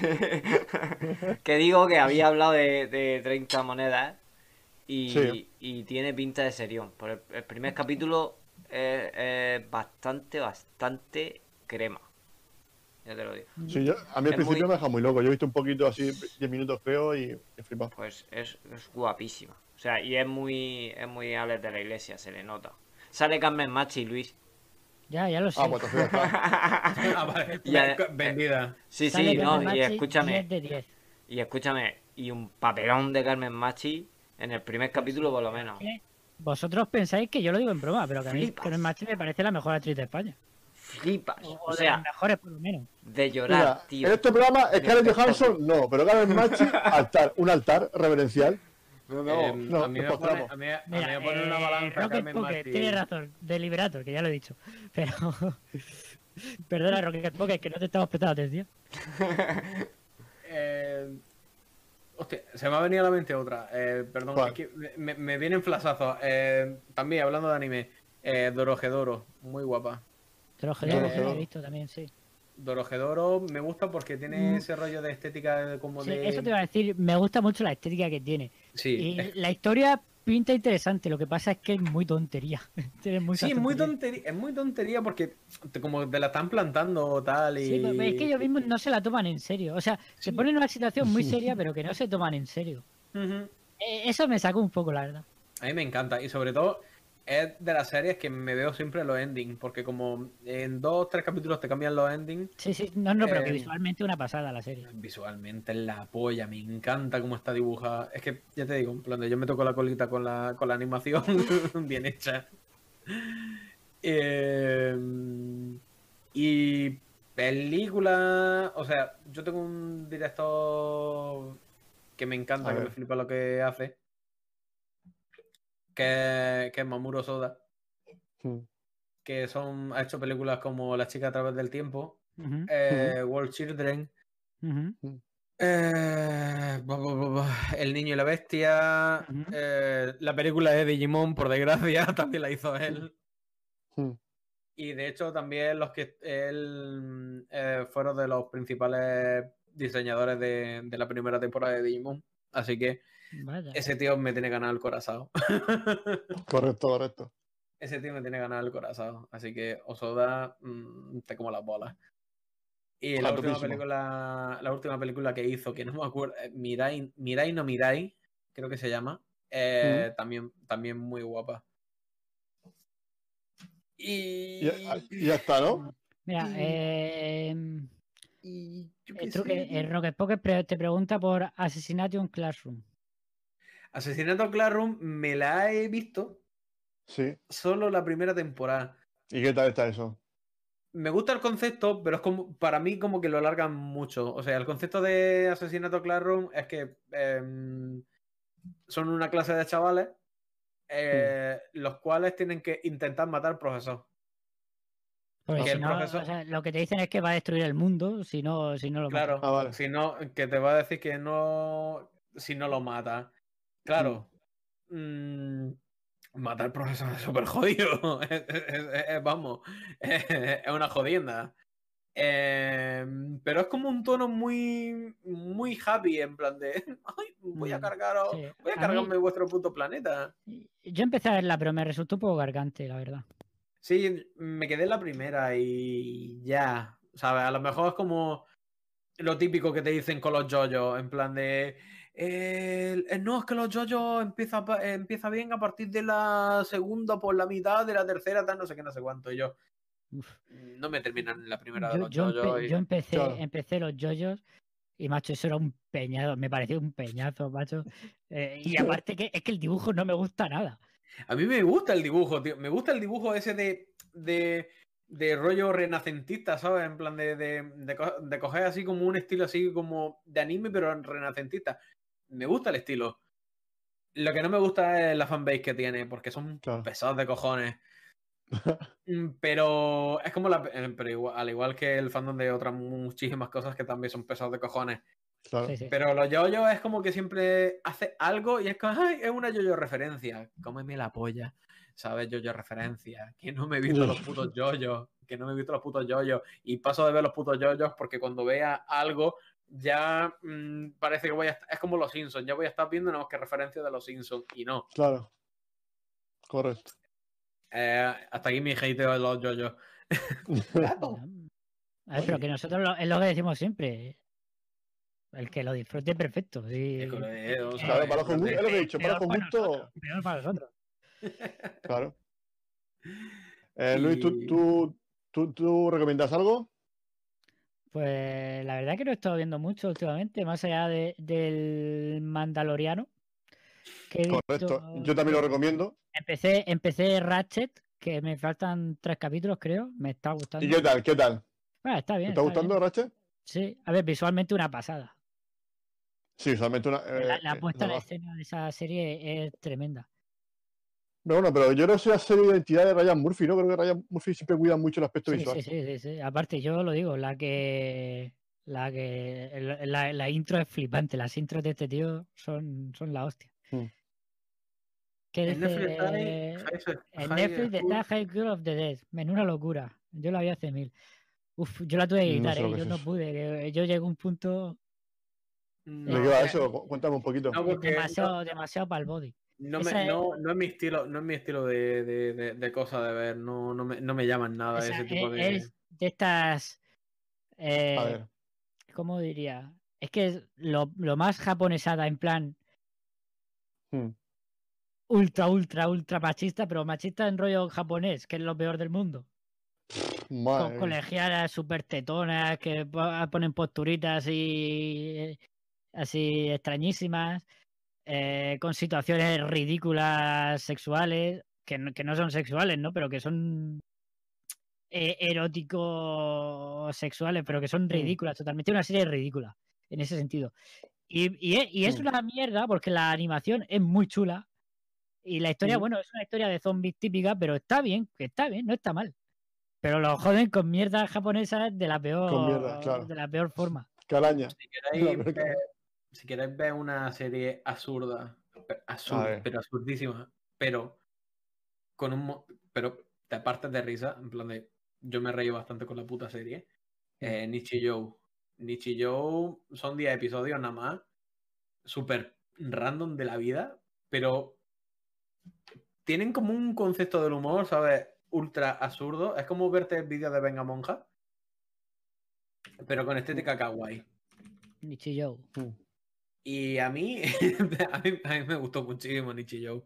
[laughs] que digo que había hablado de, de 30 monedas y, Sí. y tiene pinta de serión. Por el, el primer capítulo es, es bastante, bastante crema. Ya te lo digo. Sí, yo- a mí al principio muy- me deja muy loco. Yo he visto un poquito así, 10 minutos feo y he flipado. Pues es, es guapísima. O sea, y es muy, es muy Alex de la iglesia, se le nota. Sale Carmen Machi, Luis. Ya, ya lo sé. Ah, pues entonces. [laughs] Ah, vale. Ya, Ve- Vendida. Sí, Sale sí, no, y escúchame, 10 de 10. y escúchame, y un papelón de Carmen Machi en el primer capítulo por lo menos. ¿Qué? Vosotros pensáis que yo lo digo en broma, pero que a mí Flipas. Carmen Machi me parece la mejor actriz de España. Flipas. O, O de sea, las mejores, por lo menos. de llorar, Mira, tío. en este programa, Scarlett Johansson no, pero Carmen Machi, [laughs] altar, un altar reverencial. No, no, Eh, no, a mí me pone, a mí, a mí Mira, me pone una eh, balanza Rocket Carmen Pocket, Machi. tiene razón, Deliberator, que ya lo he dicho. [laughs] Pero. [laughs] Perdona, Rocket Pocket, que no te estamos prestando atención. [laughs] Eh, hostia, se me ha venido a la mente otra. Eh, perdón, ¿Cuál? es que me, me vienen flasazos. Eh, también hablando de anime. Eh, Dorohedoro, muy guapa. Sé. lo he visto también, sí. Dorohedoro me gusta porque tiene Mm. ese rollo de estética como Sí, de. Eso te iba a decir, me gusta mucho la estética que tiene. Sí, Y la historia pinta interesante, lo que pasa es que es muy tontería. [laughs] Sí, es muy tontería. es muy tontería porque te, como te la están plantando o tal y. Sí, pero es que ellos mismos no se la toman en serio. O sea, Sí. se ponen en una situación muy [laughs] seria, pero que no se toman en serio. Eh, Eso me sacó un poco, la verdad. A mí me encanta y sobre todo es de las series que me veo siempre los endings porque como en dos o tres capítulos te cambian los endings Sí, sí, no, no, pero que Eh, visualmente una pasada la serie. visualmente la polla, me encanta cómo está dibujada. Es que ya te digo, en plan de yo me toco la colita con la, con la animación [laughs] bien hecha. Eh, y película, o sea, yo tengo un director que me encanta, que me flipa lo que hace, que, que es Mamuro Soda, Hmm. que son, ha hecho películas como La chica a través del tiempo, Ujú, eh, World Children, eh, El niño y la bestia. Eh, la película de Digimon, por desgracia, [laughs] también la hizo él. Hmm. Y de hecho, también los que él eh, fueron de los principales diseñadores de, de la primera temporada de Digimon. Así que Vaya. ese tío me tiene ganado el corazón. [laughs] Correcto, correcto. ese tío me tiene ganado el corazón. Así que Osoda, mm, te como las bolas. Y la Ah, última, película, la última película que hizo, que no me acuerdo, eh, Mirai, Mirai no Mirai, creo que se llama, eh, también, también muy guapa. Y, Y ya, está, ¿no? Mira, eh, y el, truque, sé. el Rocket Pocket pre- te pregunta por Assassination Classroom. Asesinato Classroom me la he visto Sí. solo la primera temporada. ¿Y qué tal está eso? Me gusta el concepto, pero es como para mí como que lo alargan mucho. O sea, el concepto de Asesinato Classroom es que em, son una clase de chavales eh, los cuales tienen que intentar matar al profesor. Porque Que si el no, profesor- o sea, lo que te dicen es que va a destruir el mundo si no, si no lo mata. Claro, Ah, vale. si no, que te va a decir que no, si no lo mata. Claro, mm, matar al profesor es súper jodido. [laughs] Es- es- es- es- vamos, [laughs] es una jodienda. Em, pero es como un tono muy, muy happy, en plan de, [laughs] "Ay, voy a Mm, cargaros, sí. voy a A mí- cargarme vuestro puto planeta. Yo empecé a verla, pero me resultó un poco gargante, la verdad. Sí, me quedé en la primera y ya, ¿sabes? A lo mejor es como lo típico que te dicen con los yoyos, en plan de... eh, no, es que los yoyos empieza, empieza bien a partir de la segunda por la mitad, de la tercera, tal, no sé qué, no sé cuánto. Y yo, Uf. no me terminan en la primera de Yo, los yo empe- yoyos. y- yo empecé, Claro. empecé los yoyos y, macho, eso era un peñado. Me pareció un peñazo, macho. Eh, y [laughs] aparte que es que el dibujo no me gusta nada. A mí me gusta el dibujo, tío. Me gusta el dibujo ese de, de, de rollo renacentista, ¿sabes? En plan de, de, de co- de coger así como un estilo así como de anime, pero renacentista. Me gusta el estilo. Lo que no me gusta es la fanbase que tiene, porque son Claro. pesados de cojones. [laughs] Mm, Pero es como la. eh, Pero igual, al igual que el fandom de otras muchísimas cosas que también son pesados de cojones. Claro. Sí, sí. Pero los yoyos es como que siempre hace algo y es como, ay, es una yoyo referencia. Cómeme la polla. ¿Sabes? Yoyo referencia. Que no me he visto los putos [laughs] yoyos. Que no me he visto los putos yoyos. Y paso de ver los putos yoyos porque cuando vea algo ya mm, parece que voy a... est- Es como los Simpsons. Ya voy a estar viendo nada más que referencia de los Simpsons. Y no. Claro. Correcto. Eh, hasta aquí mi hateo de los yoyos. [laughs] A ver, pero que nosotros lo- es lo que decimos siempre. El que lo disfrute perfecto. sí. Claro, para los con gusto, es lo que he dicho, para los Peor con para gusto, nosotros, peor para nosotros. claro. [laughs] Eh, Luis, ¿tú, tú, tú, tú recomiendas algo? Pues la verdad que no he estado viendo mucho últimamente, más allá de- del Mandaloriano. que Correcto. visto- Yo también lo recomiendo. Empecé, empecé Ratchet, que me faltan tres capítulos, creo. Me está gustando. ¿Y qué tal? ¿Qué tal? Bueno, está ¿Te bien. está gustando, bien. Ratchet? Sí, a ver, visualmente una pasada. Sí, solamente una. La, eh, la eh, puesta en escena de esa serie es tremenda. No, bueno, pero yo no sé serie de identidad de Ryan Murphy, ¿no? Creo que Ryan Murphy siempre cuida mucho el aspecto Sí, visual. sí, sí, sí, sí. Aparte, yo lo digo, la que. La que. La, la intro es flipante. Las intros de este tío son, son la hostia. Mm. ¿Qué En Netflix High Netflix School. está High School of the Dead. Menuda locura. Yo la vi hace mil. Uf, yo la tuve que No quitar, sé lo ¿eh? que yo es no eso. pude. que Yo llegué a un punto ¿De No, qué va eh, eso? Cu- Cuéntame un poquito. No, porque demasiado, demasiado para el body. No, esa me, es- no, no es mi estilo, no es mi estilo de, de, de, de cosas de ver, no, no, me, no me llaman nada O sea, ese tipo e- de. es de estas. eh, A ver. ¿Cómo diría? Es que es lo, lo más japonesada, en plan Hmm. ultra, ultra, ultra machista, pero machista en rollo japonés, que es lo peor del mundo. Con Madre mía. colegialas súper tetonas que po- ponen posturitas y así extrañísimas, eh, con situaciones ridículas sexuales, que no, que no son sexuales, ¿no? Pero que son eh, eróticos sexuales, pero que son ridículas, totalmente una serie ridícula en ese sentido. Y, y es, y es Mm. una mierda porque la animación es muy chula y la historia, Mm. bueno, es una historia de zombies típica, pero está bien, que está bien, no está mal. Pero lo joden con mierdas japonesas de la peor, mierda, claro. de la peor forma. Calaña. Si queréis, [laughs] si queréis ver una serie absurda, absurda, pero absurdísima, pero con un pero te partes de risa, en plan de yo me reí bastante con la puta serie. Eh, Nichi Joe. Nichi Joe son 10 episodios nada más, súper random de la vida, pero tienen como un concepto del humor, ¿sabes? Ultra absurdo. Es como verte vídeos de Venga Monja, pero con estética kawaii. Nichijou. Hmm. Y a mí, [laughs] a mí, a mí me gustó muchísimo Nichi Joe.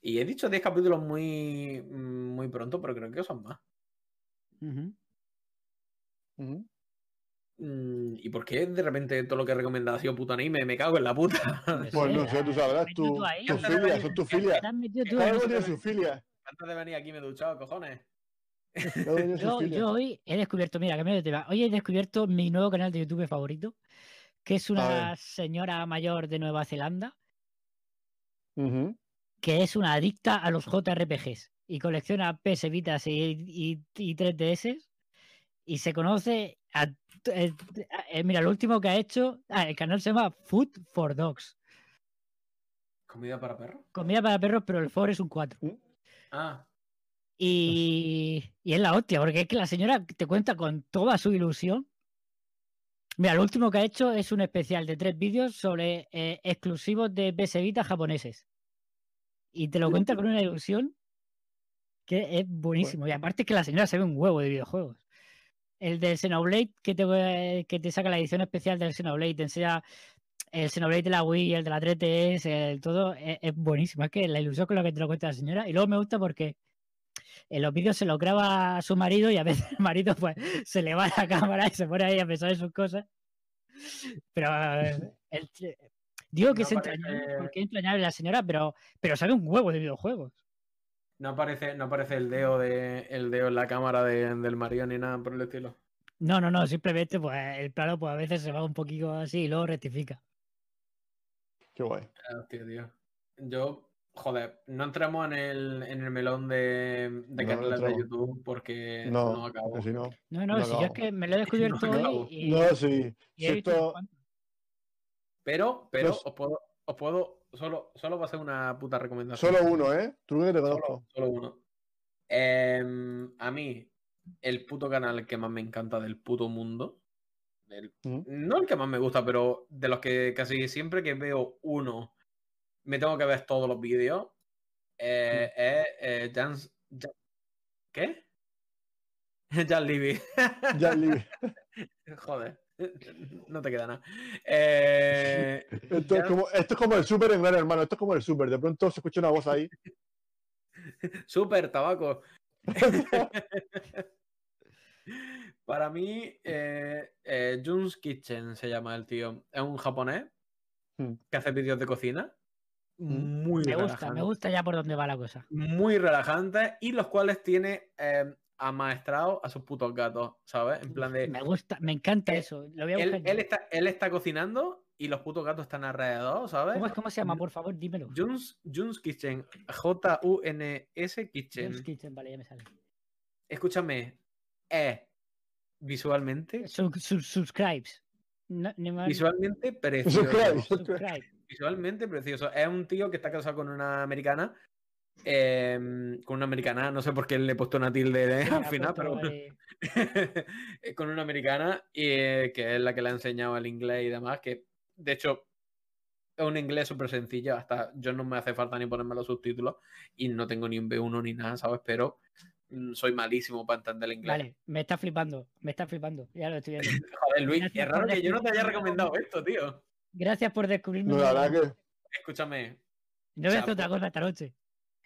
Y he dicho 10 capítulos muy, muy pronto, pero creo que son más. Mm, ¿Y por qué de repente todo lo que he recomendado ha sido puto anime? Me cago en la puta. Pues [laughs] no sé, tú sabrás, Mete tu, tú ahí, tu hombre. filia, son tus filias. Cada uno tiene filia. Antes de venir aquí me he duchado, cojones. [laughs] Yo, filias. yo hoy he descubierto, mira, cambio de tema. Hoy he descubierto mi nuevo canal de YouTube favorito, que es una señora mayor de Nueva Zelanda, que es una adicta a los JRPGs y colecciona PS Vitas y, y, y 3DS y se conoce a... eh, eh, mira, lo último que ha hecho, ah, el canal se llama Food for Dogs, ¿Comida para perros? comida para perros, pero el for es un 4. Ah, Y, y es la hostia, porque es que la señora te cuenta con toda su ilusión. Mira, lo último que ha hecho es un especial de tres vídeos sobre eh, exclusivos de PS Vita japoneses. Y te lo cuenta con una ilusión que es buenísimo. Y aparte es que la señora se ve un huevo de videojuegos. El del Xenoblade, que te, que te saca la edición especial del Xenoblade, te enseña el Xenoblade de la Wii, el de la 3DS, el todo, es, es buenísimo. Es que la ilusión con la que te lo cuenta la señora. Y luego me gusta porque en los vídeos se lo graba a su marido y a veces el marido pues se le va la cámara y se pone ahí a pensar en sus cosas. Pero eh, el- digo que No es entrañable parece- porque es entrañable la señora, pero, pero sabe un huevo de videojuegos. no aparece, no aparece el dedo de el dedo en la cámara de- del marido ni nada por el estilo. No, no, no, simplemente pues el plano pues a veces se va un poquito así y luego rectifica. Qué guay. Hostia, tío. Yo, joder, no entramos en el, en el melón de, de No, canales de. YouTube porque No, no acabo. si no. No, no, No si yo es que me lo he [laughs] descubierto No hoy y, No, sí. y Si esto. Pero, pero Pues- os puedo, os puedo, solo, solo va a ser una puta recomendación. solo uno, ¿eh? Tú que te Solo, conozco. solo uno. Em, a mí, el puto canal que más me encanta del puto mundo. el- Ujú. no el que más me gusta, pero de los que casi siempre que veo uno, me tengo que ver todos los vídeos. eh, eh, Jans, ¿Qué? [laughs] Jan Libby. [laughs] Jan Libby. [laughs] Joder. No te queda nada. Eh, Esto, es como, esto es como el super en Gran Hermano. Esto es como el super. De pronto se escucha una voz ahí. Súper tabaco. Para mí, eh, eh, Jun's Kitchen se llama el tío. Es un japonés Hmm. que hace vídeos de cocina. Muy Me gusta, relajante. me gusta ya por dónde va la cosa. Muy relajantes y los cuales tiene eh, amaestrado a sus putos gatos, ¿sabes? En plan de. Me gusta, me encanta Eh, eso. Lo voy a Él, está, él está cocinando y los putos gatos están alrededor, ¿sabes? ¿Cómo, es- cómo se llama? Por favor, dímelo. Jun's, Jun's Kitchen. J-U-N-S Kitchen. John's Kitchen, vale, ya me sale. Escúchame. Es visualmente, Sub- sub- subscribes. No, ni más- visualmente [laughs] precioso. Subscribe. subscribe. Visualmente precioso. Es un tío que está casado con una americana. em, con una americana, no sé por qué le he puesto una tilde de- [laughs] al final, pero [laughs] con una americana y, eh, que es la que le ha enseñado el inglés y demás, que de hecho es un inglés súper sencillo, hasta yo no me hace falta ni ponerme los subtítulos y no tengo ni un B1 ni nada, ¿sabes? Pero mm, soy malísimo para entender el inglés. Vale, me está flipando, me está flipando. Ya lo estoy viendo. [laughs] Joder, Luis, es raro que yo no te haya recomendado esto, tío. Gracias por descubrirme. No, la verdad que. Escúchame, No voy a hacer otra cosa esta noche.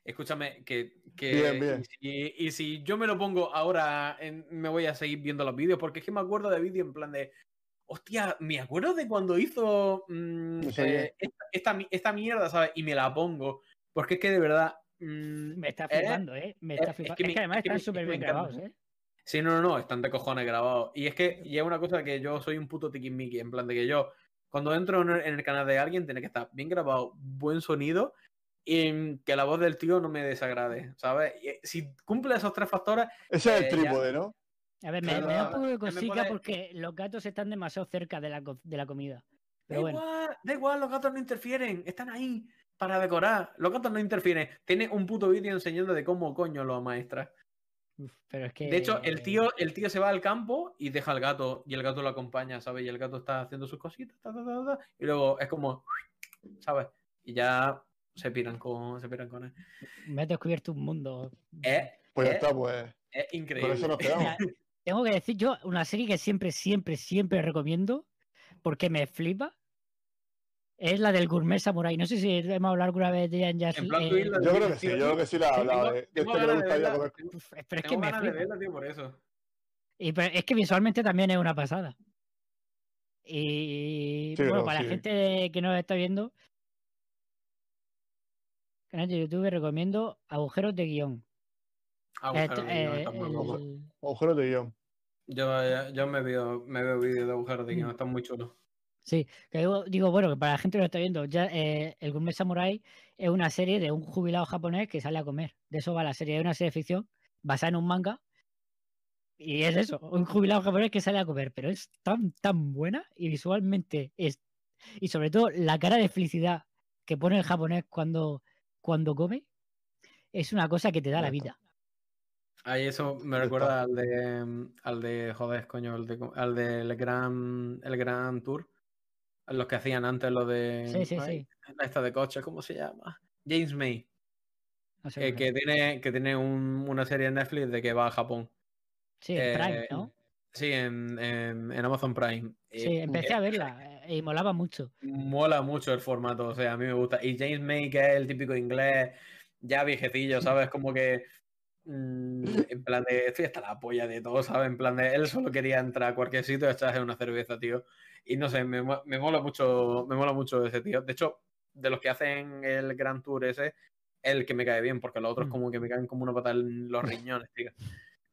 escúchame, que... que Bien, bien. Y, si, y si yo me lo pongo ahora, en- me voy a seguir viendo los vídeos, porque es que me acuerdo de vídeos en plan de... Hostia, me acuerdo de cuando hizo mm, No eh, esta, esta, mi- esta mierda, ¿sabes? Y me la pongo. Porque es que de verdad... mm, Me está eh, flipando, ¿eh? Me está es flipando. que Es que además es que me- están es que súper bien grabados, ¿eh? Sí, no, no, no, están de cojones grabados. Y es que y es una cosa que yo soy un puto tiquismiqui, en plan de que yo, cuando entro en el, en el canal de alguien, tiene que estar bien grabado, buen sonido y que la voz del tío no me desagrade, ¿sabes? Y, eh, si cumple esos tres factores, Ese es Eh, el ya. trípode, ¿no? A ver, me, Claro, me da un poco de cosica pone- porque los gatos están demasiado cerca de la, co- de la comida. da Pero bueno, igual, da igual, los gatos no interfieren, están ahí para decorar. Los gatos no interfieren. Tiene un puto vídeo enseñando de cómo coño lo maestra. Uf, pero es que. De hecho, el tío, el tío se va al campo y deja al gato, y el gato lo acompaña, ¿sabes? Y el gato está haciendo sus cositas, ta, ta, ta, ta, y luego es como, ¿sabes? Y ya se piran con, se piran con él. Me has descubierto un mundo. Es, Pues ya Eh, está, pues. es Por increíble. eso nos quedamos. Tengo que decir yo una serie que siempre, siempre, siempre recomiendo porque me flipa. Es la del Gourmet Samurai. No sé si hemos hablado alguna vez de ella en Jazz. En plan, eh, tú y la- Yo creo que sí, yo creo que sí la Sí, hablado tengo- de tengo este ganas de gustaría verla. comer. uf, pero es que me ganas de verla, tío, por eso. Y pero es que visualmente también es una pasada. Y Sí, bueno, no, para sí. la gente que nos está viendo, canal de YouTube recomiendo Agujeros de Guión. Agujeros Este, de guion, eh, está muy el- guapo. Agujeros de guion. Yo, yo me veo, me veo vídeos de agujeros de guion, Mm. están muy chulos. Sí, que digo, digo, bueno, que para la gente que lo está viendo, ya eh, el Gourmet Samurai es una serie de un jubilado japonés que sale a comer. De eso va la serie, es una serie de ficción basada en un manga. Y es eso, un jubilado japonés que sale a comer, pero es tan, tan buena y visualmente es. Y sobre todo la cara de felicidad que pone el japonés cuando, cuando come es una cosa que te da la vida. Ahí eso me recuerda al de, mm, al de, joder, coño, al de, al del gran, el gran tour. Los que hacían antes lo de, Sí, sí, ay, sí. esta de coche, ¿cómo se llama? James May, No sé eh, que tiene, que tiene un- una serie en Netflix de que va a Japón. Sí, en Prime, Eh, ¿no? Sí, en, en- en Amazon Prime. Sí, Eh, empecé a verla y molaba mucho. Mola mucho el formato, o sea, a mí me gusta. Y James May, que es el típico inglés, ya viejecillo, ¿sabes? Como que. mm, en plan de. Estoy hasta la polla de todo, ¿sabes? En plan de. Él solo quería entrar a cualquier sitio y echarse una cerveza, tío. Y no sé, me, mo- me mola mucho. Me mola mucho ese tío. De hecho, de los que hacen el Grand Tour ese, es el que me cae bien, porque los otros Mm. como que me caen como una pata en los riñones, tío.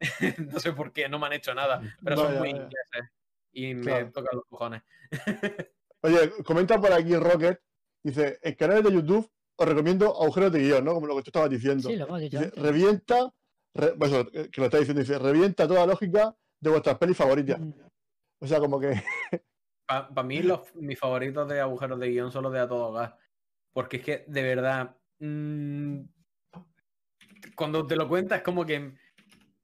[laughs] no sé por qué, no me han hecho nada, pero son muy vaya. ingleses. Y me Claro. tocan los cojones. [laughs] Oye, comenta por aquí Rocket. Dice, en canales de YouTube os recomiendo agujeros de guion, ¿no? Como lo que tú estabas diciendo. Sí, lo hemos dicho Dice, revienta, re- pues eso, eh, que lo está diciendo, dice, revienta toda lógica de vuestras pelis favoritas. Mm. O sea, como que [laughs] Para mí, los, mis favoritos de agujeros de guion son los de A Todo Gas. Porque es que, de verdad, mm, cuando te lo cuentas, es como que.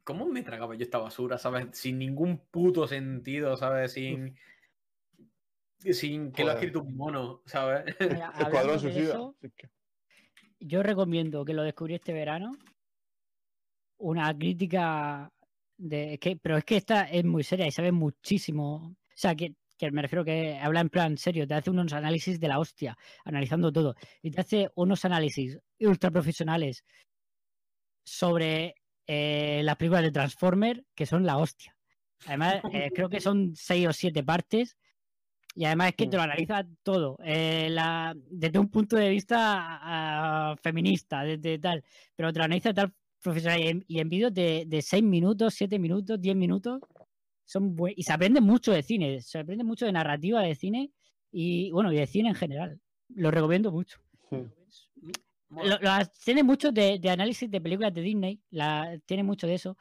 ¿Cómo me tragaba yo esta basura, sabes? Sin ningún puto sentido, ¿sabes? Sin. Sin que lo ha escrito un mono, ¿sabes? [laughs] Mira, Escuadrón Suicida. eso, yo recomiendo que lo descubrí este verano. una crítica de que, pero es que esta es muy seria y sabe muchísimo. O sea, que, que me refiero que habla en plan serio, te hace unos análisis de la hostia, analizando todo. Y te hace unos análisis ultra profesionales sobre eh, las películas de Transformer, que son la hostia. Además, eh, [laughs] creo que son seis o siete partes. Y además es que te lo analiza todo, eh, la, desde un punto de vista feminista, desde tal, pero te lo analiza tal profesional y en, y en vídeos de, de 6 minutos, 7 minutos, 10 minutos. Son buen- y se aprende mucho de cine, se aprende mucho de narrativa de cine y bueno, y de cine en general. Lo recomiendo mucho. Lo- tiene mucho de, de análisis de películas de Disney, la, tiene mucho de eso.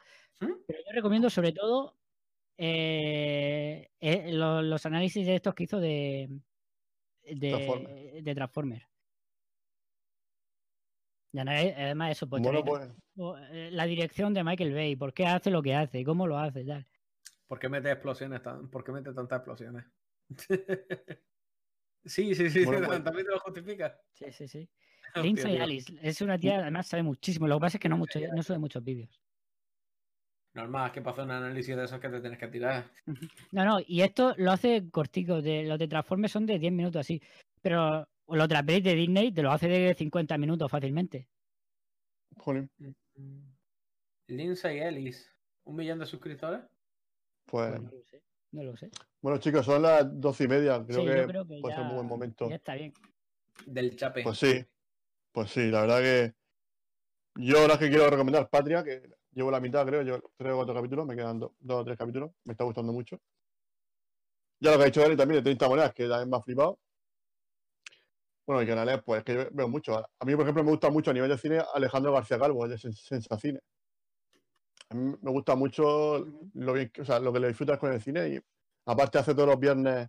Pero yo recomiendo sobre todo eh, eh, lo- los análisis de estos que hizo de, de, Transformer. de Transformer. Y ana- además eso, pues, Bueno, pues, eh, la dirección de Michael Bay, por qué hace lo que hace, cómo lo hace, tal. ¿Por qué mete explosiones tan... ¿Por qué mete tantas explosiones? [laughs] sí, sí, sí, Bueno, pues- [laughs] también te lo justifica. Sí, sí, sí. [laughs] Lindsay tío. Alice es una tía, además sabe muchísimo. Lo que pasa es que no, mucho, no sube muchos vídeos. Normal, que hacer un análisis de esos que te tienes que tirar. No, no, y esto lo hace cortico. De, los de Transformers son de 10 minutos así. Pero los de de Disney te lo hace de 50 minutos fácilmente. jolín, Lindsay Ellis, un millón de suscriptores. Pues, Pues no lo sé. No lo sé. bueno chicos, son las doce y media, creo Sí, que yo creo que puede ser un buen momento. ya está bien. Del chape. Pues sí, pues sí, la verdad que yo ahora que quiero recomendar Patria, que llevo la mitad, creo, llevo tres o cuatro capítulos, me quedan do- dos o tres capítulos, me está gustando mucho. Ya lo que ha dicho Dani también de 30 monedas, que también me ha flipado. Bueno, y canales, pues que yo veo mucho. A mí, por ejemplo, me gusta mucho a nivel de cine Alejandro García Calvo, de Sens- Sensacine. A mí me gusta mucho lo, bien, que- o sea, lo que le disfrutas con el cine y aparte hace todos los viernes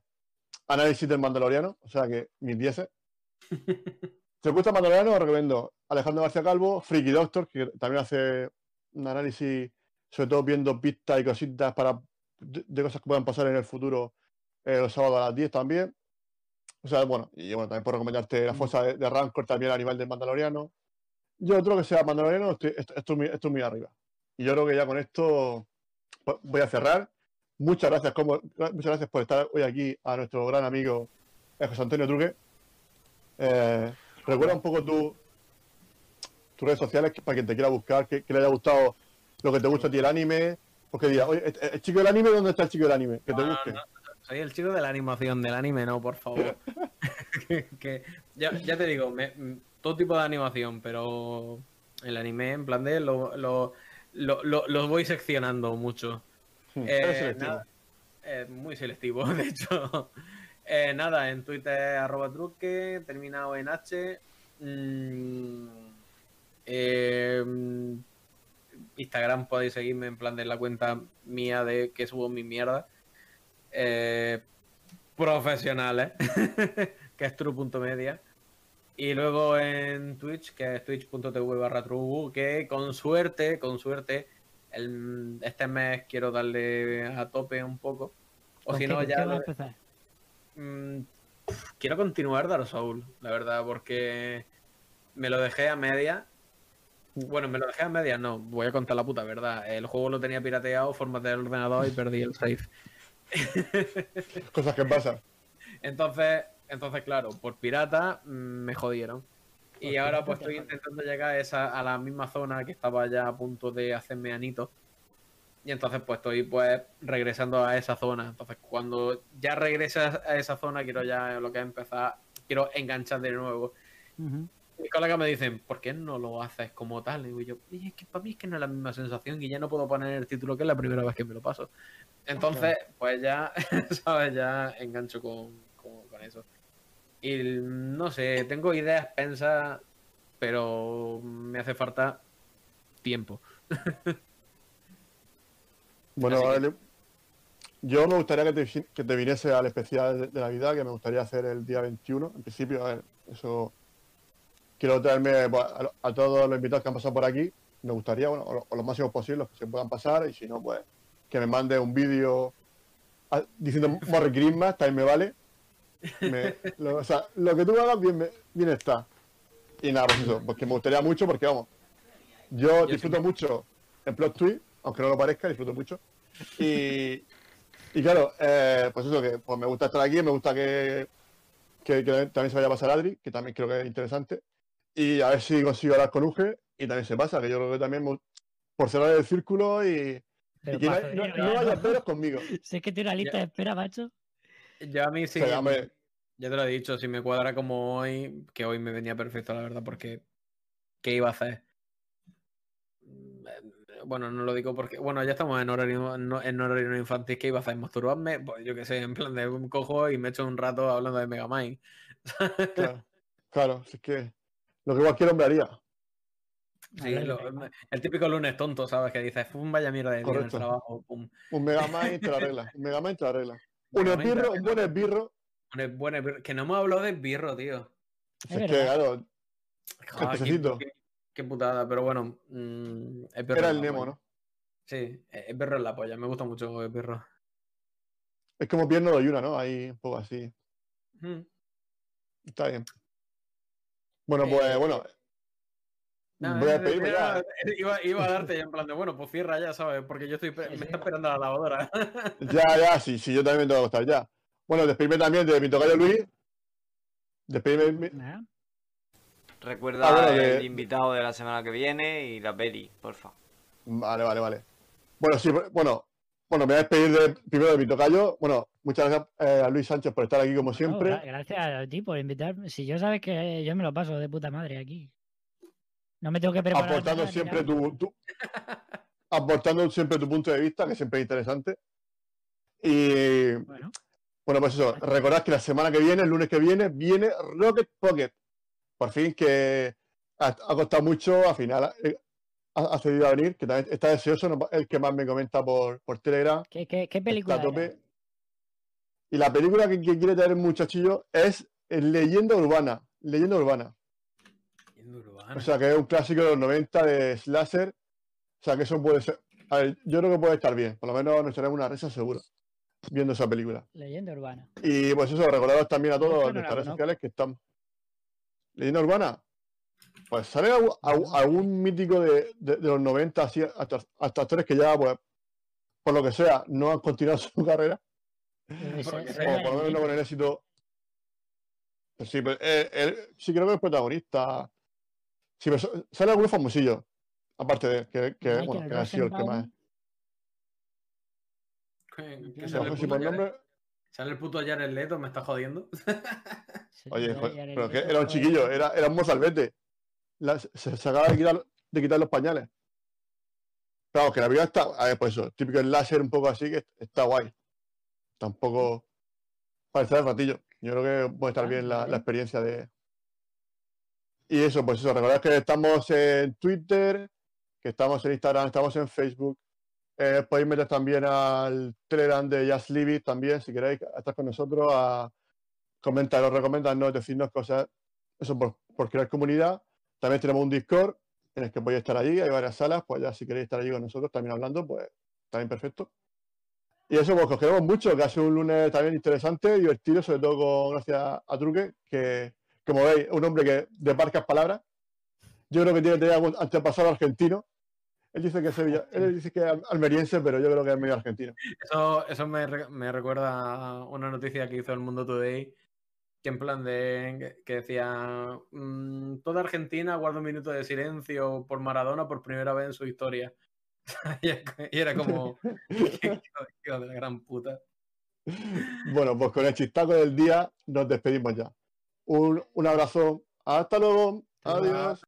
análisis del Mandaloriano, o sea que mis dieces. [laughs] Si os gusta el Mandaloriano, os recomiendo Alejandro García Calvo, Freaky Doctor, que también hace un análisis, sobre todo viendo pistas y cositas para, de, de cosas que puedan pasar en el futuro eh, los sábados a las 10 también. O sea, bueno, y bueno, también puedo recomendarte La Fosa de, de Rancor también a nivel del Mandaloriano. Yo otro que sea Mandaloriano, estoy, esto, esto es muy, esto es muy arriba. Y yo creo que ya con esto pues, voy a cerrar. Muchas gracias, como, muchas gracias por estar hoy aquí a nuestro gran amigo eh, José Antonio Truque. Eh, recuerda un poco tu, tus redes sociales para quien te quiera buscar, que, que le haya gustado lo que te gusta a ti el anime. Porque diga, oye, el, el chico del anime, ¿dónde está el chico del anime? Que te No, busque. no. Soy el chico de la animación, del anime, no, por favor. [laughs] [laughs] que, que- ya, ya te digo, me- todo tipo de animación, pero el anime, en plan de, lo, lo, lo, lo- lo voy seccionando mucho. Hmm, Eh, selectivo. nada, eh, muy selectivo, [laughs] de hecho. Eh, nada, en Twitter arroba truque, terminado en H. Mm, eh, Instagram podéis seguirme en plan de la cuenta mía de que subo mi mierda. Profesionales, [laughs] que es true.media. Y luego en Twitch, que es twitch.tv barra que con suerte, con suerte, el- este mes quiero darle a tope un poco. O ¿Con si no, ya qué va a empezar? Mm, quiero continuar Dark Souls, la verdad, porque me lo dejé a media. Bueno, me lo dejé a media, no, voy a contar la puta verdad. El juego lo tenía pirateado, formateé el ordenador y perdí el save. Cosas que pasan. [laughs] Entonces, entonces claro, por pirata mm, me jodieron. Y ahora pues estoy intentando llegar a, esa, a la misma zona que estaba ya a punto de hacerme anito. Y entonces pues estoy pues regresando a esa zona. Entonces cuando ya regrese a esa zona quiero ya lo que es empezar, quiero enganchar de nuevo. Ujú. Mis colegas me dicen, ¿por qué no lo haces como tal? Y digo yo, "Y es que para mí es que no es la misma sensación y ya no puedo poner el título que es la primera vez que me lo paso. Entonces, pues ya, [laughs] ¿sabes? Ya engancho con, con- con eso. Y no sé, tengo ideas pensas, pero me hace falta tiempo. [laughs] Bueno, Así que- vale. yo me gustaría que te, que te viniese al especial de, Navidad, que me gustaría hacer el día 21. En principio, a ver, eso. Quiero traerme pues, a, a todos los invitados que han pasado por aquí. Me gustaría, bueno, o, o los máximos posibles que se puedan pasar. Y si no, pues que me mande un vídeo a- diciendo Morri Christmas, también me vale. Me- lo, o sea, lo que tú hagas, bien, me- bien está. Y nada, pues eso, porque me gustaría mucho, porque vamos, yo disfruto mucho en plot twist, aunque no lo parezca, disfruto mucho. Y, y claro, eh, pues eso, que pues me gusta estar aquí, me gusta que, que, que también se vaya a pasar Adri, que también creo que es interesante. Y a ver si consigo hablar con Uge y también se pasa, que yo creo que también me- por cerrar el círculo y, Pero y que no, paso no, no peros conmigo. [laughs] Si es que tiene una lista de espera, macho. Yo a mí sí. Ya te lo he dicho, si me cuadra como hoy, que hoy me venía perfecto, la verdad, porque ¿qué iba a hacer? Mm, Bueno, no lo digo porque, bueno, ya estamos en horario, no- en horario infantil, ¿qué iba a hacer? ¿Masturbarme? Pues yo qué sé, en plan de un cojo y me echo un rato hablando de Megamind. [laughs] claro, claro, si es que lo que cualquier hombre haría. Sí, lo- el típico lunes tonto, ¿sabes? Que dices, "Fum, vaya mierda de día en el trabajo, pum. Un Megamind [laughs] te lo arregla. Un Megamind te lo arregla. Un esbirro, un buen esbirro. Un es- buen esbirro- que no hemos hablado de esbirro, tío. Es Es que, claro, Ah, qué, qué- qué putada, pero bueno. mm, era el Nemo, polla. ¿no? Sí, e- esbirro es la polla, me gusta mucho esbirro. Es como pierno de Yuna, ¿no? Ahí un poco así. Mm. Está bien. Bueno, pues Eh, bueno. Voy a eh, despedirme era- ya. [laughs] Iba, iba a darte ya en plan de, bueno, pues cierra ya, ¿sabes? Porque yo estoy, me está esperando la lavadora. [laughs] Ya, ya, sí, sí, yo también me tengo que estar ya. Bueno, despedirme también de mi tocayo Luis. Despedirme. Nada. Recuerda Ah, bueno, el que- invitado de la semana que viene y la peli, porfa. Vale, vale, vale. Bueno, sí, bueno, bueno, me voy a despedir de, primero de mi tocayo. Bueno, muchas gracias eh, a Luis Sánchez por estar aquí como siempre. gra- gracias a ti por invitarme. Si yo sabes que yo me lo paso de puta madre aquí. No me tengo que preparar. aportando nada siempre tu, tu- [laughs] aportando siempre tu punto de vista, que siempre es interesante. Y Bueno, bueno, pues eso, recordad que la semana que viene, el lunes que viene, viene Rocket Pocket. Por fin que ha, ha costado mucho, al final eh, ha, ha cedido a venir, que también está deseoso, no- el que más me comenta por, por Telegram. ¿qué, qué, qué película tope. Y la película que, que quiere traer el muchachillo es Leyenda Urbana. Leyenda Urbana. O sea, que es un clásico de los 90 de Slasher. O sea, que eso puede ser. A ver, yo creo que puede estar bien. Por lo menos nos echaremos una risa seguro viendo esa película. Leyenda urbana. Y pues eso, recordaros también a todos en no la nuestras redes sociales que estamos. Leyenda Urbana. Pues sale algún, mítico de, de- de los 90, así, hasta, hasta actores que ya, pues, por lo que sea, no han continuado [laughs] su carrera. Ese- O por lo menos no con el éxito. Pues sí, pues, eh, él- sí, creo que es protagonista. Sí, pero sale algunos famosillos. Aparte de que, que, Michael bueno, que ha sido el que más. Sale el puto nombre. Sale el puto Jared Leto, me está jodiendo. [laughs] Sí, Oye, pero que era un chiquillo, era, era un mozalbete. La- se, se acaba de quitar, de quitar los pañales. Claro, que la vida está. A ver, pues eso, típico el láser un poco así, que está guay. Tampoco. Para estar el ratillo. Yo creo que puede estar Ah, bien la experiencia de. Y eso, pues eso, recordad que estamos en Twitter, que estamos en Instagram, estamos en Facebook. Eh, podéis meter también al Telegram de Just Leave también, si queréis estar con nosotros, a comentaros, recomendarnos, decirnos cosas, eso por, por crear comunidad. También tenemos un Discord en el que podéis estar allí, hay varias salas, pues ya si queréis estar allí con nosotros también hablando, pues también perfecto. Y eso, pues os queremos mucho, que ha sido un lunes también interesante, divertido, sobre todo con, gracias a Truque, que como veis, un hombre que de parcas palabras. Yo creo que tiene, tiene algún antepasado argentino. Él dice que es sevilla- él dice que es almeriense, pero yo creo que es medio argentino. Eso, eso me, re- me recuerda a una noticia que hizo el Mundo Today, que en plan de que- que decía mm, toda Argentina guarda un minuto de silencio por Maradona por primera vez en su historia. [laughs] y era como "Qué hijo de la gran puta. Bueno, pues con el chistaco del día nos despedimos ya. Un, un abrazo. Hasta luego. Hasta luego. Adiós.